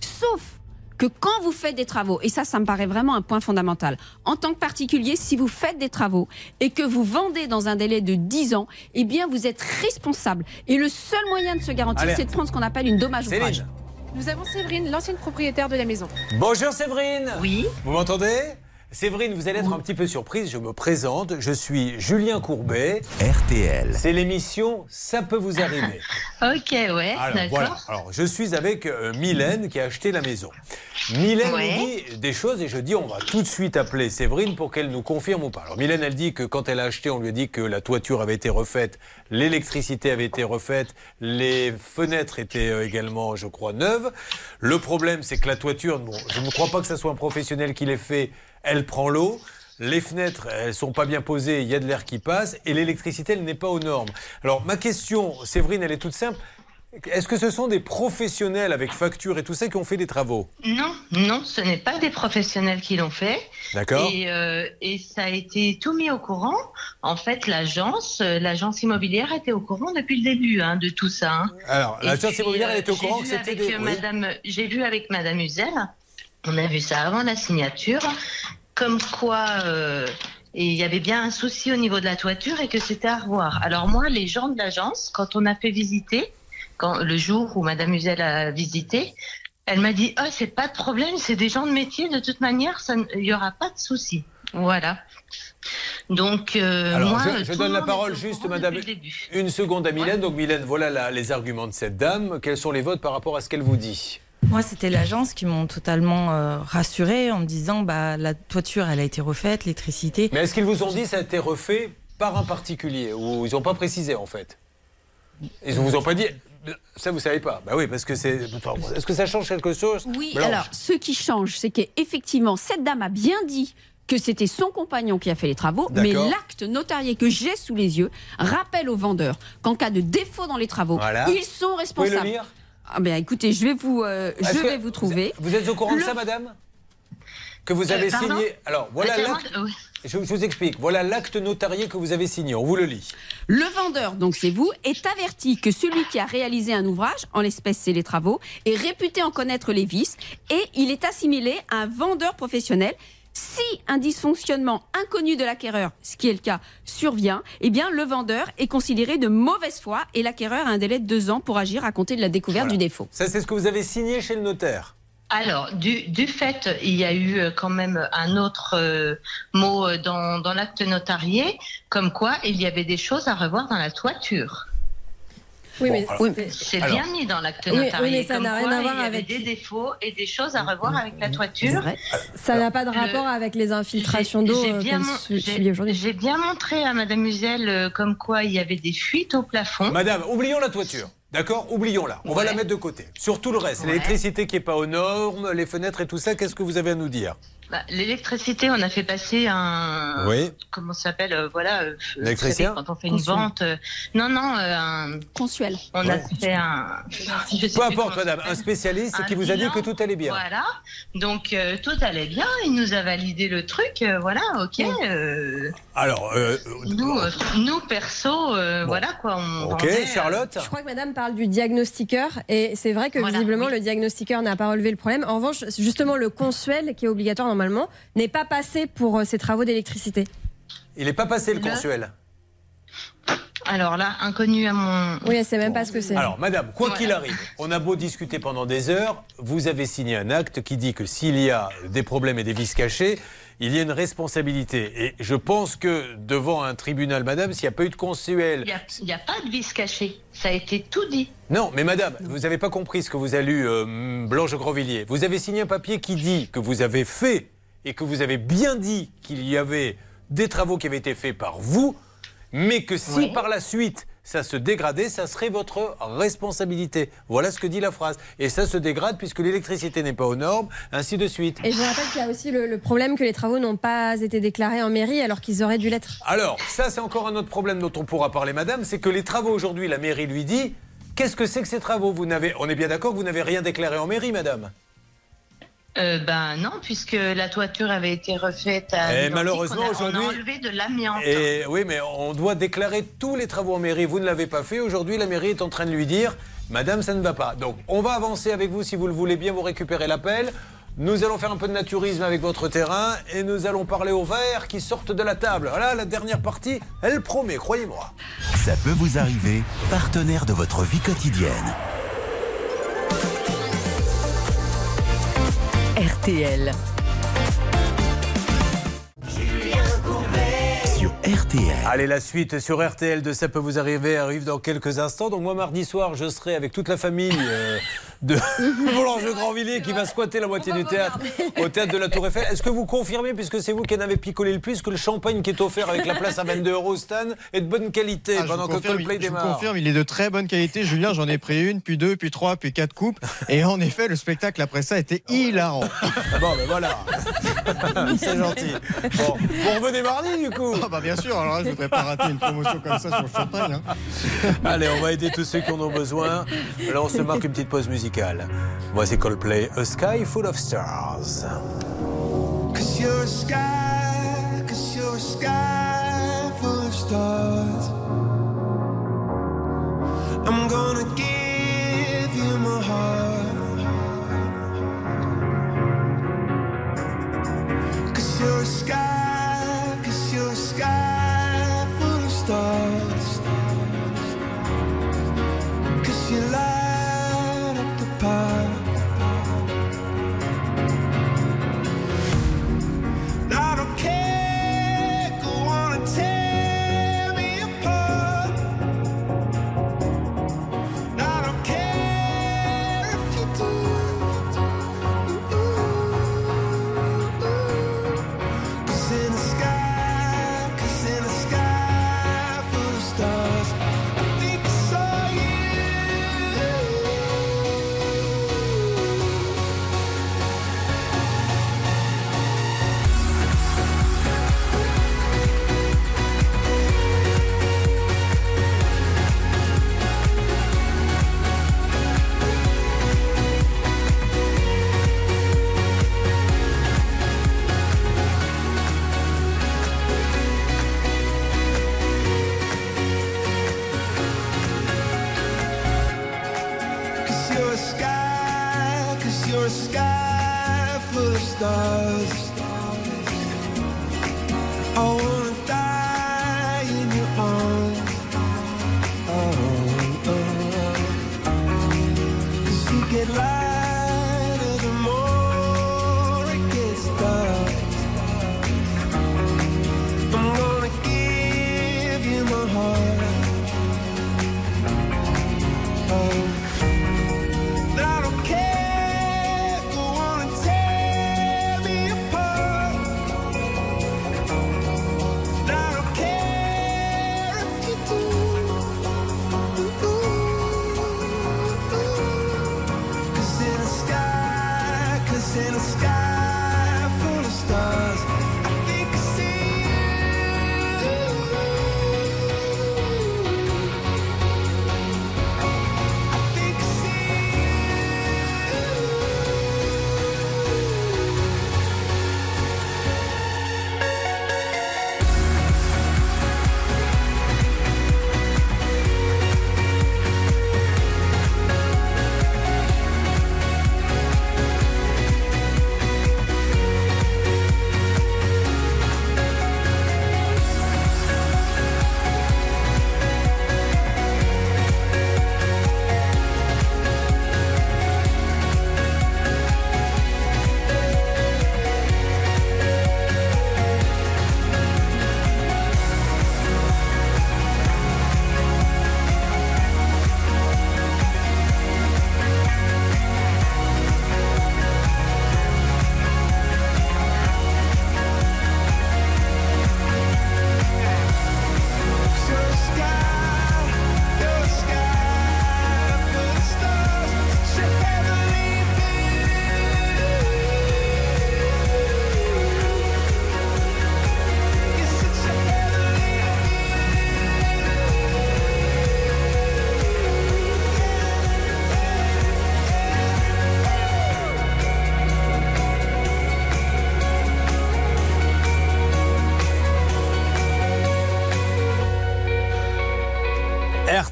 Sauf que quand vous faites des travaux, et ça, ça me paraît vraiment un point fondamental, en tant que particulier, si vous faites des travaux et que vous vendez dans un délai de 10 ans, eh bien, vous êtes responsable. Et le seul moyen de se garantir, c'est de prendre ce qu'on appelle une dommage Céline. ouvrage. Nous avons Séverine, l'ancienne propriétaire de la maison. Bonjour Séverine. Oui. Vous m'entendez? Séverine, vous allez être un petit peu surprise. Je me présente. Je suis Julien Courbet. RTL. C'est l'émission Ça peut vous arriver. Ok, ouais, Alors, d'accord. voilà. Alors, je suis avec euh, Mylène qui a acheté la maison. Mylène Ouais. nous dit des choses et je dis on va tout de suite appeler Séverine pour qu'elle nous confirme ou pas. Alors, Mylène, elle dit que quand elle a acheté, on lui a dit que la toiture avait été refaite, l'électricité avait été refaite, les fenêtres étaient euh, également, je crois, neuves. Le problème, c'est que la toiture, bon, je ne crois pas que ce soit un professionnel qui l'ait fait, elle prend l'eau. Les fenêtres, elles sont pas bien posées, il y a de l'air qui passe, et l'électricité, elle n'est pas aux normes. Alors, ma question, Séverine, elle est toute simple. Est-ce que ce sont des professionnels avec facture et tout ça qui ont fait des travaux? Non, non, ce n'est pas des professionnels qui l'ont fait. D'accord. Et, euh, et ça a été tout mis au courant. En fait, l'agence, euh, l'agence immobilière était au courant depuis le début hein, de tout ça. hein. Alors, l'agence immobilière, elle euh, était au courant que c'était des... Oui. Madame, J'ai vu avec Madame Uzel, on a vu ça avant la signature, comme quoi euh, il y avait bien un souci au niveau de la toiture et que c'était à revoir. Alors moi, les gens de l'agence, quand on a fait visiter, quand, le jour où Madame Uzel a visité, elle m'a dit oh c'est pas de problème, c'est des gens de métier, de toute manière, il y aura pas de souci. Voilà. Donc euh, Alors, moi, je, donne la parole juste, madame, une seconde à Mylène. Donc, Mylène, voilà la- les arguments de cette dame. Quels sont les votes par rapport à ce qu'elle vous dit? Moi, c'était l'agence qui m'ont totalement euh, rassurée en me disant bah, la toiture, elle a été refaite, l'électricité. Mais est-ce qu'ils vous ont dit que ça a été refait par un particulier? Ou ils n'ont pas précisé, en fait? Ils ne vous ont pas dit... Ça, vous savez pas. Bah oui, parce que c'est... Est-ce que ça change quelque chose? Oui, Blanche. alors ce qui change, c'est qu'effectivement, cette dame a bien dit que c'était son compagnon qui a fait les travaux, mais l'acte notarié que j'ai sous les yeux rappelle aux vendeurs qu'en cas de défaut dans les travaux, Voilà. ils sont Vous pouvez responsables. le lire? Ah ben écoutez, je vais vous, euh, je Est-ce que vais vous trouver. Vous êtes au courant de ça, madame? Que vous Euh, avez pardon signé... Alors, voilà l'acte... Je, je vous explique. Voilà l'acte notarié que vous avez signé. On vous le lit. Le vendeur, donc c'est vous, est averti que celui qui a réalisé un ouvrage, en l'espèce c'est les travaux, est réputé en connaître les vices et il est assimilé à un vendeur professionnel Si un dysfonctionnement inconnu de l'acquéreur, ce qui est le cas, survient, eh bien le vendeur est considéré de mauvaise foi et l'acquéreur a un délai de deux ans pour agir à compter de la découverte Voilà. du défaut. Ça, c'est ce que vous avez signé chez le notaire. Alors, du, du fait, il y a eu euh, quand même un autre euh, mot euh, dans, dans l'acte notarié, comme quoi il y avait des choses à revoir dans la toiture. Oui, mais C'est Alors- bien mis dans l'acte Oui, oui, notarié. mais ça n'a rien quoi à voir il y avait avec- des défauts et des choses à revoir avec la toiture. Ça n'a pas de rapport avec les infiltrations d'eau J'ai euh, bien, mon- j'ai bien montré à Madame Musel euh, comme quoi il y avait des fuites au plafond. Madame, oublions la toiture. D'accord? Oublions-la. On va la mettre de côté. Sur tout le reste, l'électricité qui n'est pas aux normes, les fenêtres et tout ça, qu'est-ce que vous avez à nous dire? Bah, L'électricité, on a fait passer un. Oui. Comment ça s'appelle euh, Voilà. euh, vous Électricien savez, Quand on fait une Consuel. vente. euh, non, non, euh, un. Consuel. On a fait un. je sais Peu importe, madame, un spécialiste Un qui vous a dit que tout allait bien. Voilà. Donc euh, tout allait bien. Il nous a validé le truc. euh, voilà, ok. euh, Alors, euh, nous, euh, nous perso, euh, voilà quoi. On vendait, euh, Je crois que madame parle du diagnostiqueur et c'est vrai que visiblement le diagnostiqueur n'a pas relevé le problème. En revanche, justement, le consuel qui est obligatoire normalement n'est pas passé pour euh, ces travaux d'électricité. il n'est pas passé le Le- consuel. Alors là, inconnu à mon. Oui, elle sait même pas ce que c'est. Alors, madame, quoi Voilà. qu'il arrive, on a beau discuter pendant des heures, vous avez signé un acte qui dit que s'il y a des problèmes et des vices cachés, il y a une responsabilité. Et je pense que devant un tribunal, madame, s'il n'y a pas eu de consuel. Il n'y a, pas de vis caché. Ça a été tout dit. Non, mais madame, vous n'avez pas compris ce que vous a lu euh, Blanche Grandvilliers. Vous avez signé un papier qui dit que vous avez fait et que vous avez bien dit qu'il y avait des travaux qui avaient été faits par vous, mais que si Oui. par la suite ça se dégradait, ça serait votre responsabilité. Voilà ce que dit la phrase. Et ça se dégrade puisque l'électricité n'est pas aux normes, ainsi de suite. Et je vous rappelle qu'il y a aussi le, le problème que les travaux n'ont pas été déclarés en mairie alors qu'ils auraient dû l'être. Alors, ça, c'est encore un autre problème dont on pourra parler, madame, c'est que les travaux aujourd'hui, la mairie lui dit Qu'est-ce que c'est que ces travaux? Vous n'avez, On est bien d'accord que vous n'avez rien déclaré en mairie, madame? Euh, ben non, puisque la toiture avait été refaite à. Et l'identique, malheureusement, aujourd'hui- On a enlevé de l'amiante. Et oui, mais on doit déclarer tous les travaux en mairie. Vous ne l'avez pas fait. Aujourd'hui, la mairie est en train de lui dire Madame, ça ne va pas. Donc, on va avancer avec vous si vous le voulez bien. Vous récupérez l'appel. Nous allons faire un peu de naturisme avec votre terrain et nous allons parler aux verts qui sortent de la table. Voilà, la dernière partie, elle promet, croyez-moi. Ça peut vous arriver, partenaire de votre vie quotidienne. RTL. RTL. Allez, la suite sur RTL de Ça peut vous arriver arrive dans quelques instants. Donc moi, mardi soir, je serai avec toute la famille euh, de de Grandvilliers qui va squatter la moitié du théâtre au théâtre de la Tour Eiffel. Est-ce que vous confirmez, puisque c'est vous qui en avez picolé le plus, que le champagne qui est offert avec la place à 22 euros au Stan est de bonne qualité Ah, je pendant que confirme, Coldplay je démarre confirme, il est de très bonne qualité. Julien, j'en ai pris une, puis deux, puis trois, puis quatre coupes. Et en effet, le spectacle après ça était hilarant. Bon, ben voilà. c'est gentil. Bon, vous revenez mardi du coup Ah bah bien sûr, alors là, je voudrais pas rater une promotion comme ça sur le champagne. hein. Allez, on va aider tous ceux qui en ont besoin. Là, on se marque une petite pause musicale. Voici Coldplay, A Sky Full of Stars. Cause you're a sky, cause you're a sky full of stars. I'm gonna give you my heart. Cause you're a sky,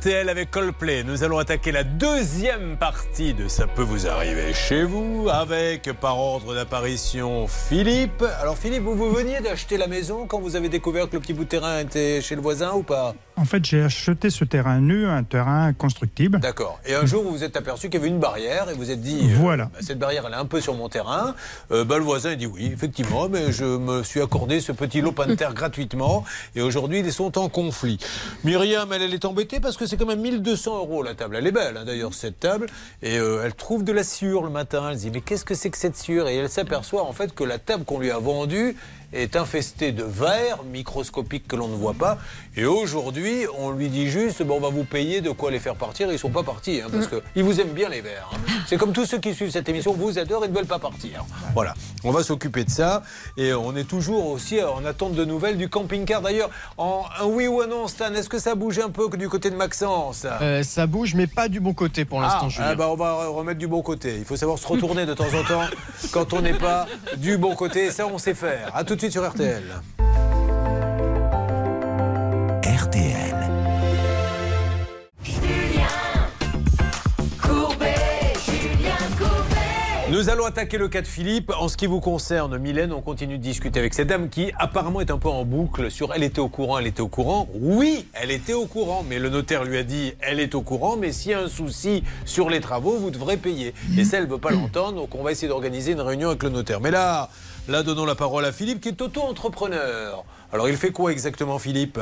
Avec Coldplay. Nous allons attaquer la deuxième partie de Ça peut vous arriver chez vous avec par ordre d'apparition Philippe. Alors Philippe, vous, vous veniez d'acheter la maison quand vous avez découvert que le petit bout de terrain était chez le voisin ou pas? En fait, j'ai acheté ce terrain nu, un terrain constructible. D'accord. Et un jour, vous vous êtes aperçu qu'il y avait une barrière et vous vous êtes dit, euh, Voilà. bah, cette barrière, elle est un peu sur mon terrain. Euh, bah, le voisin, il dit oui, effectivement, mais je me suis accordé ce petit lopin de terre gratuitement et aujourd'hui, ils sont en conflit. Myriam, elle, elle est embêtée parce que c'est quand même 1200 euros la table. Elle est belle, hein, d'ailleurs, cette table. Et euh, elle trouve de la sciure le matin. Elle se dit, mais qu'est-ce que c'est que cette sciure? Et elle s'aperçoit en fait que la table qu'on lui a vendue est infestée de vers microscopiques que l'on ne voit pas. Et aujourd'hui, on lui dit juste, bon, on va vous payer de quoi les faire partir. Ils sont pas partis, hein, parce qu'ils vous aiment bien les vers. hein. C'est comme tous ceux qui suivent cette émission, vous adorent et ne veulent pas partir. Voilà, on va s'occuper de ça. Et on est toujours aussi en attente de nouvelles du camping-car. D'ailleurs, en un oui ou un non, Stan, est-ce que ça bouge un peu que du côté de Maxence? Euh, ça bouge, mais pas du bon côté pour l'instant, ah, Julien. ah bah on va remettre du bon côté. Il faut savoir se retourner de temps en temps quand on n'est pas du bon côté. Et ça, on sait faire. A tout de suite sur RTL. RTL. Nous allons attaquer le cas de Philippe. En ce qui vous concerne, Mylène, on continue de discuter avec cette dame qui apparemment est un peu en boucle sur elle était au courant, elle était au courant. Oui, elle était au courant, mais le notaire lui a dit elle est au courant, mais s'il y a un souci sur les travaux, vous devrez payer. Et ça, elle ne veut pas l'entendre, donc on va essayer d'organiser une réunion avec le notaire. Mais là, là, donnons la parole à Philippe qui est auto-entrepreneur. Alors, il fait quoi exactement, Philippe?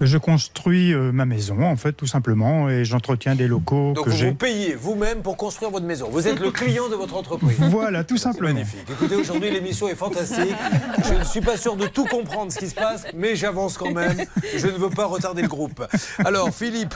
Je construis euh, ma maison, en fait, tout simplement, et j'entretiens des locaux Donc que vous j'ai. vous payez vous-même pour construire votre maison. Vous êtes le client de votre entreprise. Voilà, tout simplement. Magnifique. Écoutez, aujourd'hui l'émission est fantastique. Je ne suis pas sûr de tout comprendre ce qui se passe, mais j'avance quand même. Je ne veux pas retarder le groupe. Alors Philippe,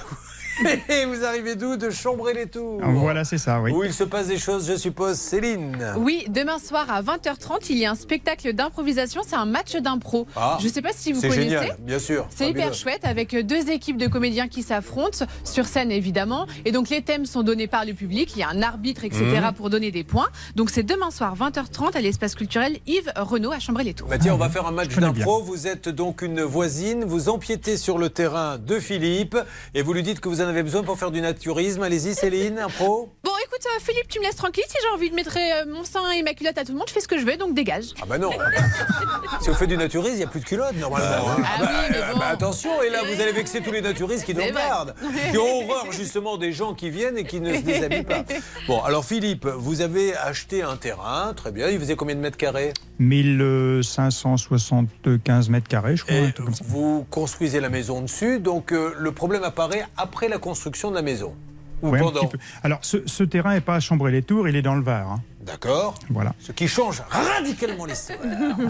vous arrivez d'où? De chambrer les tours. Voilà, c'est ça, oui. Où il se passe des choses, je suppose, Céline? Oui, demain soir à 20h30, il y a un spectacle d'improvisation, c'est un match d'impro. Ah, Je ne sais pas si vous c'est connaissez. génial, bien sûr. C'est hyper chouette avec deux équipes de comédiens qui s'affrontent sur scène évidemment et donc les thèmes sont donnés par le public, il y a un arbitre etc Mhm. pour donner des points. Donc c'est demain soir 20h30 à l'espace culturel Yves Renaud à Chambray-les-Tours. Bah tiens, on va faire un match d'impro. Vous êtes donc une voisine, vous empiétez sur le terrain de Philippe et vous lui dites que vous en avez besoin pour faire du naturisme. Allez-y, Céline, impro. Bon, écoutez, écoute, euh, Philippe, tu me laisses tranquille. Si j'ai envie de mettre euh, mon sein et ma culotte à tout le monde, je fais ce que je veux, donc dégage. Ah bah non. si vous faites du naturisme, il n'y a plus de culottes normalement. hein. Ah bah, oui, mais bon. bah, attention, et là vous allez vexer tous les naturistes qui nous C'est vrai. regardent. Qui ont horreur justement des gens qui viennent et qui ne se déshabillent pas. Bon, alors Philippe, vous avez acheté un terrain, très bien. Il faisait combien de mètres carrés? 1575 mètres carrés, je crois. Et vous construisez la maison dessus, donc euh, le problème apparaît après la construction de la maison. Ou Ouais, pendant. Alors, ce, ce terrain n'est pas à Chambray-les-Tours, il est dans le Var. hein. D'accord. Voilà. Ce qui change radicalement l'histoire.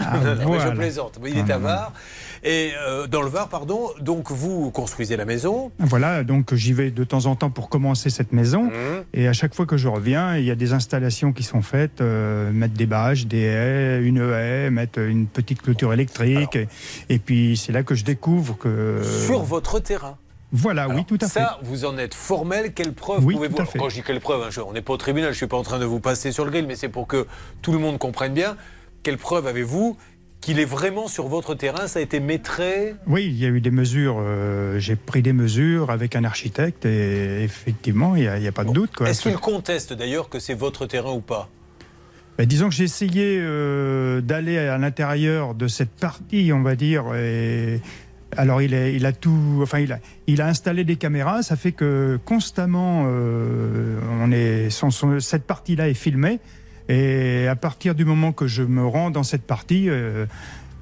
Ah, voilà. Je plaisante. Il est Ah, à non, Var. Et euh, dans le Var, pardon. Donc vous construisez la maison. Voilà, donc j'y vais de temps en temps pour commencer cette maison. Mmh. Et à chaque fois que je reviens, il y a des installations qui sont faites, euh, mettre des bâches, des haies, une haie, mettre une petite clôture électrique. et, et puis c'est là que je découvre que... Sur votre terrain. Voilà, oui, tout à fait. Ça, vous en êtes formel. Quelle preuve Oui, pouvez-vous. Quand je dis quelle preuve, hein, je- on n'est pas au tribunal, je ne suis pas en train de vous passer sur le grill, mais c'est pour que tout le monde comprenne bien. Quelle preuve avez-vous qu'il est vraiment sur votre terrain? Ça a été maîtrisé Oui, il y a eu des mesures. euh, J'ai pris des mesures avec un architecte et effectivement, il n'y a, il y a pas de doute. Est-ce qu'il conteste d'ailleurs que c'est votre terrain ou pas? Ben, disons que j'ai essayé euh, d'aller à l'intérieur de cette partie, on va dire. Et alors il, est, il a tout, enfin il a, il a installé des caméras. Ça fait que constamment, euh, on est, son- son- cette partie-là est filmée. Et à partir du moment que je me rends dans cette partie, euh,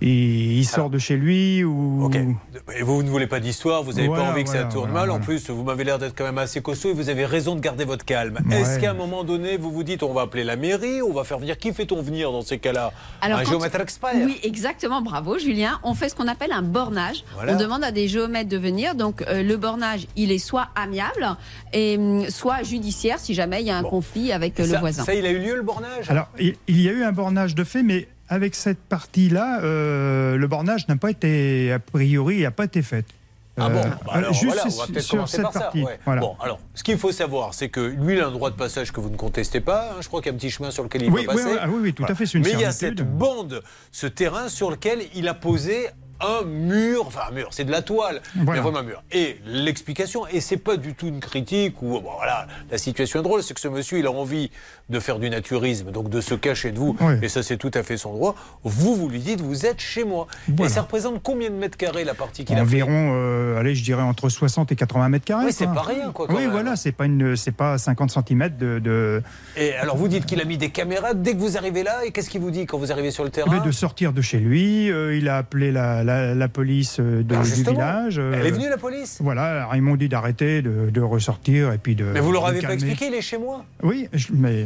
il, il sort de chez lui ou. Et vous ne voulez pas d'histoire, vous n'avez Voilà, pas envie que ça tourne voilà, mal. En plus, vous m'avez l'air d'être quand même assez costaud et vous avez raison de garder votre calme. Ouais. Est-ce qu'à un moment donné, vous vous dites on va appeler la mairie, on va faire venir qui fait-on venir dans ces cas-là Un géomètre expert Oui, exactement, bravo Julien. On fait ce qu'on appelle un bornage. Voilà. On demande à des géomètres de venir. Donc euh, le bornage, il est soit amiable et hum, soit judiciaire si jamais il y a un conflit avec euh, le ça, voisin. ça, il a eu lieu le bornage? Alors, il, il y a eu un bornage de fait, mais avec cette partie-là, euh, le bornage n'a pas été, a priori, n'a pas été fait. Ah bon Euh, Bah alors, juste voilà, on va sur peut-être commencer par ça. partie. ouais. Voilà. Bon, alors, ce qu'il faut savoir, c'est que lui, il a un droit de passage que vous ne contestez pas. hein. Je crois qu'il y a un petit chemin sur lequel il Oui, peut oui, passer. oui, ah oui, oui, tout à fait, une Mais il y a cette bande, ce terrain sur lequel il a posé un mur, enfin un mur, c'est de la toile, Voilà. mais vraiment un mur. Et l'explication, et c'est pas du tout une critique ou bon, voilà, la situation est drôle, c'est que ce monsieur, il a envie de faire du naturisme, donc de se cacher de vous, et ça c'est tout à fait son droit. Vous, vous lui dites, vous êtes chez moi. Voilà. Et ça représente combien de mètres carrés la partie qu'il a Environ, euh, allez, je dirais entre 60 et 80 mètres carrés. Oui, c'est pas rien, quoi, quand Oui, même. voilà, c'est pas une, c'est pas 50 cm de, de, Et alors vous dites qu'il a mis des caméras dès que vous arrivez là, et qu'est-ce qu'il vous dit quand vous arrivez sur le terrain? mais de sortir de chez lui. euh, il a appelé la, la- la police euh, de, du village. euh, Elle est venue la police Voilà, alors ils m'ont dit d'arrêter, de, de ressortir et puis de. Mais vous leur avez pas expliqué, il est chez moi Oui, je- mais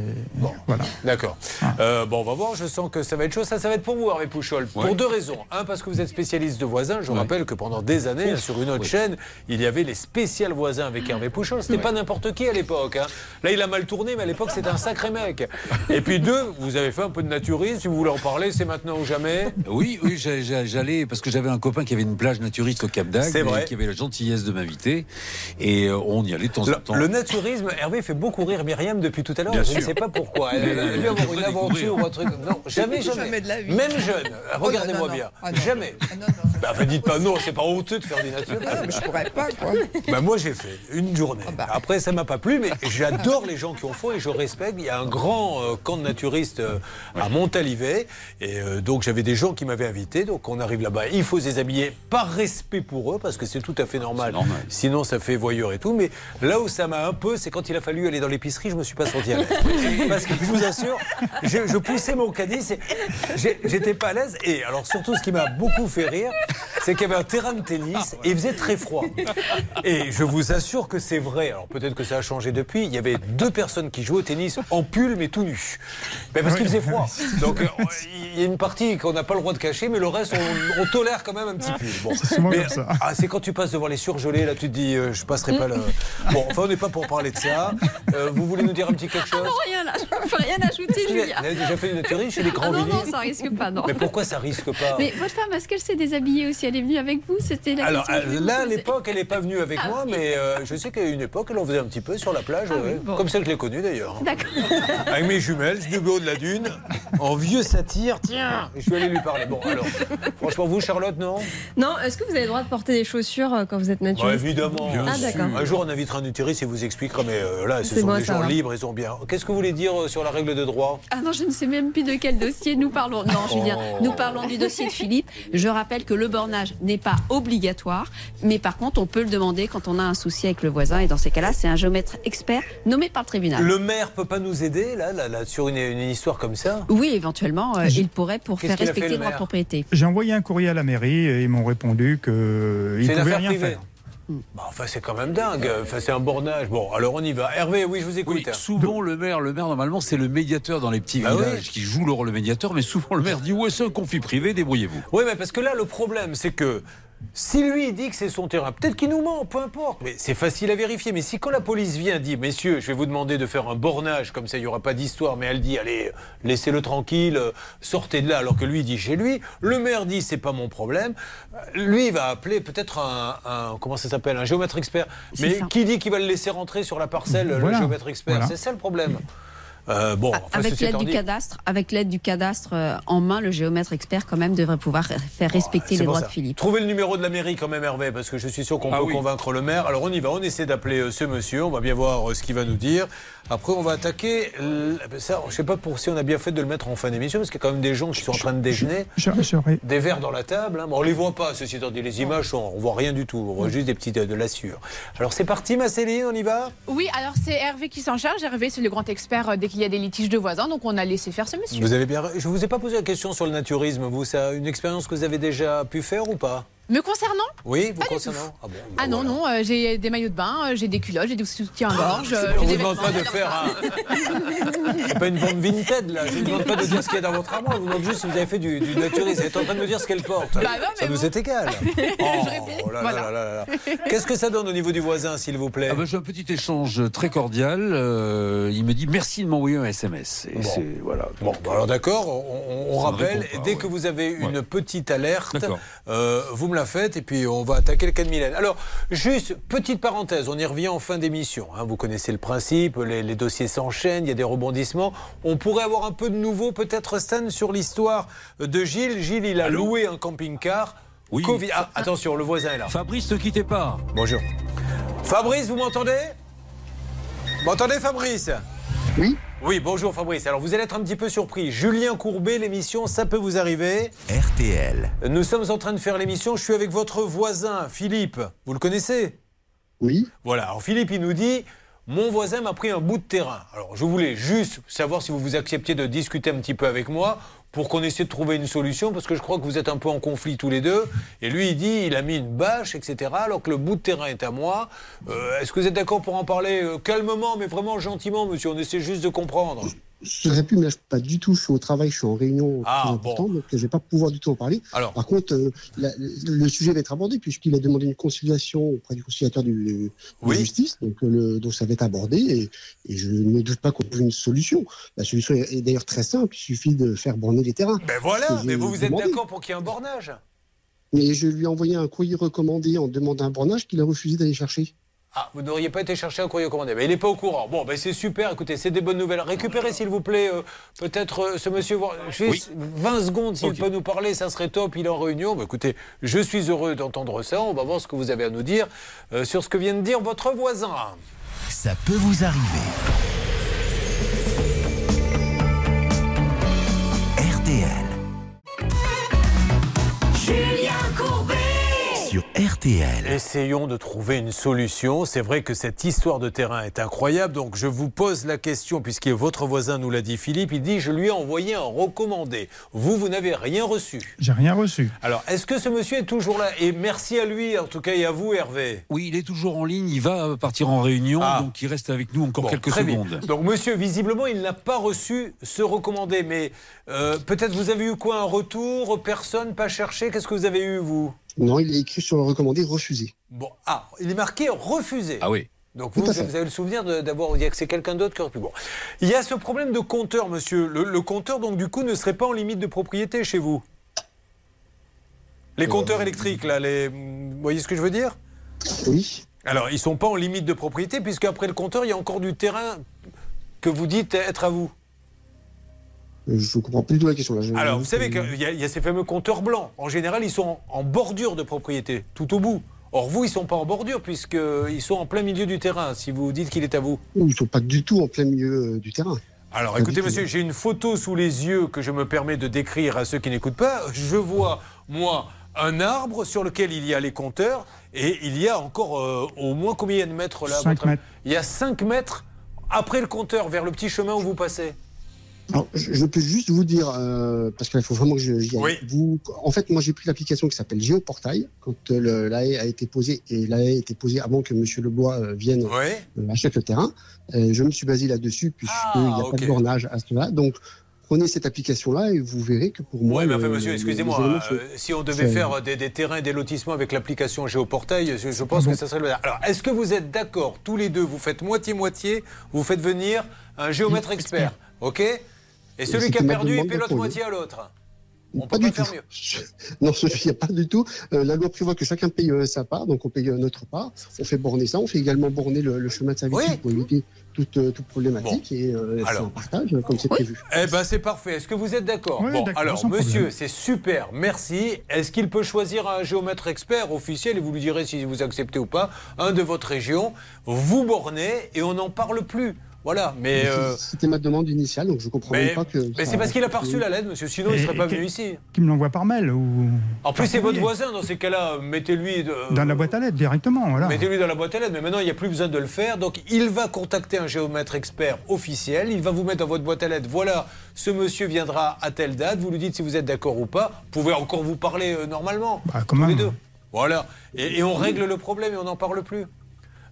voilà. D'accord. Ah. Euh, bon, on va voir. Je sens que ça va être chaud. Ça, ça va être pour vous, Hervé Pouchol. Pour deux raisons. Un, parce que vous êtes spécialiste de voisins. Je rappelle que pendant des années, sur une autre chaîne, il y avait les spéciales voisins avec Hervé Pouchol. C'était pas n'importe qui à l'époque. hein. Là, il a mal tourné, mais à l'époque, c'était un sacré mec. Et puis deux, vous avez fait un peu de naturisme. Si vous voulez en parler, c'est maintenant ou jamais. Oui, oui, j'a- j'a- j'allais parce que j'avais un copain qui avait une plage naturiste au Cap d'Agde, C'est et vrai. qui avait la gentillesse de m'inviter, et euh, on y allait de temps Le, en temps. le naturisme, Hervé fait beaucoup rire Myriam depuis tout à l'heure. Bien Je ne sais pas pourquoi. Elle, a dû avoir une aventure ou un truc. Non, jamais, jamais. Jamais de la vie. Même jeune. Regardez-moi non, non. bien. Ah, non. jamais. Bah, enfin, dites pas non, c'est pas honteux de faire du naturel. Je pourrais pas, quoi. Bah, moi, j'ai fait une journée. Ah, bah. Après, ça m'a pas plu, mais j'adore les gens qui en font et je respecte. Il y a un grand euh, camp de naturistes euh, à Montalivet. Et euh, donc, j'avais des gens qui m'avaient invité. Donc, on arrive là-bas. Il faut se déshabiller par respect pour eux, parce que c'est tout à fait normal. Sinon, ça fait voyeur et tout. Mais là où ça m'a un peu, c'est quand il a fallu aller dans l'épicerie, je me suis pas senti à l'aise. parce que je vous assure, je, je poussais mon caddie. J'étais pas à l'aise. Et alors, surtout, ce qui m'a beaucoup fait rire, c'est qu'il y avait un terrain de tennis et il faisait très froid. Et je vous assure que c'est vrai. Alors peut-être que ça a changé depuis. Il y avait deux personnes qui jouaient au tennis en pull mais tout nu. Mais parce qu'il faisait froid. Donc euh, il y a une partie qu'on n'a pas le droit de cacher, mais le reste on, on tolère quand même un petit pull. Bon. C'est souvent Mais, comme ça. ah, c'est quand tu passes devant les surgelés, là tu te dis euh, je passerai pas le. Bon, enfin on n'est pas pour parler de ça. Euh, vous voulez nous dire un petit quelque chose Non, rien, là, je peux rien ajouter, Vous Julien. avez déjà fait du naturisme chez les Ah grands non, non, villes ça risque pas, non. Mais pourquoi ça risque pas Mais votre femme, est-ce qu'elle s'est déshabillée aussi? Elle est venue avec vous? C'était la Alors là, à vous l'époque, elle n'est pas venue avec Ah moi, oui. mais euh, je sais qu'à une époque, elle en faisait un petit peu sur la plage, Ah oui, ouais. bon. comme celle que je l'ai connue d'ailleurs. D'accord. Avec mes jumelles, du haut de la dune, en vieux satire, tiens Et je suis allé lui parler. Bon, alors, franchement, vous, Charlotte, non Non, est-ce que vous avez le droit de porter des chaussures euh, quand vous êtes Bah, naturiste Évidemment. Ah, d'accord. Un jour, on invitera un nutériste et vous expliquera, mais euh, là, ce sont bon des gens libres, ils ont bien. Qu'est-ce que vous voulez dire euh, sur la règle de droit? Ah non, je ne sais même plus de quel dossier nous parlons. Non, Julien, Oh. nous parlons du dossier de Philippe. Je rappelle que le bornage n'est pas obligatoire, mais par contre, on peut le demander quand on a un souci avec le voisin. Et dans ces cas-là, c'est un géomètre expert nommé par le tribunal. Le maire peut pas nous aider, là, là, là, sur une, une histoire comme ça? Oui, éventuellement, euh, il pourrait pour faire respecter le le droit de maire? propriété. J'ai envoyé un courrier à la mairie et ils m'ont répondu qu'ils ne C'est une pouvaient affaire rien privée. faire. Bah, enfin, c'est quand même dingue. Enfin, c'est un bornage. Bon, alors on y va. Hervé, oui, je vous écoute. Oui, souvent le maire, le maire normalement c'est le médiateur dans les petits Bah villages oui. qui joue le rôle de médiateur, mais souvent le maire dit ouais c'est un conflit privé, débrouillez-vous. Oui, mais parce que là, le problème, c'est que si lui il dit que c'est son terrain, peut-être qu'il nous ment, peu importe. Mais c'est facile à vérifier. Mais si quand la police vient dit, messieurs, je vais vous demander de faire un bornage, comme ça il n'y aura pas d'histoire, mais elle dit, allez, laissez-le tranquille, euh, sortez de là, alors que lui il dit chez lui, le maire dit, c'est pas mon problème. Euh, Lui il va appeler peut-être un, un- comment ça s'appelle, un géomètre expert. Mais ça. qui dit qu'il va le laisser rentrer sur la parcelle, le géomètre expert? Voilà. C'est ça le problème. Euh, bon, enfin, avec l'aide du dit- cadastre, avec l'aide du cadastre euh, en main, le géomètre expert quand même devrait pouvoir faire respecter C'est les droits ça. de Philippe. Trouvez le numéro de la mairie quand même, Hervé, parce que je suis sûr qu'on Ah peut oui. convaincre le maire. Alors on y va, on essaie d'appeler euh, ce monsieur, on va bien voir euh, ce qu'il va nous dire. Après, on va attaquer. Ça, je sais pas pour si on a bien fait de le mettre en fin d'émission, parce qu'il y a quand même des gens qui sont en train de déjeuner. Je- Des verres dans la table. hein. Bon, on les voit pas, ceci étant dit. Les images, sont, on voit rien du tout. On voit juste des petites de l'assure. Alors c'est parti, ma Céline, on y va? Oui, alors c'est Hervé qui s'en charge. Hervé, c'est le grand expert euh, qu'il y a des litiges de voisins, donc on a laissé faire ce monsieur. Vous avez bien. Je vous ai pas posé la question sur le naturisme. Vous, c'est une expérience que vous avez déjà pu faire ou pas? Me concernant Oui, vous Pas du concernant tout. Ah bon Ah non, non, euh, j'ai des maillots de bain, euh, j'ai des culottes, j'ai des soutiens-gorge. euh, On j'ai vous demande pas de faire un. C'est pas une vente vintage là. Je ne vous demande pas de dire ce qu'il y a dans votre armoire. Je vous demande juste si vous avez fait du, du naturisme. Vous êtes en train de me dire ce qu'elle porte. Bah non, Ça nous bon. est égal. Oh là là Voilà. là là là. Qu'est-ce que ça donne au niveau du voisin, s'il vous plaît Ah ben, j'ai un petit échange très cordial. euh, il me dit merci de m'envoyer un SMS. Et Bon. c'est voilà. Bon, bah alors d'accord, on, on- ne rappelle, dès ouais. que vous avez une petite alerte, vous me la faites et puis on va attaquer le cas de Mylène. Alors, juste, petite parenthèse, on y revient en fin d'émission. hein. vous connaissez le principe, les, les dossiers s'enchaînent, il y a des rebondissements. On pourrait avoir un peu de nouveau, peut-être, Stan, sur l'histoire de Gilles. Gilles, il a Allô loué un camping-car. Oui. Covid. Ah, attention, le voisin est là. Fabrice, ne quittez pas. Bonjour. Fabrice, vous m'entendez? M'entendez, Fabrice? Oui. Oui, bonjour Fabrice. Alors vous allez être un petit peu surpris. Julien Courbet, l'émission, ça peut vous arriver. RTL. Nous sommes en train de faire l'émission. Je suis avec votre voisin, Philippe. Vous le connaissez? Oui. Voilà. Alors Philippe, il nous dit Mon voisin m'a pris un bout de terrain. Alors je voulais juste savoir si vous vous acceptiez de discuter un petit peu avec moi pour qu'on essaie de trouver une solution parce que je crois que vous êtes un peu en conflit tous les deux. Et lui, il dit il a mis une bâche, etc. alors que le bout de terrain est à moi. Euh, Est-ce que vous êtes d'accord pour en parler euh, calmement, mais vraiment gentiment, monsieur? On essaie juste de comprendre. J'aurais pu, mais là, je suis pas du tout. Je suis au travail, je suis en réunion Ah, très importante, donc je vais pas pouvoir du tout en parler. Alors. Par contre, euh, la- le sujet va être abordé puisqu'il a demandé une conciliation auprès du conciliateur du, de Oui. justice, donc, euh, le, donc ça va être abordé et, et je ne doute pas qu'on trouve une solution. La solution est, est d'ailleurs très simple. Il suffit de faire borner les terrains. Ben voilà, mais vous, vous êtes d'accord pour qu'il y ait un bornage? Mais je lui ai envoyé un courrier recommandé en demandant un bornage qu'il a refusé d'aller chercher. Ah, vous n'auriez pas été chercher un courrier commandé. Mais il n'est pas au courant. Bon, ben c'est super. Écoutez, c'est des bonnes nouvelles. Récupérez, s'il vous plaît, euh, peut-être euh, ce monsieur. Juste 20 secondes, s'il peut nous parler, ça serait top. Il est en réunion. Ben, écoutez, je suis heureux d'entendre ça. On va voir ce que vous avez à nous dire euh, sur ce que vient de dire votre voisin. Ça peut vous arriver. RTL. Essayons de trouver une solution. C'est vrai que cette histoire de terrain est incroyable. Donc je vous pose la question, puisque votre voisin nous l'a dit, Philippe. Il dit Je lui ai envoyé un recommandé. Vous, vous n'avez rien reçu. J'ai rien reçu. Alors, est-ce que ce monsieur est toujours là? Et merci à lui, en tout cas, et à vous, Hervé. Oui, il est toujours en ligne. Il va partir en réunion, Ah. donc il reste avec nous encore Bon, quelques bien. secondes. Donc, monsieur, visiblement, il n'a pas reçu ce recommandé. Mais euh, peut-être vous avez eu quoi Un retour Personne Pas cherché? Qu'est-ce que vous avez eu, vous? Non, il est écrit sur le recommandé refusé. Bon, ah, il est marqué refusé. Ah oui. Donc vous, vous avez le souvenir d'avoir dit que c'est quelqu'un d'autre qui aurait pu. Bon. Il y a ce problème de compteur, monsieur. Le, le compteur, donc, du coup, ne serait pas en limite de propriété chez vous Les euh, compteurs électriques, là, les... vous voyez ce que je veux dire? Oui. Alors, ils sont pas en limite de propriété, puisque après le compteur, il y a encore du terrain que vous dites être à vous. Je ne comprends plus du tout la question. Là. Alors, vous savez qu'il y, a- il y a ces fameux compteurs blancs. En général, ils sont en, bordure de propriété, tout au bout. Or, vous, ils sont pas en bordure, puisqu'ils sont en plein milieu du terrain, si vous dites qu'il est à vous. Ils ne sont pas du tout en plein milieu euh, du terrain. Alors Pas écoutez monsieur, j'ai une photo sous les yeux que je me permets de décrire à ceux qui n'écoutent pas. Je vois, moi, un arbre sur lequel il y a les compteurs et il y a encore euh, au moins combien de mètres là à Cinq votre avis mètres. Il y a 5 mètres après le compteur vers le petit chemin où vous passez. Alors, je, peux juste vous dire, euh, parce qu'il faut vraiment que je- j'y aille. Vous, en fait, moi, j'ai pris l'application qui s'appelle Géoportail, quand euh, le- la haie a été posée, et la haie a été posée avant que M. Lebois euh, vienne euh, acheter le terrain. Euh, je me suis basé là-dessus, puisqu'il n'y a pas ok. de bornage à ce là Donc, prenez cette application-là et vous verrez que pour moi. Oui, mais enfin, monsieur, excusez-moi, euh, si on devait faire des, des terrains des lotissements avec l'application Géoportail, je, je pense Ah bon que ça serait le Alors, est-ce que vous êtes d'accord, tous les deux, vous faites moitié-moitié, vous faites venir un géomètre expert, ok? Et celui qui a perdu, il paie l'autre moitié à l'autre. On pas peut du pas tout. faire mieux. Non, ce il n'y a pas du tout. Euh, la loi prévoit que chacun paye euh, sa part, donc on paye euh, notre part. On fait borner ça. On fait également borner le, le chemin de servitude pour éviter toute, euh, toute problématique. Et euh, c'est Alors. un partage, euh, comme c'est prévu. Eh ben c'est parfait. Est-ce que vous êtes d'accord Oui, Bon, alors monsieur, c'est super, merci. Est-ce qu'il peut choisir un géomètre expert officiel et vous lui direz si vous acceptez ou pas un de votre région? Vous bornez et on n'en parle plus. Voilà, mais. euh, C'était ma demande initiale, donc je comprends mais pas que. mais c'est parce qu'il a pas reçu la lettre, monsieur. Sinon, il Et- serait pas venu ici. Qui me l'envoie par mail ou En plus, c'est votre voisin dans ces cas-là. Mettez-lui. de- Dans la boîte à lettres directement, voilà. Mettez-lui dans la boîte à lettres, mais maintenant il n'y a plus besoin de le faire. Donc il va contacter un géomètre expert officiel, il va vous mettre dans votre boîte à lettres. Voilà, ce monsieur viendra à telle date, vous lui dites si vous êtes d'accord ou pas. Vous pouvez encore vous parler euh, normalement. Bah, quand tous les deux. Voilà. Et, et on règle le problème et on n'en parle plus.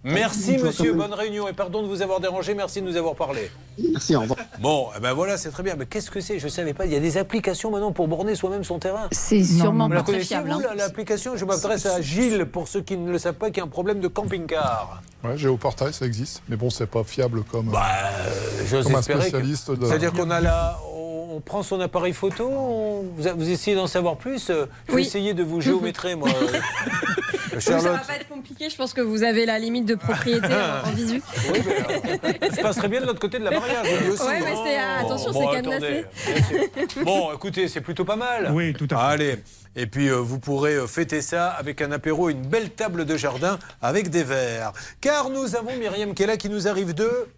Merci monsieur, bonne réunion et pardon de vous avoir dérangé, merci de nous avoir parlé. Merci, au revoir. Bon, eh ben voilà, c'est très bien. Mais qu'est-ce que c'est? Je ne savais pas. Il y a des applications maintenant pour borner soi-même son terrain. C'est sûrement la pas très fiable. hein. la- l'application? Je m'adresse à Gilles, pour ceux qui ne le savent pas, qui a un problème de camping-car. Ouais, Géoportail, ça existe. Mais bon, c'est pas fiable comme, Bah, J'ose comme un espérer que- spécialiste de. C'est-à-dire qu'on a là, on, on prend son appareil photo, on- vous, essayez d'en savoir plus. euh, Je vais Oui. essayer de vous géométrer, moi. euh, Donc, ça Charlotte. va pas être compliqué, je pense que vous avez la limite de propriété en, en visu. Oui, mais, euh, je passerai bien de l'autre côté de la dis aussi. Ouais, mais c'est- ah, attention, bon, c'est cadenassé. bien sûr. Bon, écoutez, c'est plutôt pas mal. Oui, tout à fait. Allez. Et puis, euh, vous pourrez euh, fêter ça avec un apéro, une belle table de jardin avec des verres. Car nous avons Myriam là, qui nous arrive de...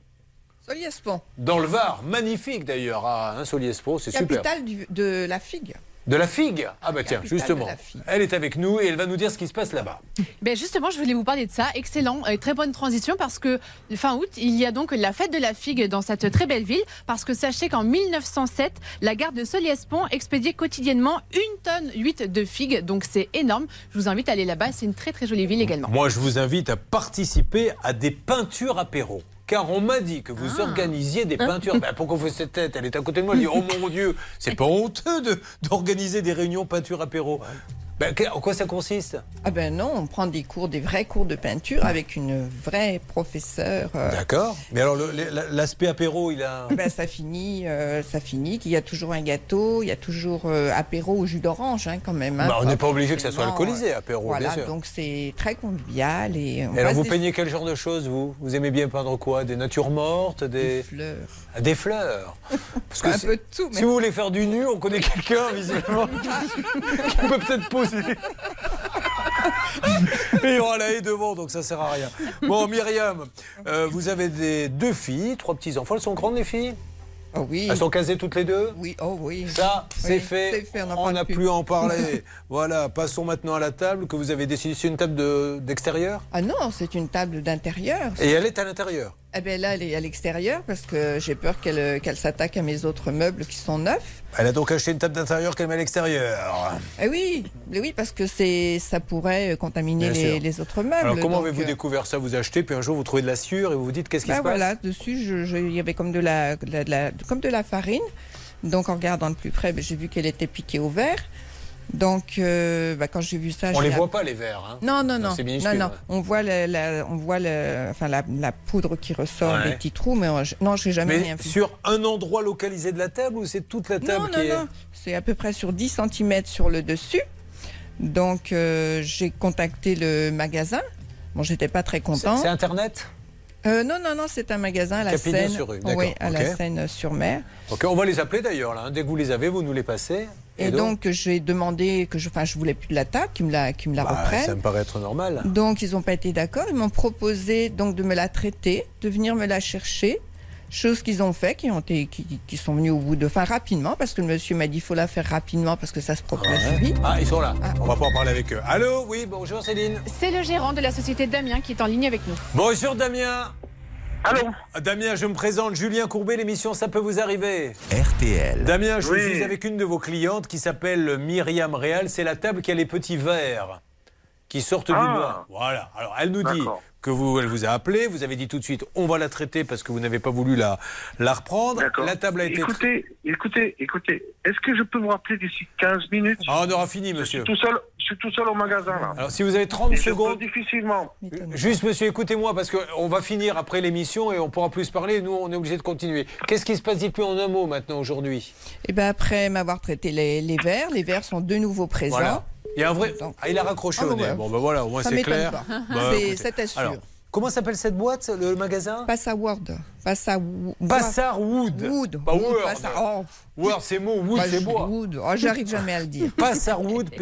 Soliespont, Dans le Var, magnifique d'ailleurs, à hein, Soliespro, c'est super. capitale de la figue. De la figue Ah bah tiens, justement. Elle est avec nous et elle va nous dire ce qui se passe là-bas. Ben justement, je voulais vous parler de ça. Excellent, et très bonne transition parce que fin août, il y a donc la fête de la figue dans cette très belle ville. Parce que sachez qu'en 1907, la gare de Soliespont expédiait quotidiennement une tonne 8 de figues. Donc c'est énorme. Je vous invite à aller là-bas. C'est une très très jolie ville également. Moi, je vous invite à participer à des peintures apéro. Car on m'a dit que vous organisiez des peintures. Ben, pourquoi vous faites cette tête Elle est à côté de moi. Elle dit Oh mon Dieu, c'est pas honteux de- d'organiser des réunions peinture apéro. Ben, que- en quoi ça consiste? Ah ben non, on prend des cours, des vrais cours de peinture avec une vraie professeure. euh, D'accord. Mais alors, l'aspect apéro, il a. ben, ça finit, euh, ça finit qu'il y a toujours un gâteau, il y a toujours euh, apéro au jus d'orange hein, quand même. hein, Bah, on n'est pas obligé que ça soit alcoolisé, apéro, Voilà, bien sûr. donc c'est très convivial et. on Et alors, vous des- peignez quel genre de choses, vous? Vous aimez bien peindre quoi? Des natures mortes Des, Des fleurs. Ah, Des fleurs Parce Un si- peu de tout, mais- Si vous voulez faire du nu, on connaît quelqu'un, visiblement, qui peut peut-être poser. Et il y aura la devant, donc ça sert à rien. Bon, Myriam, euh, vous avez des, deux filles, trois petits-enfants. Elles sont grandes, les filles? Oh oui. Elles sont casées toutes les deux? Oui, oh oui. Ça, c'est Oui, fait. on On n'a plus. plus à en parler. voilà, passons maintenant à la table que vous avez décidé. C'est une table de- d'extérieur? Ah non, c'est une table d'intérieur. Et elle est à l'intérieur Eh bien là, elle est à l'extérieur parce que j'ai peur qu'elle euh, qu'elle s'attaque à mes autres meubles qui sont neufs. Elle a donc acheté une table d'intérieur qu'elle met à l'extérieur. Eh oui, oui, parce que c'est ça pourrait euh, contaminer les, autres meubles. Alors comment avez-vous euh, découvert ça? Vous achetez, puis un jour vous trouvez de la sueur et vous vous dites qu'est-ce qui ben se passe? voilà, dessus, il y avait comme de la, de la- de la- comme de la farine. Donc en regardant de plus près, ben, j'ai vu qu'elle était piquée au verre. Donc euh, ben, quand j'ai vu ça, On j'ai les voit pas les verres. hein Non, non, non. C'est non, non. ouais. On voit, la, on voit le, enfin, la, la poudre qui ressort, Ouais. les petits trous, mais je- non, je n'ai jamais Mais rien vu. sur un endroit localisé de la table ou c'est toute la table Non, qui non, est... non. C'est à peu près sur 10 cm sur le dessus. Donc, euh, j'ai contacté le magasin. Bon, j'étais pas très content. C'est Internet Euh, non, non, non, c'est un magasin à la Seine. Capignon-sur-Rue, d'accord, Oui, à la. Seine-sur-Mer. Ok, on va les appeler d'ailleurs. Là. hein. Dès que vous les avez, vous nous les passez. Et, donc, j'ai demandé que je, enfin, je voulais plus de la table, qu'ils me la, qu'ils me la Bah, reprennent. ça me paraît être normal. Donc, ils n'ont pas été d'accord. Ils m'ont proposé donc de me la traiter, de venir me la chercher. Chose qu'ils ont fait, qui, ont été, qui, qui sont venus au bout de, enfin rapidement, parce que le monsieur m'a dit faut la faire rapidement parce que ça se propage vite. Ah, ils sont là. On va en parler avec eux. Allô? Oui, bonjour Céline. C'est le gérant de la société Damien qui est en ligne avec nous. Bonjour Damien. Allô Damien, je me présente, Julien Courbet, l'émission Ça peut vous arriver. RTL. Damien, je Oui. suis avec une de vos clientes qui s'appelle Myriam Réal. C'est la table qui a les petits verres qui sortent du Ah. noir. Voilà. Alors, elle nous dit. Que vous, elle vous a appelé. Vous avez dit tout de suite, on va la traiter parce que vous n'avez pas voulu la, la reprendre. La table a été. Écoutez, écoutez, écoutez. Est-ce que je peux vous rappeler d'ici 15 minutes? Ah, on aura fini, monsieur. Je suis tout seul, je suis tout seul au magasin, là. Alors, si vous avez 30 Et je peux secondes. difficilement. Juste, monsieur, écoutez-moi, parce qu'on va finir après l'émission et on pourra plus parler. Nous, on est obligé de continuer. Qu'est-ce qui se passe Dites-lui en un mot maintenant, aujourd'hui? Et ben après m'avoir traité les, les verres, les verres sont de nouveau présents. Voilà. Il y a un vrai. Ah, il a raccroché Ah, au bah nez. ouais. Bon, ben voilà, au moins c'est clair. pas. Bah, ça t'assure. Alors, comment s'appelle cette boîte, le magasin? Passaword. Passawood. Passarwood. Wood. Pas Wood, Word. Passa- oh. Word, c'est mot. Wood, Bah, c'est bois. Wood. Oh, J'arrive jamais à le dire. Passarwood,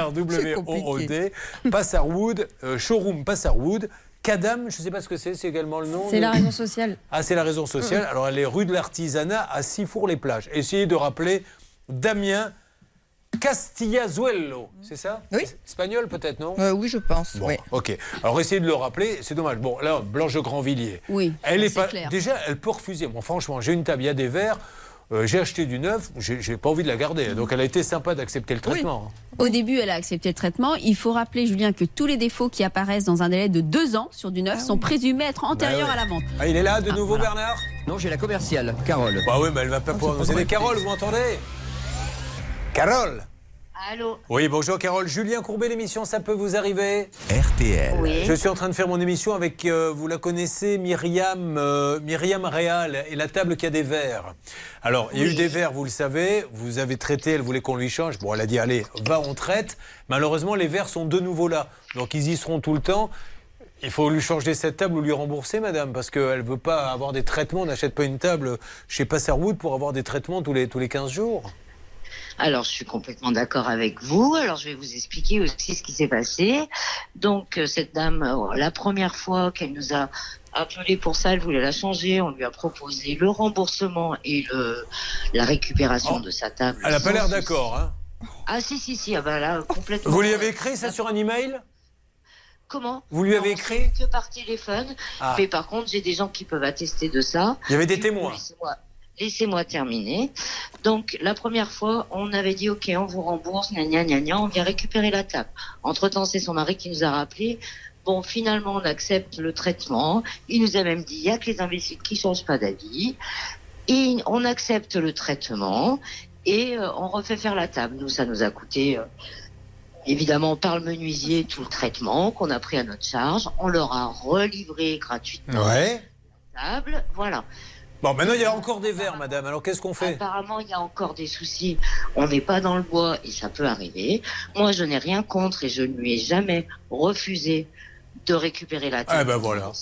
P-A-S-A-R-W-O-O-D. Passarwood, euh, showroom Passarwood. Cadam, je ne sais pas ce que c'est, c'est également le nom. C'est de- la raison sociale. Ah, c'est la raison sociale. Alors, elle est rue de l'Artisanat à Sifour-les-Plages. Essayez de rappeler Damien Castillazuelo, c'est ça Oui. Espagnol peut-être, non Euh, oui, je pense. Bon, oui. ok. Alors essayez de le rappeler, c'est dommage. Bon, là, Blanche Grandvilliers. Oui, Elle est c'est pas. clair. Déjà, elle peut refuser. Bon, franchement, j'ai une table, il y a des verres. euh, j'ai acheté du neuf, j'ai pas envie de la garder. Donc elle a été sympa d'accepter le traitement. Au début, elle a accepté le traitement. Il faut rappeler, Julien, que tous les défauts qui apparaissent dans un délai de deux ans sur du neuf sont présumés être antérieurs Bah ouais. à la vente. Ah, il est là de Ah, nouveau, voilà. Bernard Non, j'ai la commerciale, Carole. Bah oui, mais elle va pas pouvoir nous aider. Carole, vous m'entendez? Carole Allô Oui, bonjour Carole. Julien Courbet, l'émission Ça peut vous arriver RTL. Oui. Je suis en train de faire mon émission avec, euh, vous la connaissez, Myriam, euh, Myriam Réal et la table qui a des verres. Alors, il y a eu des verres, vous le savez, vous avez traité, elle voulait qu'on lui change. Bon, elle a dit, allez, va, on traite. Malheureusement, les verres sont de nouveau là. Donc, ils y seront tout le temps. Il faut lui changer cette table ou lui rembourser, madame, parce qu'elle ne veut pas avoir des traitements. On n'achète pas une table chez Passerwood pour avoir des traitements tous les, tous les 15 jours. Alors, je suis complètement d'accord avec vous. Alors, je vais vous expliquer aussi ce qui s'est passé. Donc, euh, cette dame, euh, la première fois qu'elle nous a appelé pour ça, elle voulait la changer. On lui a proposé le remboursement et le, la récupération de sa table. Elle n'a pas sans l'air d'accord, hein Ah, si, si, si. Ah, bah là, complètement. Vous lui avez écrit ça sur un email? Comment? Vous lui avez écrit? Que par téléphone. Ah. Mais par contre, j'ai des gens qui peuvent attester de ça. Il y avait des coup, témoins. Laissez-moi terminer. Donc, la première fois, on avait dit, OK, on vous rembourse, gna gna gna gna, on vient récupérer la table. Entre-temps, c'est son mari qui nous a rappelé. Bon, finalement, on accepte le traitement. Il nous a même dit, il y a que les imbéciles qui changent pas d'avis. Et on accepte le traitement et euh, on refait faire la table. Nous, ça nous a coûté, euh, évidemment, par le menuisier, tout le traitement qu'on a pris à notre charge. On leur a relivré gratuitement Ouais. la table. Voilà. Bon, maintenant, il y a encore des verres, madame. Alors, qu'est-ce qu'on fait? Apparemment, il y a encore des soucis. On n'est pas dans le bois et ça peut arriver. Moi, je n'ai rien contre et je ne lui ai jamais refusé de récupérer la table. Ah, ben voilà.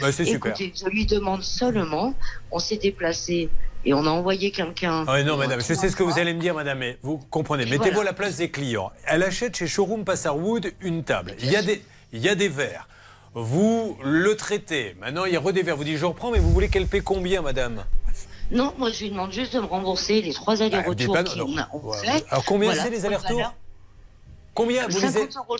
Bah, c'est super. Je lui demande seulement, on s'est déplacé et on a envoyé quelqu'un. Ah non, madame, je sais ce que vous allez me dire, madame, mais vous comprenez. Et Mettez-vous voilà. à la place des clients. Elle achète chez Showroom Passarwood une table. Il y a des, il y a des verres. Vous le traitez. Maintenant, il y a re des verres. Vous dites, je reprends, mais vous voulez qu'elle paie combien, madame? Non, moi, je lui demande juste de me rembourser les trois allers-retours Ah, qu'on a fait. Alors, combien Voilà, c'est les allers-retours. Combien vous les 50 euros.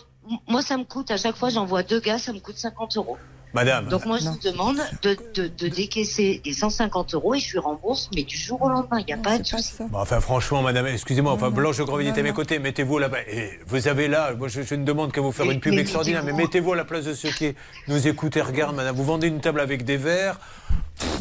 Moi, ça me coûte, à chaque fois, j'envoie deux gars, ça me coûte 50 euros. Madame. Donc moi, je vous demande de, de, de décaisser les 150 euros et je lui rembourse, mais du jour au lendemain, il n'y a pas de souci. Bon, enfin, franchement, madame, excusez-moi, enfin, Blanche est à mes côtés, mettez-vous là-bas. Et vous avez là, moi, je, je ne demande qu'à vous faire une pub mais extraordinaire, mais mettez-vous- mettez-vous à la place de ceux qui nous écoutent et regardent, madame. Vous vendez une table avec des verres.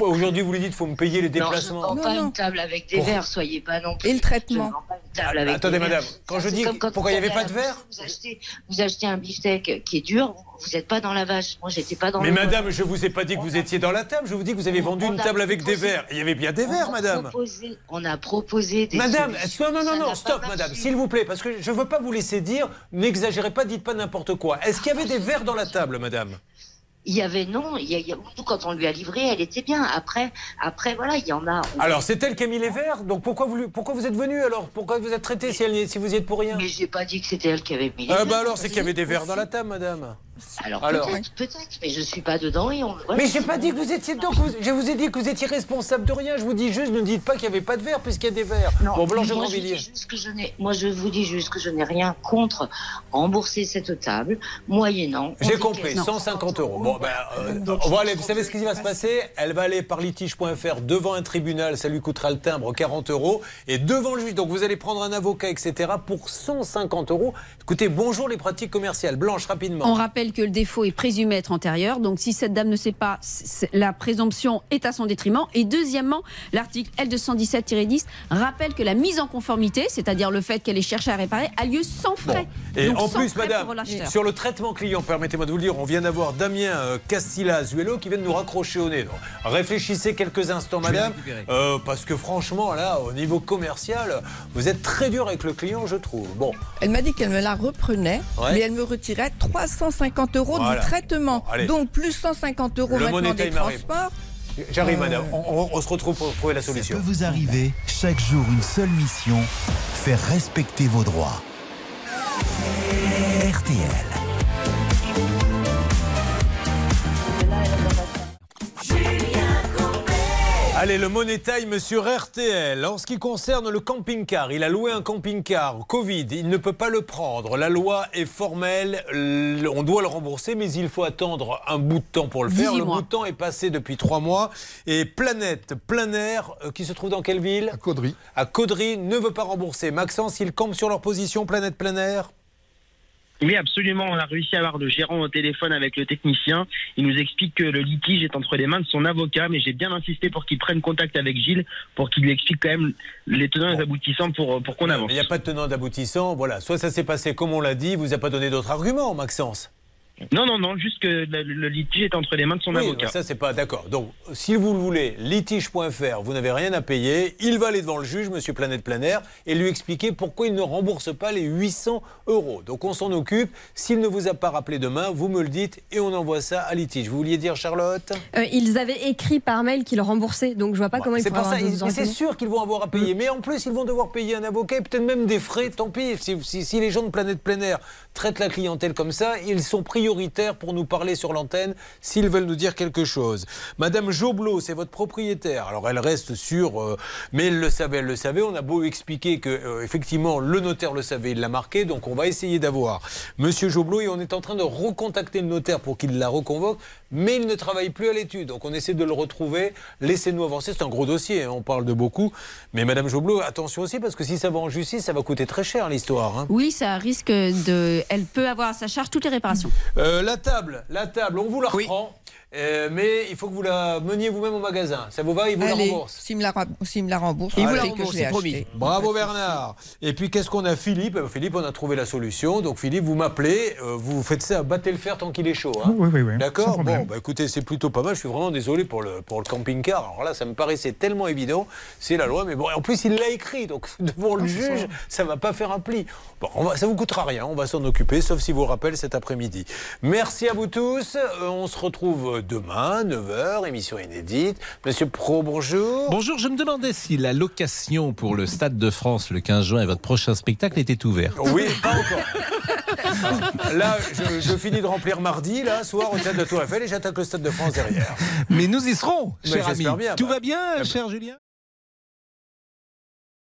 Aujourd'hui, vous lui dites, il faut me payer les Non, je ne déplacements. pas une table avec des Pour- verres, soyez pas non plus. Et le traitement Je ne vends pas une table avec Attendez, des verres. madame, quand je dis quand pourquoi il n'y avait pas de verre vous achetez, vous achetez un beefsteak qui est dur, vous n'êtes pas dans la vache. Moi, j'étais pas dans Mais le madame, je vous ai pas dit que vous étiez dans la table, je vous dis que vous avez vendu on une table avec des verres. Il y avait bien des verres, madame. proposé- on a proposé des Madame, non, non, Ça non, stop, madame, s'il vous plaît, parce que je ne veux pas vous laisser dire, n'exagérez pas, dites pas n'importe quoi. Est-ce qu'il y avait des verres dans la table, madame? Il y avait non, il y a, il y a- quand on lui a livré, elle était bien. Après, après voilà, il y en a. Alors, c'est elle qui a mis les verres, donc pourquoi vous, pourquoi vous êtes venu alors? Pourquoi vous êtes traité si, elle- si vous y êtes pour rien? Mais j'ai pas dit que c'était elle qui avait mis les Ah verres. bah alors, c'est qu'il y avait des verres dans la table, madame. Alors, Alors. peut-être, peut-être, mais je suis pas dedans et on. voilà. Mais j'ai pas dit que vous étiez dedans, que vous- je vous ai dit que vous étiez responsable de rien. Je vous dis juste, ne dites pas qu'il n'y avait pas de verre puisqu'il y a des verres. bon, Blanche de moi, je Grandvilliers. dis juste que je n'ai- moi, je vous dis juste que je n'ai rien contre rembourser cette table, moyennant. on J'ai compris, qu'elle- 150 euros. Bon, ben, euh, on va aller, vous savez ce qui va se passer Elle va aller par litige.fr devant un tribunal, ça lui coûtera le timbre 40 euros, et devant le juge. Donc vous allez prendre un avocat, etc. pour 150 euros. Écoutez, bonjour les pratiques commerciales. Blanche, rapidement. On rappelle que le défaut est présumé être antérieur. Donc, si cette dame ne sait pas, la présomption est à son détriment. Et deuxièmement, l'article L217-10 rappelle que la mise en conformité, c'est-à-dire le fait qu'elle ait cherché à réparer, a lieu sans frais. Et Donc, en sans plus, madame, sur le traitement client, permettez-moi de vous le dire, on vient d'avoir Damien euh, Castilla-Zuelo qui vient de nous raccrocher au nez. Donc, réfléchissez quelques instants, madame, euh, parce que franchement, là, au niveau commercial, vous êtes très dur avec le client, je trouve. Bon, Elle m'a dit qu'elle me la reprenait, Ouais. mais elle me retirait 350 euros Voilà. du traitement. Bon. Donc plus 150 euros Le maintenant des transports. j'arrive, Euh, madame. On, on- on se retrouve pour trouver la Ça solution. peut vous arriver, chaque jour une seule mission, faire respecter vos droits. RTL. Allez, le Money Time sur RTL. En ce qui concerne le camping-car, il a loué un camping-car. Covid, il ne peut pas le prendre. La loi est formelle. On doit le rembourser, mais il faut attendre un bout de temps pour le faire. 18 Le mois. bout de temps est passé depuis trois mois. Et Planète, plein air, euh, qui se trouve dans quelle ville? À Caudry. À Caudry, ne veut pas rembourser. Maxence, il campe sur leur position, Planète, plein air? Oui, absolument. On a réussi à avoir le gérant au téléphone avec le technicien. Il nous explique que le litige est entre les mains de son avocat, mais j'ai bien insisté pour qu'il prenne contact avec Gilles pour qu'il lui explique quand même les tenants et les aboutissants pour, pour qu'on avance. Il n'y a pas de tenant d'aboutissant. Voilà. Soit ça s'est passé comme on l'a dit, vous a pas donné d'autres arguments, Maxence. Non, non, non, juste que le, le litige est entre les mains de son Oui, avocat. ça c'est pas d'accord. Donc, si vous le voulez, litige.fr, vous n'avez rien à payer. Il va aller devant le juge, Monsieur Planète Planaire, et lui expliquer pourquoi il ne rembourse pas les 800 euros. Donc, on s'en occupe. S'il ne vous a pas rappelé demain, vous me le dites et on envoie ça à litige. Vous vouliez dire, Charlotte? Euh, ils avaient écrit par mail qu'ils le remboursaient, donc je vois pas comment ils C'est pourraient pour ça, c'est sûr qu'ils vont avoir à payer. Mais en plus, ils vont devoir payer un avocat et peut-être même des frais. Tant pis. Si, si- si les gens de Planète Plein Air traitent la clientèle comme ça, ils sont pour nous parler sur l'antenne s'ils veulent nous dire quelque chose. Madame Joblot, c'est votre propriétaire. Alors elle reste sur. euh, mais elle le savait, elle le savait. On a beau expliquer que, euh, effectivement, le notaire le savait, il l'a marqué. Donc on va essayer d'avoir Monsieur Joblot et on est en train de recontacter le notaire pour qu'il la reconvoque. Mais il ne travaille plus à l'étude. Donc on essaie de le retrouver. Laissez-nous avancer. C'est un gros dossier. hein, On parle de beaucoup. Mais Madame Joblot, attention aussi parce que si ça va en justice, ça va coûter très cher l'histoire. hein. Oui, ça risque de. Elle peut avoir à sa charge toutes les réparations. Euh, la table, la table, on vous la reprend. Euh, mais il faut que vous la meniez vous-même au magasin. Ça vous va Il vous Allez, la rembourse S'il me la, s'il me la rembourse, Il vous la rembourse, c'est promis. acheté. Bravo Bernard. Et puis qu'est-ce qu'on a Philippe? Euh, Philippe, on a trouvé la solution. Donc Philippe, vous m'appelez, euh, vous faites ça, battez le fer tant qu'il est chaud. hein. Oui, oui, oui. D'accord? Bon, bah écoutez, c'est plutôt pas mal. Je suis vraiment désolé pour le, pour le camping-car. Alors là, ça me paraissait tellement évident. C'est la loi. Mais bon, en plus, il l'a écrit. Donc devant le Ah, ça. juge, ça va pas faire un pli. Bon, on va, ça vous coûtera rien. On va s'en occuper, sauf si vous le rappelle cet après-midi. Merci à vous tous. Euh, on se retrouve demain, 9h, émission inédite. Monsieur Pro, bonjour. Bonjour, je me demandais si la location pour le Stade de France le 15 juin et votre prochain spectacle était ouverte. Oui, pas encore. Là, je, je finis de remplir mardi, là, soir, au théâtre de Tour Eiffel, et j'attaque le Stade de France derrière. Mais nous y serons, cher ami. bien, Tout bah. va bien, cher Julien?